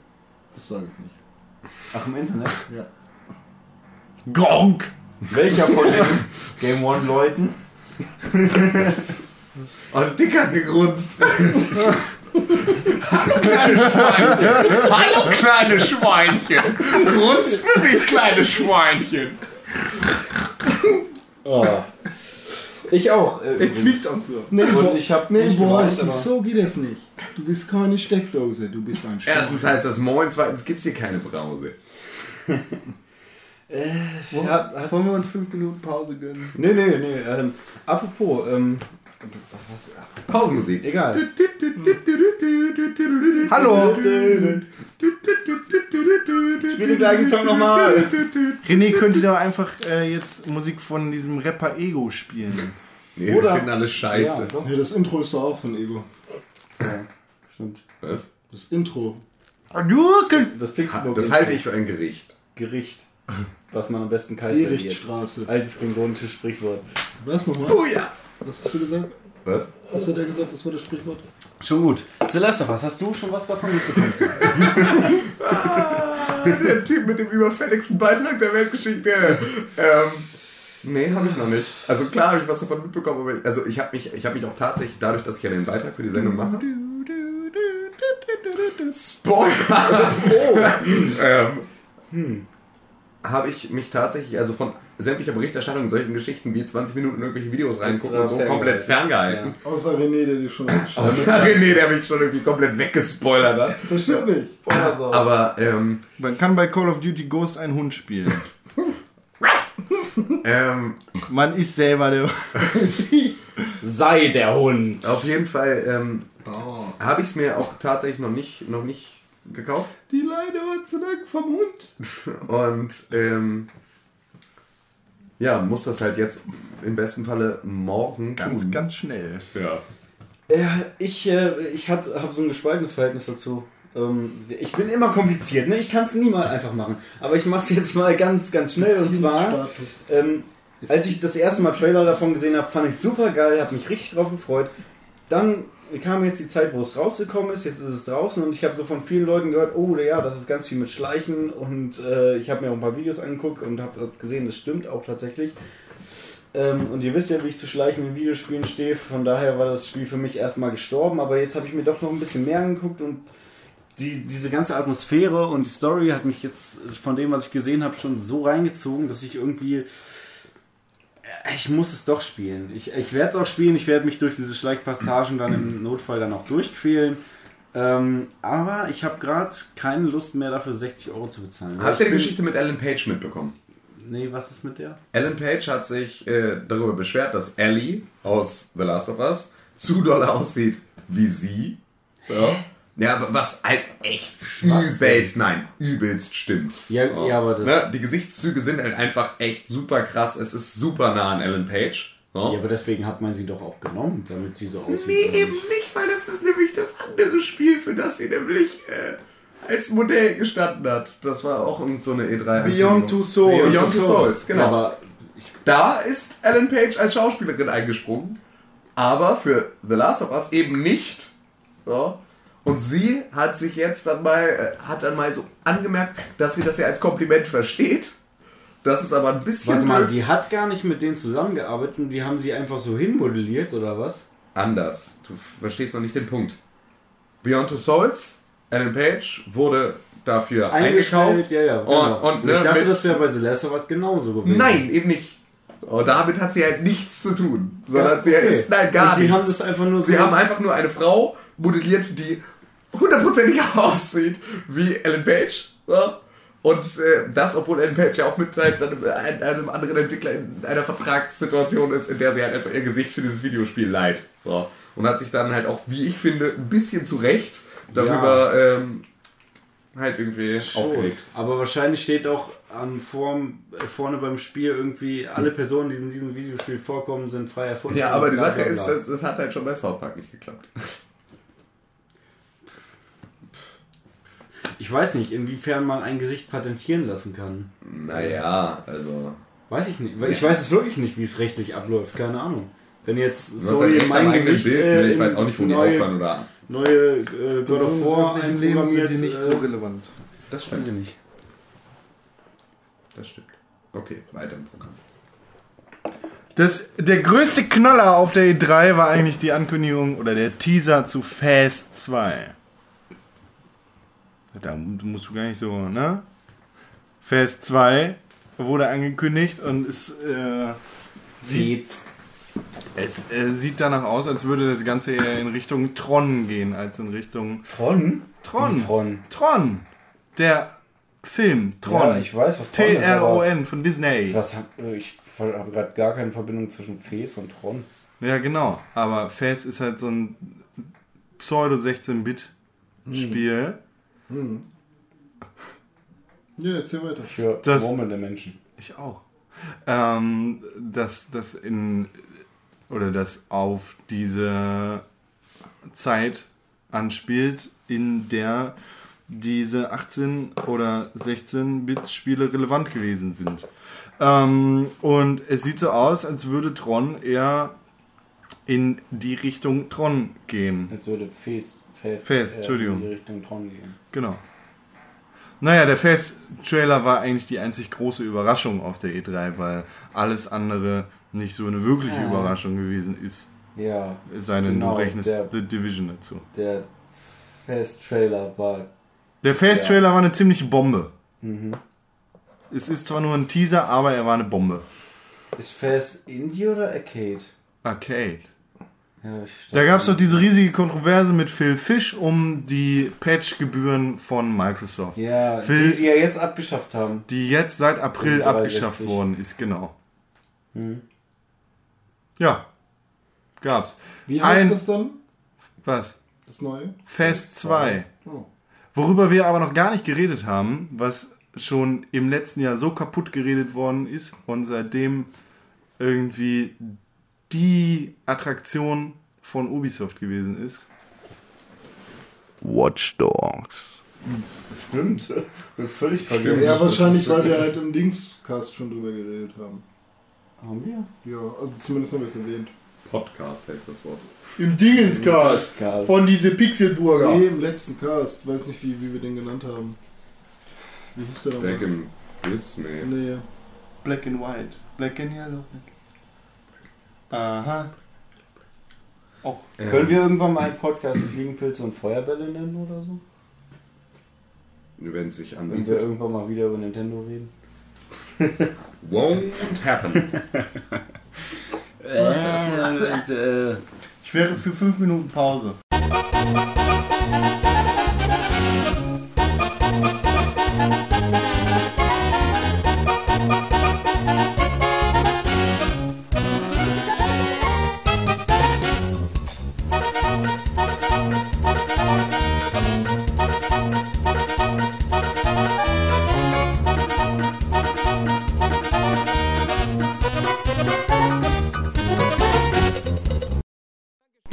Das sage ich nicht. Ach, im Internet? Ja. Gronk! Welcher von den Game One Leuten? und Dick hat gegrunzt. Hallo, kleine Schweinchen. Grunz für dich, kleine Schweinchen. Oh. Ich auch. Äh, Ich quieks auch so. Nee, Und ich hab nee, nicht Boris, geweint, aber- so geht es nicht. Du bist keine Steckdose, du bist ein Schwein. Erstens heißt das Moin, zweitens gibt's hier keine Brause. hat, Wollen wir uns fünf Minuten Pause gönnen? nee, nee, nee. Ähm, apropos, ähm, was, Pausenmusik. egal. Hallo! Spiel den gleichen Song nochmal. René könnte doch einfach äh, jetzt Musik von diesem Rapper Ego spielen. Nee, Oder- wir finden alles scheiße. Ja. Ja, das Intro ist doch auch von Ego. Stimmt. Was? Das Intro. Das Pixelbook Das halte ich für ein Gericht. Gericht, was man am besten kalt serviert. Altes klingonisches Sprichwort. Was nochmal? Oh ja. Was hast du gesagt? Was? Was hat er gesagt? Was war das Sprichwort? Schon gut. The Last of Us, hast du schon was davon mitbekommen? Der Typ mit dem überfälligsten Beitrag der Weltgeschichte. Ähm, Nee, habe ich noch nicht. Also klar habe ich was davon mitbekommen, aber also ich habe mich, ich habe mich auch tatsächlich, dadurch, dass ich ja den Beitrag für die Sendung mache. Spoiler! ähm, Habe ich mich tatsächlich, also von sämtlicher Berichterstattung in solchen Geschichten wie 20 Minuten in irgendwelche Videos reingucken und so ferngehalten. komplett ferngehalten. Außer René, der dir schon Außer René, der mich schon irgendwie komplett weggespoilert hat. Das stimmt nicht. Aber ähm, Man kann bei Call of Duty Ghost einen Hund spielen. ähm, Man ist selber der. Sei der Hund. auf jeden Fall ähm, habe ich es mir auch tatsächlich noch nicht, noch nicht gekauft. Die Leine war zu lang vom Hund. Und ähm, ja, muss das halt jetzt im besten Falle morgen Ganz, tun. ganz schnell. Ja. Ja, ich, äh, ich habe so ein gespaltenes Verhältnis dazu. Ähm, ich bin immer kompliziert, ne? Ich kann es nie mal einfach machen. Aber ich mache es jetzt mal ganz, ganz schnell. Und zwar, ähm, als ich das erste Mal Trailer davon gesehen habe, fand ich super geil, habe mich richtig drauf gefreut. Dann kam jetzt die Zeit, wo es rausgekommen ist, jetzt ist es draußen und ich habe so von vielen Leuten gehört, oh ja, das ist ganz viel mit Schleichen und äh, ich habe mir auch ein paar Videos angeguckt und habe gesehen, das stimmt auch tatsächlich. Ähm, und ihr wisst ja, wie ich zu Schleichen in Videospielen stehe, von daher war das Spiel für mich erstmal gestorben, aber jetzt habe ich mir doch noch ein bisschen mehr angeguckt und die, diese ganze Atmosphäre und die Story hat mich jetzt von dem, was ich gesehen habe, schon so reingezogen, dass ich irgendwie ich muss es doch spielen. Ich, ich werde es auch spielen. Ich werde mich durch diese Schleichpassagen dann im Notfall dann auch durchquälen. Ähm, aber ich habe gerade keine Lust mehr dafür 60 Euro zu bezahlen. Habt ihr die Geschichte mit Ellen Page mitbekommen? Nee, was ist mit der? Ellen Page hat sich äh, darüber beschwert, dass Ellie aus The Last of Us zu doll aussieht wie sie. Ja, ja aber was halt echt übelst, nein, übelst stimmt. Ja, ja aber das. Ne? Die Gesichtszüge sind halt einfach echt super krass. Es ist super nah an Ellen Page. Ja? Ja, aber deswegen hat man sie doch auch genommen, damit sie so aussieht. Nee, eben nicht? nicht, weil das ist nämlich das andere Spiel, für das sie nämlich äh, als Modell gestanden hat. Das war auch so eine E3. Beyond Two Souls. Beyond Two Souls, genau. Ja, aber Da ist Ellen Page als Schauspielerin eingesprungen, aber für The Last of Us eben nicht. So. Und sie hat sich jetzt dann mal, äh, hat dann mal so angemerkt, dass sie das ja als Kompliment versteht. Das ist aber ein bisschen warte mal, blöd. sie hat gar nicht mit denen zusammengearbeitet und die haben sie einfach so hinmodelliert oder was? anders. Du verstehst noch nicht den Punkt. Beyond Two Souls, Ellen Page wurde dafür eingekauft. ja, ja. Genau. Und, und, ich ne, dachte, mit- das wäre bei of Us genauso gewesen. Nein, eben nicht. Und damit hat sie halt nichts zu tun. Sondern Ja, sie okay. ist nein, gar Und die nichts. haben das einfach nur sie so- haben einfach nur eine Frau modelliert, die hundertprozentig aussieht wie Ellen Page. So. Und äh, das, obwohl Ellen Page ja auch mit halt einem, ein- einem anderen Entwickler in einer Vertragssituation ist, in der sie halt einfach ihr Gesicht für dieses Videospiel leiht. So. Und hat sich dann halt auch, wie ich finde, ein bisschen zu Recht darüber ähm, halt irgendwie aufgeregt. Aber wahrscheinlich steht auch an vorm, äh, vorne beim Spiel irgendwie, alle Personen, die in diesem Videospiel vorkommen, sind frei erfunden. Ja, aber die Sache ist, das, das hat halt schon bei South Park nicht geklappt. Ich weiß nicht, inwiefern man ein Gesicht patentieren lassen kann. Naja, also. Weiß ich nicht. Weil Ich weiß es wirklich nicht, wie es rechtlich abläuft. Keine Ahnung. Wenn jetzt hast halt mein eigenen Gesicht Bild, äh, ne? Ich weiß auch nicht, wo die neue, aufhören oder. neue äh, God of War Lebens sind die nicht äh, so relevant. Das stimmt. nicht. Das stimmt. Okay, weiter im Programm. Das, der größte Knaller auf der E3 war eigentlich die Ankündigung oder der Teaser zu Fast 2. Da musst du gar nicht so, ne? Fast 2 wurde angekündigt und es, äh, sieht, es äh, sieht danach aus, als würde das Ganze eher in Richtung Tron gehen, als in Richtung Tron? Tron. Tron. Tron. Der Film Tron. Ja, ich weiß, was Tron ist, T-R-O-N von Disney. Was äh, ich habe gerade gar keine Verbindung zwischen Fes und Tron. Ja, genau. Aber Fast ist halt so ein Pseudo-16-Bit-Spiel. Ja, erzähl weiter. Für Das- murmelnde Menschen. Ich auch. Ähm, dass das in oder das auf diese Zeit anspielt, in der diese 18 oder 16 Bit Spiele relevant gewesen sind. Ähm, und es sieht so aus, als würde Tron eher in die Richtung Tron gehen. Jetzt würde Fes, Fes, Fes, äh, Entschuldigung. in die Richtung Tron gehen. Genau. Naja, der Fest-Trailer war eigentlich die einzig große Überraschung auf der E3, weil alles andere nicht so eine wirkliche Überraschung gewesen ist. Ja. Es sei denn, Genau, du rechnest der- The Division dazu. Der Fest-Trailer war. Der Face-Trailer war eine ziemliche Bombe. Mhm. Es ist zwar nur ein Teaser, aber er war eine Bombe. Ist Fest Indie oder Arcade? Arcade. Ja, Da gab es doch diese riesige Kontroverse mit Phil Fish um die Patch-Gebühren von Microsoft. Ja, Phil, die sie ja jetzt abgeschafft haben. die jetzt seit April abgeschafft 360. worden ist, genau. Hm. Ja, gab's. Wie heißt Ein- das dann? Was? Das neue? Fest 2. Oh. Worüber wir aber noch gar nicht geredet haben, was schon im letzten Jahr so kaputt geredet worden ist und seitdem irgendwie die Attraktion von Ubisoft gewesen ist. Watch Dogs. Stimmt. Völlig Ja, vergessen. wahrscheinlich, weil wir halt im Dingscast schon drüber geredet haben. Haben wir? Ja, also zumindest haben wir es erwähnt. Podcast heißt das Wort. Im Dingenscast. Cast. Von diese Pixelburger. Nee, im letzten Cast. Weiß nicht, wie, wie wir den genannt haben. Wie hieß der Back nochmal? in Disney. Nee. Black and White. Black and Yellow. Aha. Können wir irgendwann mal einen Podcast Fliegenpilze und Feuerbälle nennen oder so? Wenn es sich Wenn wir anbietet. irgendwann mal wieder über Nintendo reden? Won't happen. Äh, und, äh, Ich wäre für fünf Minuten Pause.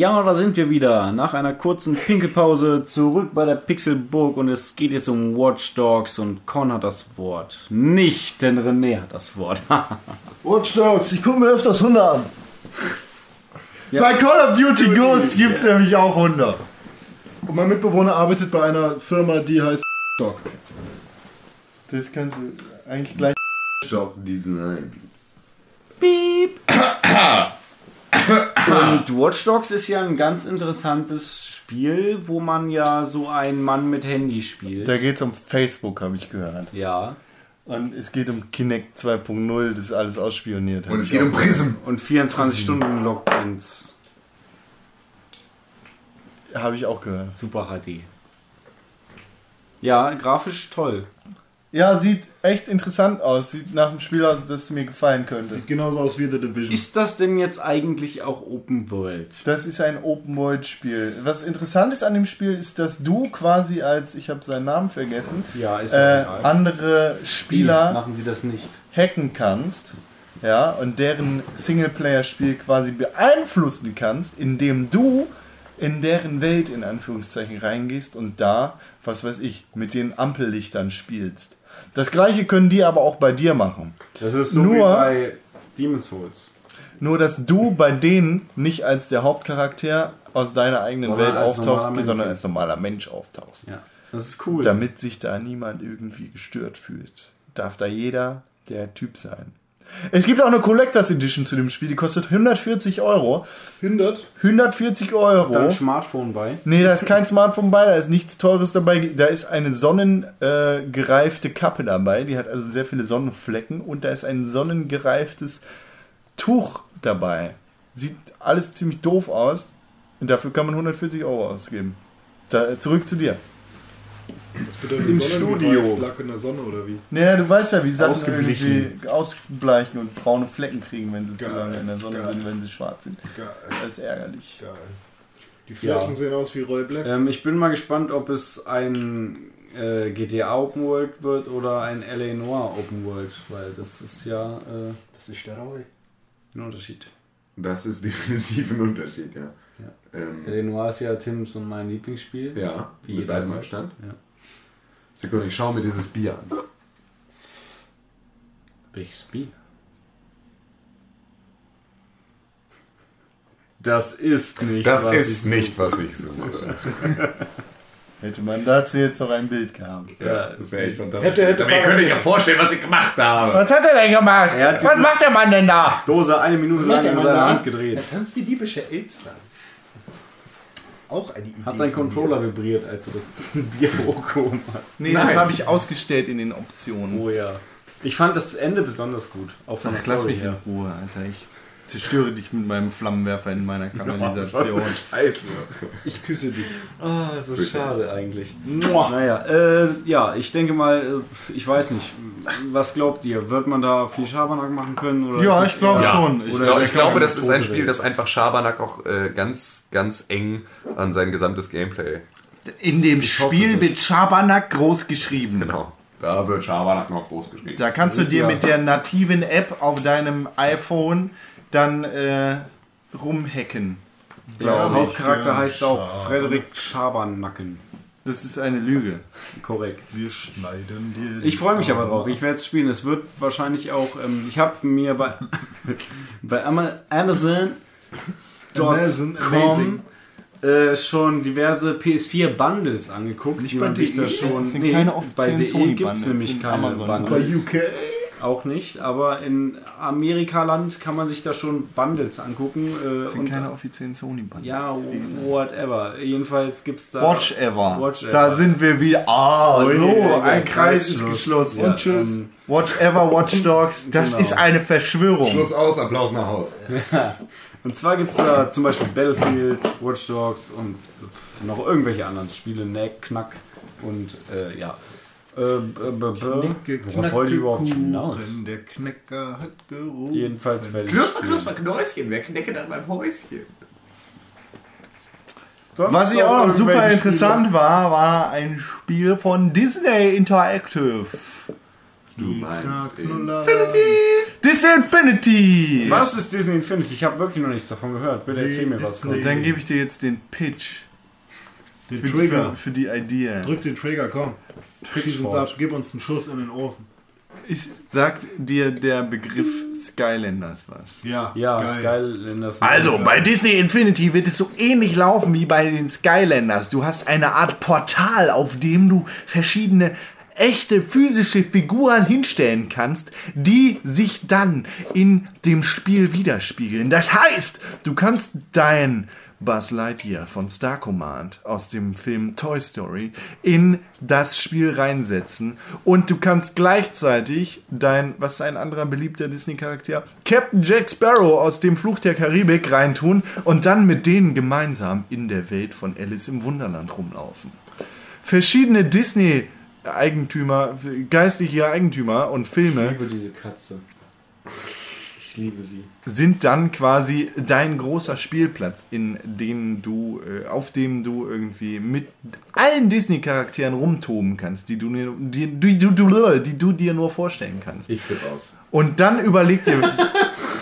Ja, da sind wir wieder. Nach einer kurzen Pinkelpause zurück bei der Pixelburg und es geht jetzt um Watch Dogs und Con hat das Wort. Nicht, denn René hat das Wort. Watch Dogs, ich gucke mir öfters Hunde an. Bei Call of Duty Ghosts gibt es nämlich auch Hunde. Und mein Mitbewohner arbeitet bei einer Firma, die heißt Dog. Das kannst du eigentlich gleich. Stock Design. Piep. Und Watch Dogs ist ja ein ganz interessantes Spiel, wo man ja so einen Mann mit Handy spielt. Da geht es um Facebook, habe ich gehört. ja. Und es geht um Kinect 2.0, das ist alles ausspioniert. Und es geht um Prism. Und 24 Stunden Logins. Habe ich auch gehört. Super HD. Ja, grafisch toll. Ja, sieht echt interessant aus. Sieht nach einem Spiel aus, das mir gefallen könnte. Sieht genauso aus wie The Division. Ist das denn jetzt eigentlich auch Open World? Das ist ein Open-World-Spiel. Was interessant ist an dem Spiel, ist, dass du quasi als, ich habe seinen Namen vergessen, Ja, ist äh, andere Spieler Machen sie das nicht. hacken kannst. Ja, und deren Singleplayer-Spiel quasi beeinflussen kannst, indem du in deren Welt in Anführungszeichen reingehst und da, was weiß ich, mit den Ampellichtern spielst. Das gleiche können die aber auch bei dir machen. Das ist so Nur- wie bei Demon's Souls. Nur, dass du bei denen nicht als der Hauptcharakter aus deiner eigenen Sondern Welt auftauchst, sondern als normaler Mensch auftauchst. Ja. Das ist cool. Damit sich da niemand irgendwie gestört fühlt. Darf da jeder der Typ sein. Es gibt auch eine Collectors Edition zu dem Spiel, die kostet 140 Euro. 100? 140 Ist da Euro. ein Smartphone bei? Nee, da ist kein Smartphone bei, da ist nichts Teures dabei. Da ist eine sonnengereifte äh, Kappe dabei, die hat also sehr viele Sonnenflecken und da ist ein sonnengereiftes Tuch dabei. Sieht alles ziemlich doof aus und dafür kann man 140 Euro ausgeben. Da, zurück zu dir. Das bedeutet Im Studio. Lag in der Sonne oder wie? Naja, du weißt ja, wie Sachen irgendwie ausbleichen und braune Flecken kriegen, wenn sie zu Geil, lange in der Sonne geil. sind, wenn sie schwarz sind. Geil. Das ist ärgerlich. Geil. Die Flecken Ja. sehen aus wie Roy Black. Ähm, ich bin mal gespannt, ob es ein äh, GTA Open World wird oder ein LA Noir Open World, weil das ist ja äh, Das ist der Roy. ein Unterschied. Das ist definitiv ein Unterschied, ja. Ja. Ähm, LA Noir ist ja Tims und mein Lieblingsspiel. ja, Wie mit weitem. Abstand. Ja. Sekunde, ich schaue mir dieses Bier an. Bixby. Das ist nicht. Das was ist ich nicht, was ich suche. Hätte man dazu jetzt noch ein Bild gehabt. Ja, Das wäre echt fantastisch. Hätte- hätte Aber ihr könnt euch ja vorstellen, was ich gemacht habe. Was hat er denn gemacht? Er hat Was macht der Mann denn da? Dose eine Minute lang in seiner Hand gedreht. Er tanzt die diebische Elster. Auch eine Idee. Hat dein. Controller vibriert, als du das Bier hochgehoben hast? Nee, das habe ich ausgestellt in den Optionen. Oh ja. Ich fand das Ende besonders gut. Auch von Ach, der lass Story mich in her. Ruhe, Alter. Ich zerstöre dich mit meinem Flammenwerfer in meiner Kanalisation. Scheiße. Ich küsse dich. Ah, so schade eigentlich. Naja, äh, ja, ich denke mal, äh, ich weiß nicht, was glaubt ihr? Wird man da viel Schabernack machen können? Oder Ja, ich glaube schon. Ich, Oder glaub, ich glaube, das ist ein Spiel, das einfach Schabernack auch äh, ganz, ganz eng an sein gesamtes Gameplay. In dem hoffe Spiel wird Schabernack groß geschrieben. Genau. Da wird Schabernack noch groß geschrieben. Da kannst du dir Ja. mit der nativen App auf deinem iPhone dann äh, rumhacken. Der. Hauptcharakter heißt auch Frederik Schabernacken. Das ist eine Lüge. Korrekt. Wir schneiden dir. Ich freue mich aber drauf. Ich werde es spielen. Es wird wahrscheinlich auch. Ähm, ich habe mir bei, bei Ama- Amazon Amazon, amazing. äh, schon diverse PS4 Bundles angeguckt, Nicht die bei man sich da DE? schon. Sind keine offiziellen bei Sony DE gibt es Bundles, nämlich keine Amazon Bei Bundles. UK. Auch nicht, aber in Amerikaland kann man sich da schon Bundles angucken. Äh, Das sind und- keine offiziellen Sony Bundles. ja, wie whatever. Jedenfalls gibt es da. Watch ever. Watch Da ever. sind wir wieder. Ah, Ui, so, ein Kreis ist geschlossen. Ja, Und tschüss. ähm, Watch ever, Watch Dogs. Das Genau. ist eine Verschwörung. Schluss aus, Applaus nach Haus. Und zwar gibt es da zum Beispiel Battlefield, Watch Dogs und noch irgendwelche anderen Spiele, Neck, Knack und äh, ja. Äh, b- Knicke, Worauf wollte ich überhaupt hinaus? Der Knecker hat gerufen. Jedenfalls werde ich Knusper, spielen. knusper, Knäuschen. Wer knecke dann beim Häuschen? Sonst Was ich auch noch super interessant war, war ein Spiel von Disney Interactive. Du meinst Infinity! Spiele. Was ist Disney Infinity? Ich habe wirklich noch nichts davon gehört. Bitte erzähl mir was. Dann gebe ich dir jetzt den Pitch Den für, Trigger. für, für die Idee. Drück den Trigger, komm. Schieß uns ab, gib uns einen Schuss in den Ofen. Ich, sagt dir der Begriff Skylanders was? Ja, Ja, geil. Skylanders. Also, bei Disney Infinity wird es so ähnlich laufen wie bei den Skylanders. Du hast eine Art Portal, auf dem du verschiedene echte physische Figuren hinstellen kannst, die sich dann in dem Spiel widerspiegeln. Das heißt, du kannst dein Buzz Lightyear von Star Command aus dem Film Toy Story in das Spiel reinsetzen und du kannst gleichzeitig dein, was ist ein anderer beliebter Disney-Charakter? Captain Jack Sparrow aus dem Fluch der Karibik reintun und dann mit denen gemeinsam in der Welt von Alice im Wunderland rumlaufen. Verschiedene Disney-Eigentümer, geistliche Eigentümer und Filme Ich liebe diese Katze. Ich liebe sie. sind dann quasi dein großer Spielplatz, in den du, äh, auf dem du irgendwie mit allen Disney-Charakteren rumtoben kannst, die du, dir- die, die, die, die, du dir nur vorstellen kannst. Ich flippe aus. Und dann überleg dir,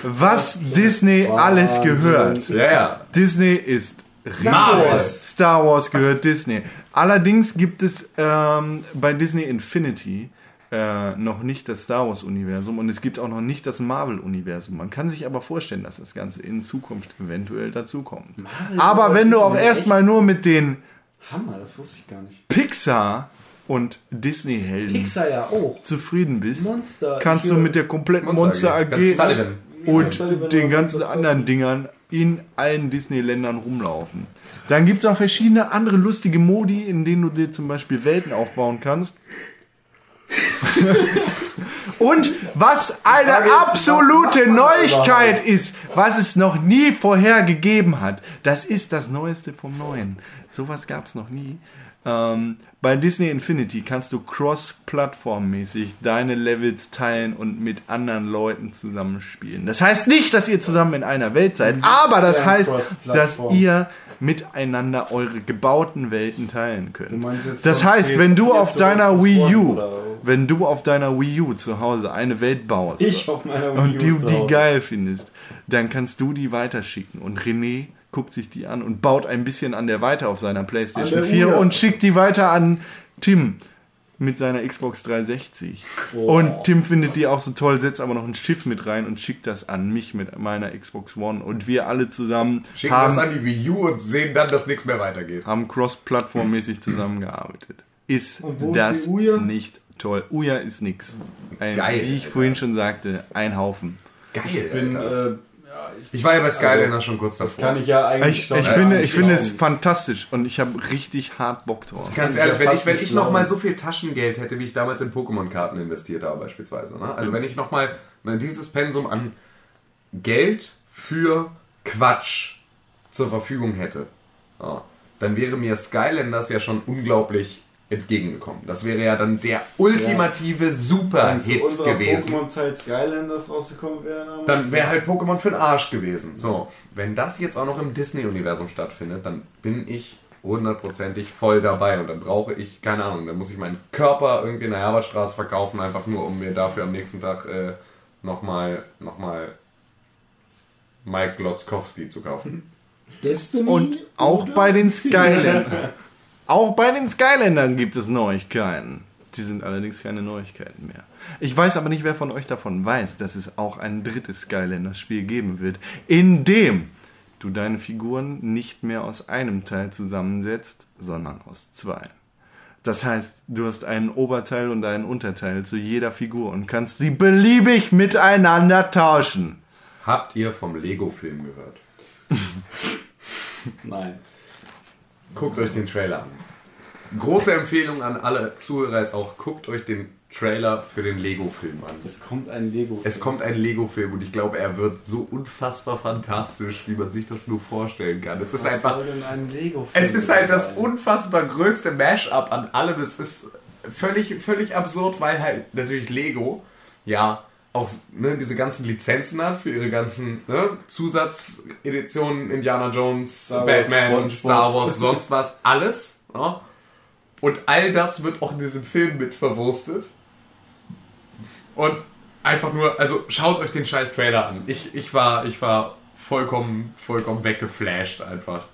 was Disney alles gehört. Ja, ja. Disney ist. Marvel. Star Wars gehört Disney. Allerdings gibt es ähm, bei Disney Infinity äh, noch nicht das Star Wars-Universum und es gibt auch noch nicht das Marvel-Universum. Man kann sich aber vorstellen, dass das Ganze in Zukunft eventuell dazukommt. Aber wenn du auch erstmal nur mit den Hammer, das wusste ich gar nicht. Pixar und Disney-Helden Pixar ja auch. zufrieden bist, Monster. kannst du mit der kompletten Monster Monster AG. AG und Sullivan den ganzen anderen Dingern in allen Disney-Ländern rumlaufen. Dann gibt es auch verschiedene andere lustige Modi, in denen du dir zum Beispiel Welten aufbauen kannst. Und was eine ist, absolute man Neuigkeit ist, was es noch nie vorher gegeben hat, das ist das Neueste vom Neuen. Sowas gab es noch nie. Ähm, bei Disney Infinity kannst du cross-plattformmäßig deine Levels teilen und mit anderen Leuten zusammenspielen. Das heißt nicht, dass ihr zusammen in einer Welt seid, aber das heißt, dass ihr miteinander eure gebauten Welten teilen jetzt Das heißt, wenn du PS4 auf deiner Wii U, oder- wenn du auf deiner Wii U zu Hause eine Welt baust und du die geil findest, dann kannst du die weiterschicken. Und René guckt sich die an und baut ein bisschen an der weiter auf seiner PlayStation An der 4 Uhr. und schickt die weiter an Tim mit seiner Xbox 360. Und Tim findet die auch so toll, setzt aber noch ein Schiff mit rein und schickt das an mich mit meiner Xbox One. Und wir alle zusammen Schicken das haben, an die Wii U und sehen dann, dass nichts mehr weitergeht. haben cross-plattformmäßig zusammengearbeitet. Ist ist das die Uja? nicht toll? Uja ist nix. Ein, Geil, wie ich Alter. vorhin schon sagte, ein Haufen. Geil, Ich bin, Alter. äh, Ich war ja bei Skylander schon kurz davor. kann ich ja eigentlich Ich, ich finde, ich finde es fantastisch und ich habe richtig hart Bock drauf. Ganz kann ich ehrlich, wenn ich, wenn ich noch mal glauben. so viel Taschengeld hätte, wie ich damals in Pokémon-Karten investiert habe, beispielsweise. Ne? Also wenn ich noch mal dieses Pensum an Geld für Quatsch zur Verfügung hätte, ja, dann wäre mir Skylanders ja schon unglaublich entgegengekommen. Das wäre ja dann der ultimative Wenn zu Super-Hit unserer gewesen. Pokémon-Zeit Skylanders rausgekommen wäre. Dann wäre halt Pokémon für den Arsch gewesen. So, wenn das jetzt auch noch im Disney-Universum stattfindet, dann bin ich hundertprozentig voll dabei und dann brauche ich, keine Ahnung, dann muss ich meinen Körper irgendwie in der Herbertstraße verkaufen, einfach nur um mir dafür am nächsten Tag äh, nochmal noch mal Mike Glotzkowski zu kaufen. Destiny? Und auch oder? bei den Skylandern. auch bei den Skylandern gibt es Neuigkeiten. Die sind allerdings keine Neuigkeiten mehr. Ich weiß aber nicht, wer von euch davon weiß, dass es auch ein drittes Skylanders-Spiel geben wird, in dem du deine Figuren nicht mehr aus einem Teil zusammensetzt, sondern aus zwei. Das heißt, du hast einen Oberteil und einen Unterteil zu jeder Figur und kannst sie beliebig miteinander tauschen. Habt ihr vom Lego-Film gehört? Nein. Guckt euch den Trailer an. Große Empfehlung an alle Zuhörer jetzt auch, guckt euch den Trailer für den Lego-Film an. Es kommt ein Lego. Es kommt ein Lego-Film und ich glaube, er wird so unfassbar fantastisch, wie man sich das nur vorstellen kann. Es ist Was einfach. soll denn ein Lego Es ist halt das unfassbar größte Mash-up an allem. Es ist völlig, völlig absurd, weil halt natürlich Lego ja auch ne, diese ganzen Lizenzen hat für ihre ganzen ne, Zusatzeditionen, Indiana Jones, Star Wars, Batman, SpongeBob. Star Wars, sonst was, alles. Ja? Und all das wird auch in diesem Film mit verwurstet. Und einfach nur, also schaut euch den scheiß Trailer an. Ich, ich war, ich war vollkommen, vollkommen weggeflasht einfach.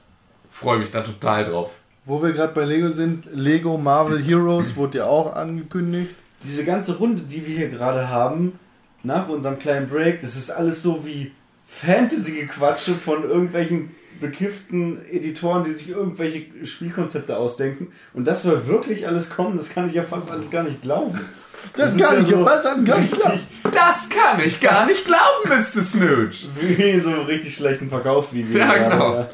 Freue mich da total drauf. Wo wir gerade bei Lego sind, Lego Marvel Heroes wurde ja auch angekündigt. Diese ganze Runde, die wir hier gerade haben, nach unserem kleinen Break, das ist alles so wie Fantasy-Gequatsche von irgendwelchen bekifften Editoren, die sich irgendwelche Spielkonzepte ausdenken. Und das soll wirklich alles kommen, das kann ich ja fast alles gar nicht glauben. Das, ist kann ja ich so was dann gar nicht glauben. Das kann ich gar nicht glauben, Mr. Snooch. Wie in so einem richtig schlechten Verkaufsvideo. Ja, gerade, genau. ja.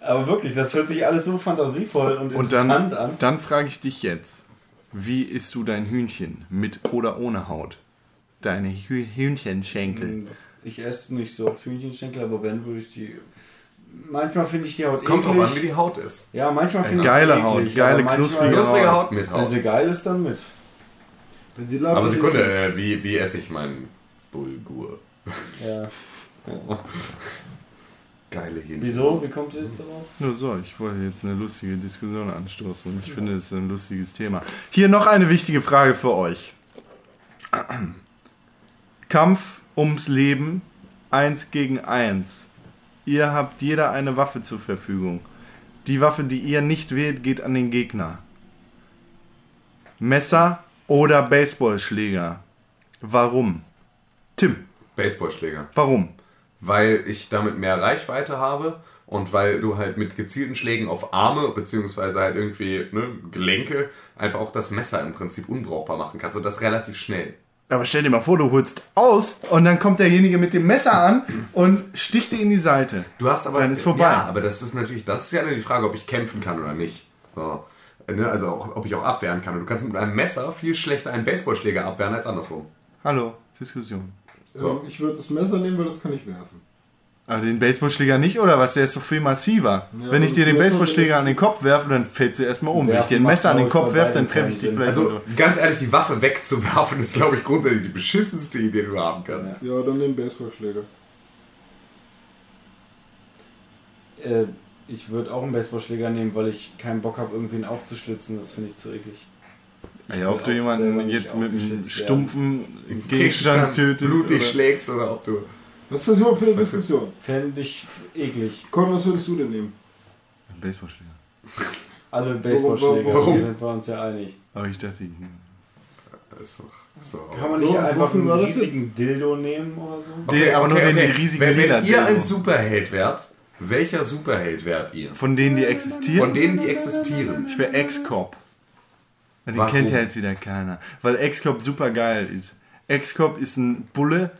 Aber wirklich, das hört sich alles so fantasievoll und, Und interessant dann, an. dann frage ich dich jetzt, wie isst du dein Hühnchen? Mit oder ohne Haut? Deine Hü Hühnchenschenkel. Ich esse nicht so auf Hühnchenschenkel, aber wenn, würde ich die... Manchmal finde ich die Haut Es kommt eklig. drauf an, wie die Haut ist. Ja, manchmal finde ich Geile sie Haut, eklig, geile, knusprige Haut. Haut mit Wenn Haut. sie geil ist, dann mit. Wenn sie Aber Sekunde, äh, wie, wie esse ich meinen Bulgur? Ja. Geile Hähnchen. Wieso? Wie kommt ihr jetzt darauf? Nur so, ich wollte jetzt eine lustige Diskussion anstoßen. Ich finde, es ist ein lustiges Thema. Hier noch eine wichtige Frage für euch. Kampf ums Leben, eins gegen eins. Ihr habt jeder eine Waffe zur Verfügung. Die Waffe, die ihr nicht wählt, geht an den Gegner. Messer oder Baseballschläger. Warum? Tim, Baseballschläger. warum? Weil ich damit mehr Reichweite habe und weil du halt mit gezielten Schlägen auf Arme beziehungsweise halt irgendwie ne, Gelenke einfach auch das Messer im Prinzip unbrauchbar machen kannst und das relativ schnell. Aber stell dir mal vor, du holst aus und dann kommt derjenige mit dem Messer an und sticht dir in die Seite. Du hast aber Dann ist vorbei. Ja, aber das ist natürlich, das ist ja dann die Frage, ob ich kämpfen kann oder nicht. So. Ne, also auch, ob ich auch abwehren kann. Und du kannst mit einem Messer viel schlechter einen Baseballschläger abwehren als andersrum. Hallo, Diskussion. Ähm, ich würde das Messer nehmen, weil das kann ich werfen. Aber den Baseballschläger nicht, oder was? Der ist doch viel massiver. Ja, Wenn ich dir den Baseballschläger an den Kopf werfe, dann fällst du erstmal um. Wenn ich dir ein Messer an den Kopf werfe, dann treffe ich dich vielleicht Also so. ganz ehrlich, die Waffe wegzuwerfen ist, glaube ich, grundsätzlich die beschissenste Idee, die du haben kannst. Ja, dann den Baseballschläger. Äh, Ich würde auch einen Baseballschläger nehmen, weil ich keinen Bock habe, irgendwen aufzuschlitzen. Das finde ich zu eklig. Ich Ja, ob du jemanden jetzt mit einem stumpfen Gegenstand Gegenstand tötest. blutig oder- schlägst oder ob du. Was ist das überhaupt für eine Diskussion? Fände ich eklig. Con, was würdest du denn nehmen? Ein Baseballschläger. Alle Baseballschläger, Warum? da sind wir uns ja einig. Aber ich dachte, ich Ist doch so. Kann man nicht So, einfach einen riesigen Dildo nehmen oder so? Okay, aber nur wenn die riesigen wenn, lila wenn ihr ein. Superheld wärt, welcher Superheld wärt ihr? Von denen, die existieren? Von denen, die existieren. Ich wäre Ex-Cop. Den Warum? kennt ja jetzt wieder keiner. Weil Ex-Cop super geil ist. Ex-Cop ist ein Bulle.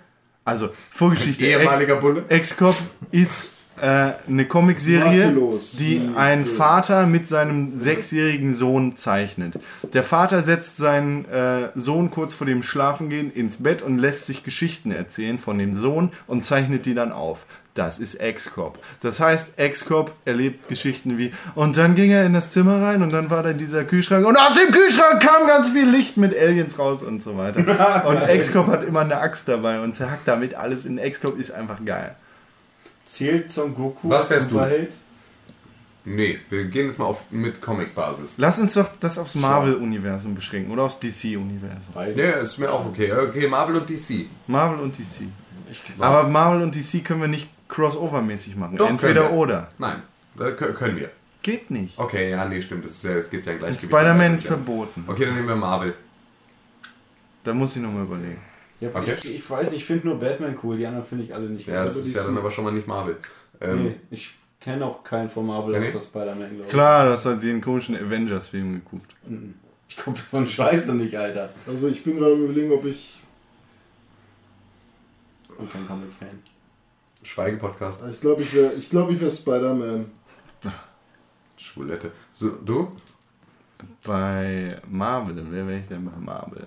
Also, Vorgeschichte. Ehemaliger Ex- Bulle? Ex-Cop ist äh, eine Comicserie, die Mhm. ein Vater mit seinem sechsjährigen Sohn zeichnet. Der Vater setzt seinen äh, Sohn kurz vor dem Schlafengehen ins Bett und lässt sich Geschichten erzählen von dem Sohn und zeichnet die dann auf. Das ist Ex-Cop. Das heißt, Ex-Cop erlebt Geschichten wie, und dann ging er in das Zimmer rein und dann war da dieser Kühlschrank und aus dem Kühlschrank kam ganz viel Licht mit Aliens raus und so weiter. Und Ex-Cop hat immer eine Axt dabei und zerhackt damit alles in Ex-Cop ist einfach geil. Zählt Son Goku Was wärst du? Superheld? Nee, wir gehen jetzt mal auf mit Comic-Basis. Lass uns doch das aufs Marvel-Universum beschränken oder aufs DC-Universum. Ja, ist mir auch okay. Okay, Marvel und DC. Marvel und DC. Aber Marvel und DC können wir nicht crossover-mäßig machen. Doch, Entweder oder. Nein, äh, kö- können wir. Geht nicht. Okay, ja, nee, stimmt. Ist ja, es gibt ja ein Gleichgewicht. Spider-Man ist verboten. Okay, dann nehmen wir Marvel. Da muss ich nochmal überlegen. Ja, Okay. ich, ich weiß nicht, ich finde nur Batman cool, die anderen finde ich alle nicht Ja, cool. das ist ja dann aber schon mal nicht Marvel. Ähm, Nee, ich kenne auch keinen von Marvel Nee, außer Spider-Man, glaube ich. Klar, du hast halt den komischen Avengers-Film geguckt. Ich gucke so einen Scheiße nicht, Alter. Also ich bin gerade überlegen, ob ich. Und kein Comic-Fan. Schweigen-Podcast. Ich glaube, ich wäre ich glaub, ich wär Spider-Man. Schwulette. So, du? Bei Marvel, wer wäre ich denn bei Marvel?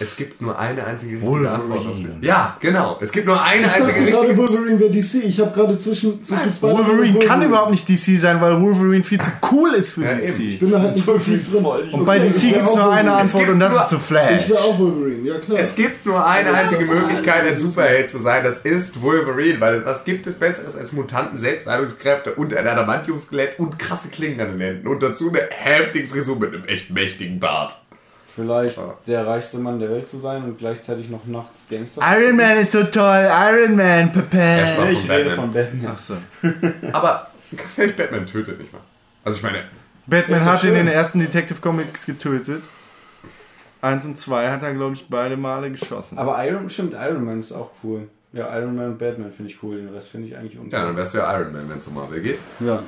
Es gibt nur eine einzige richtige Wolverine. Antwort auf den. Ja, genau. Es gibt nur eine Ich einzige dachte richtige. gerade Wolverine wäre DC. Ich habe gerade zwischen, zwischen Spider-Man Wolverine und kann überhaupt nicht DC sein, weil Wolverine viel zu cool ist für Ja, DC. eben. Ich bin da halt nicht so tief drin. Und bei Okay, DC ich wär gibt es nur eine Wolverine. Antwort und das nur- ist The Flash. Ich wäre auch Wolverine, ja klar. Es gibt nur eine einzige Möglichkeit, ein Superheld zu sein. Das ist Wolverine. Weil was gibt es Besseres als Mutanten, Selbstheilungskräfte und ein Adamantium-Skelett und krasse Klingen an den Händen. Und dazu eine heftige Frisur mit einem echt mächtigen Bart. Vielleicht der reichste Mann der Welt zu sein und gleichzeitig noch nachts Gangster. Iron Man ist so toll, Iron Man, Pepe. sprach ich rede Batman. von Batman. Ach so. Aber ganz ehrlich, Batman tötet nicht mal. Also ich meine, Batman hat in den ersten Detective Comics getötet. Eins und zwei hat er, glaube ich, beide Male geschossen. Aber Iron, stimmt, Iron Man ist auch cool. Ja, Iron Man und Batman finde ich cool. Den Rest finde ich eigentlich ja, uncool. dann wärst du ja Iron Man, wenn es um Marvel geht. Ja.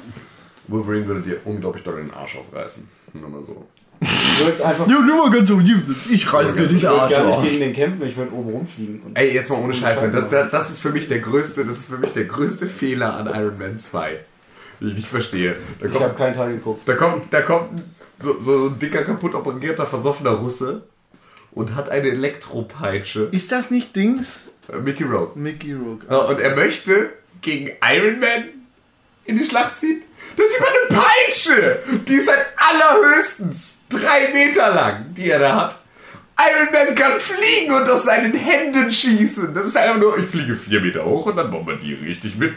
Wolverine würde dir unglaublich doll den Arsch aufreißen. Nur mal so. Ich würde einfach Ja, nur mal ganz objektiv. Ich reiß dir ich den Arsch gar nicht gegen den kämpfen, ich würde oben rumfliegen. Und Ey, jetzt mal ohne Scheiß, Scheiße das, das, das ist für mich der größte, das ist für mich der größte Fehler an Iron Man 2. Den ich nicht verstehe. Da ich habe kommt, keinen Teil geguckt. da kommt, da kommt so, so ein dicker, kaputt operierter, versoffener Russe und hat eine Elektropeitsche. Ist das nicht Dings? Äh, Mickey Rogue. Mickey Rook. Ja, und er möchte gegen Iron Man in die Schlacht ziehen. Das ist immer eine Peitsche! Die ist halt allerhöchstens drei Meter lang, die er da hat. Iron Man kann fliegen und aus seinen Händen schießen. Das ist einfach nur, ich fliege vier Meter hoch und dann bombardiere ich dich mit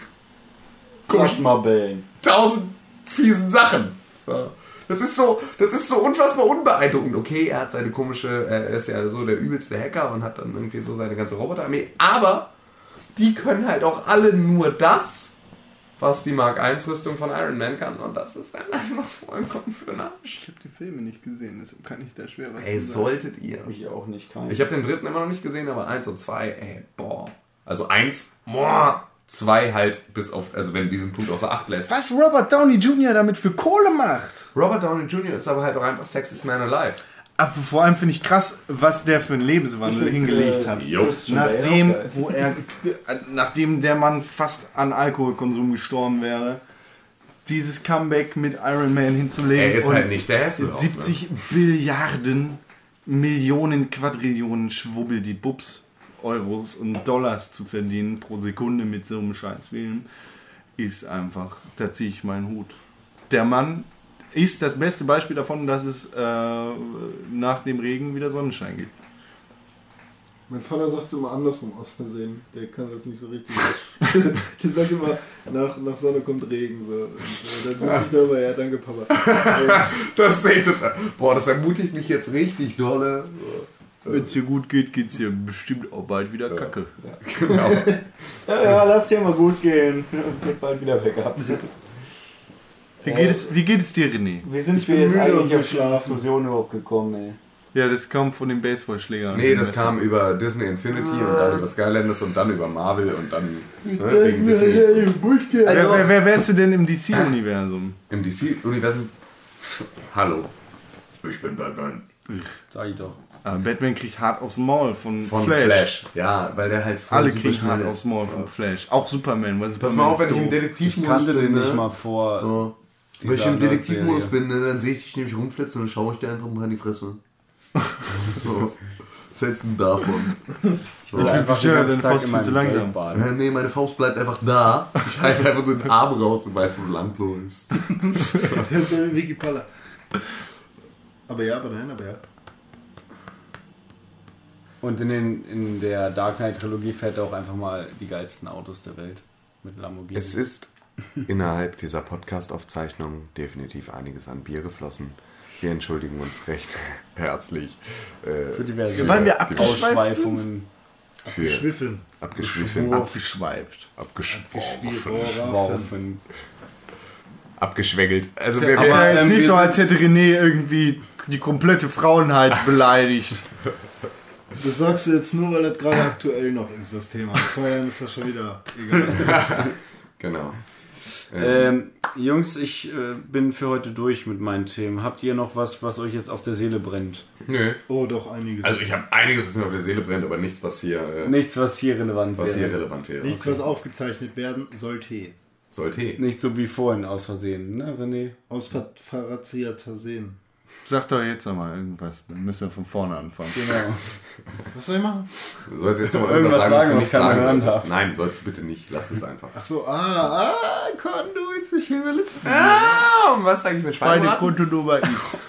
Plasmabällen. tausend fiesen Sachen. Das ist so, das ist so unfassbar unbeeindruckend. Okay, er hat seine komische, er ist ja so der übelste Hacker und hat dann irgendwie so seine ganze Roboterarmee, aber die können halt auch alle nur das, was die Mark 1 Rüstung von Iron Man kann und das ist dann einfach vollkommen für den Arsch. Ich habe die Filme nicht gesehen, deshalb kann ich da schwer was Ey, sagen. solltet ihr. Ich auch nicht, kein. Ich habe den dritten immer noch nicht gesehen, aber eins und zwei, ey, boah. Also eins, boah. Zwei halt bis auf, also wenn diesen Punkt außer Acht lässt. Was Robert Downey Jr. damit für Kohle macht. Robert Downey Jr. ist aber halt auch einfach Sexiest Man Alive. Aber vor allem finde ich krass, was der für einen Lebenswandel hingelegt hat. Jo. Nachdem, wo er, äh, nachdem der Mann fast an Alkoholkonsum gestorben wäre, dieses Comeback mit Iron Man hinzulegen. Er ist und halt nicht der Hasselhoff, 70 Billiarden, Millionen, Quadrillionen Schwubbel, die Bubs, Euros und Dollars zu verdienen pro Sekunde mit so einem Scheißfilm, ist einfach, da ziehe ich meinen Hut. Der Mann ist das beste Beispiel davon, dass es äh, nach dem Regen wieder Sonnenschein gibt. Mein Vater sagt es immer andersrum aus Versehen. Der kann das nicht so richtig. der sagt immer, nach, nach Sonne kommt Regen. So. Und, äh, dann sitze ich da immer, ja, danke Papa. Das echt total. Boah, das ermutigt mich jetzt richtig dolle. Wenn es dir gut geht, geht es dir bestimmt auch bald wieder kacke. Genau. Ja, ja, lass dir mal gut gehen. Wird bald wieder Backup. Wie geht es, wie geht es dir, René? Wie sind Ich bin wir jetzt eigentlich auf die schlafen. Diskussion überhaupt gekommen, ey? Ja, das kam von den Baseballschlägern. Nee, das kam über Disney Infinity und dann über Skylanders und dann über Marvel und dann ne, wegen DC. wer, wer, wer wärst du denn im DC-Universum? Im DC-Universum. Hallo. Ich bin Batman. Sag ich doch. Ah, Batman kriegt hart aufs Maul von, Von Flash. Flash. Ja, weil der halt voll Alle super kriegen hart ist. aufs Maul von Flash. Auch Superman, weil Pass Superman mal auf, wenn ich im doof. Detektivmodus Kannte den ne? nicht mal vor. So. Wenn ich im Detektivmodus bin, ne, dann sehe ich dich nämlich rumflitzen und dann schaue ich dir einfach mal in die Fresse. so. Was hältst du denn davon? So. Ich Einfach bin den deine Faust viel zu langsam. Äh, nee, meine Faust bleibt einfach da. Ich halte einfach nur den Arm raus und weiß, wo du langläufst. Das ist so wie Vicky Palla. Aber ja, aber nein, aber ja. Und in, den, in der Dark Knight Trilogie fährt er auch einfach mal die geilsten Autos der Welt mit Lamborghini. Es ist innerhalb dieser Podcast-Aufzeichnung definitiv einiges an Bier geflossen. Wir entschuldigen uns recht herzlich äh, für diverse Weil wir. Ausschweifungen. für Schwiffeln. abgeschwiffen, Abgeschweift. abgeschworfen, abgeschwägelt. Also wir, wir, ja jetzt ähm, nicht so, als hätte René irgendwie die komplette Frauenheit beleidigt. Das sagst du jetzt nur, weil das gerade aktuell noch ist, das Thema. In zwei Jahren ist das schon wieder egal. genau. Ähm, Jungs, ich äh, bin für heute durch mit meinen Themen. Habt ihr noch was, was euch jetzt auf der Seele brennt? Nö. Oh, doch einiges. Also ich habe einiges, was mir auf der Seele brennt, aber nichts, was hier, äh, Nichts, was hier relevant was hier wäre. relevant wäre. Nichts, was aufgezeichnet werden sollte. Sollte. Nicht so wie vorhin aus Versehen, ne, René? Aus ver verrazierter Sehen. Sag doch jetzt nochmal irgendwas, dann müssen wir von vorne anfangen. Genau. Was soll ich machen? Du sollst jetzt mal Irgendwas irgendwas sagen, was keiner sagen hören solltest. darf. Nein, sollst du bitte nicht. Lass es einfach. Ach so, ah, ah, Con, du willst mich hier überlisten. Ah, und was sage ich mit Meine Schweinbraten? Kontonummer ist.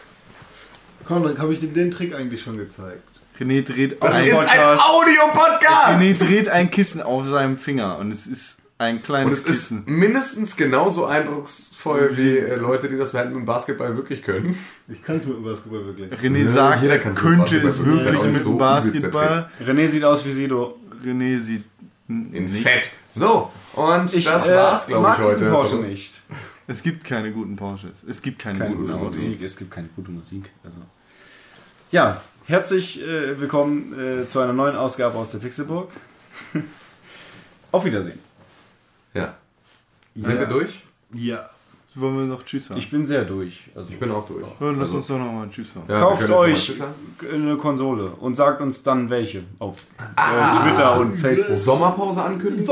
Dann habe ich dir den Trick eigentlich schon gezeigt. René dreht Das ein ist ein Audio-Podcast! René dreht ein Kissen auf seinem Finger und es ist ein Und kleines es ist Kissen. mindestens genauso eindrucksvoll wie äh, Leute, die das mit dem Basketball wirklich können. Ich kann es mit dem Basketball wirklich. René Ja, sagt, jeder er könnte Basketball es wirklich mit so dem Basketball. René sieht aus wie Sido. René sieht In nicht. Fett. So, und Ich das äh, war's, glaube mag ich, heute. Porsche von uns. nicht. Es gibt keine guten Porsches. Es gibt keine, Keine guten gute Autos. Musik. Es gibt keine gute Musik. Also. Ja, herzlich äh, willkommen äh, zu einer neuen Ausgabe aus der Pixelburg. Auf Wiedersehen. Ja. Sind wir durch? Ja. Wollen wir noch Tschüss sagen? Ich bin sehr durch. Also, Ich bin auch durch. Ja, lass uns doch nochmal Tschüss sagen. Ja, Kauft euch eine Konsole und sagt uns dann welche auf äh, Twitter und Facebook. Sommerpause ankündigen?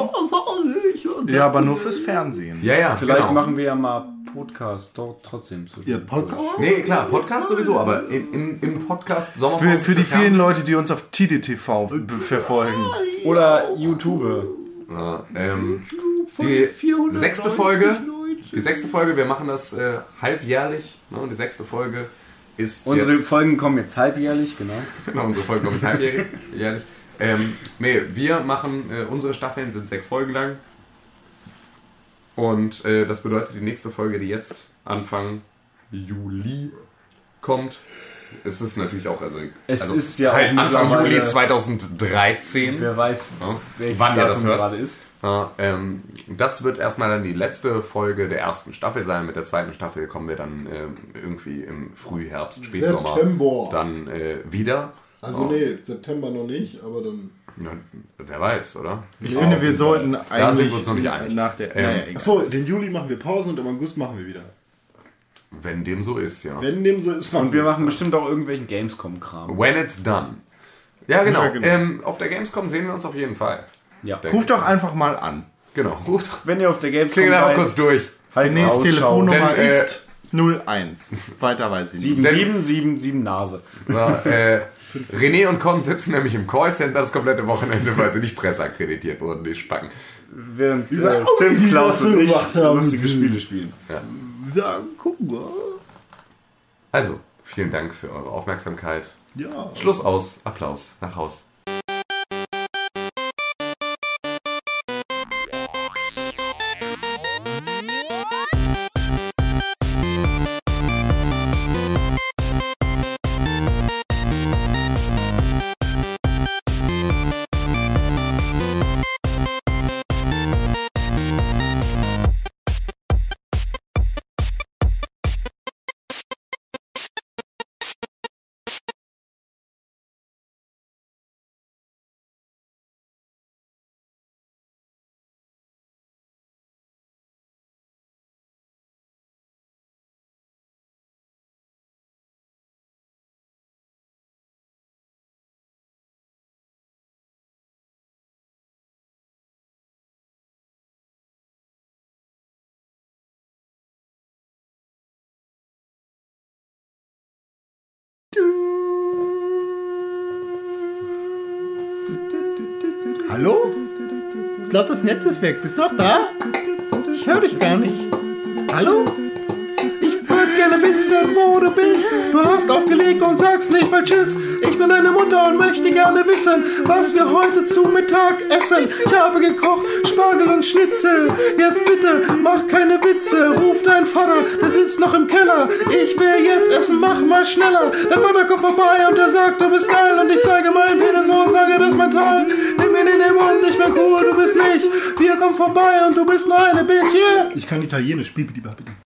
Ja, aber nur fürs Fernsehen. Ja, ja, Vielleicht genau. machen wir ja mal Podcast dort trotzdem zu. Ja, Podcast? Nee, klar, Podcast sowieso, aber im, im, im Podcast Für, Sommerpause. für die vielen Fernsehen. Leute, die uns auf TDTV verfolgen. Oder YouTube. Ja, ähm, die sechste Folge. Die sechste Folge, wir machen das äh, halbjährlich. Ne? Und die sechste Folge ist Unsere jetzt, Folgen kommen jetzt halbjährlich, genau. genau, unsere Folge kommt jetzt halbjährlich. jährlich. Ähm, nee, wir machen, äh, unsere Staffeln sind sechs Folgen lang. Und äh, das bedeutet, die nächste Folge, die jetzt Anfang Juli kommt, es ist natürlich auch, also, Es also ist ja halt auch Anfang Juli 2013. Wer weiß, Ja, wann ihr das hört. gerade ist. Ja, ähm, das wird erstmal dann die letzte Folge der ersten Staffel sein. Mit der zweiten Staffel kommen wir dann ähm, irgendwie im Frühherbst, Spätsommer September. dann äh, wieder. Also Ja. nee, September noch nicht, aber dann. Ja, wer weiß, oder? Ich finde, wir sollten Da sind eigentlich wir uns noch nicht einig. nach der. Ähm, naja. Achso, den Juli machen wir Pause und im August machen wir wieder. Wenn dem so ist, ja. Wenn dem so ist, machen Und wir machen bestimmt auch irgendwelchen Gamescom-Kram. When it's done. Ja, genau. Ja, genau. Ähm, auf der Gamescom sehen wir uns auf jeden Fall. Ja. Denke Ruf doch einfach mal an. Genau. Ruft doch. Wenn ihr auf der Gamescom Klingel einfach kurz durch. halt Renés Ausschau. Telefonnummer Denn, äh, ist 01. Weiter weiß ich nicht. 7777 Nase. So, äh, René und Con sitzen nämlich im Callcenter das komplette Wochenende, weil sie nicht presseakkreditiert wurden, die Spacken. Während äh, Ja, Tim, wie Klaus und ich lustige Spiele spielen. Ja, guck mal. Also, vielen Dank für eure Aufmerksamkeit. Ja. Schluss aus. Applaus. Nach Haus. Hallo? Ich glaube, das Netz ist weg. Bist du noch da? Ich höre dich gar nicht. Hallo? Ich würde gerne wissen, wo du bist. Du hast aufgelegt und sagst nicht mal Tschüss. Ich bin deine Mutter und möchte gerne wissen, was wir heute zu Mittag essen. Ich habe gekocht Spargel und Schnitzel. Jetzt bitte, mach keine Witze. Ruf deinen Vater, der sitzt noch im Keller. Ich will jetzt essen, mach mal schneller. Der Vater kommt vorbei und er sagt, du bist geil. Und ich zeige meinen Penis und sage, das ist mein Teil. Den Mund, ich bin cool, du bist nicht. Wir kommen vorbei und du bist nur eine Bitch, yeah. Ich kann Italienisch. Bibi, bitte.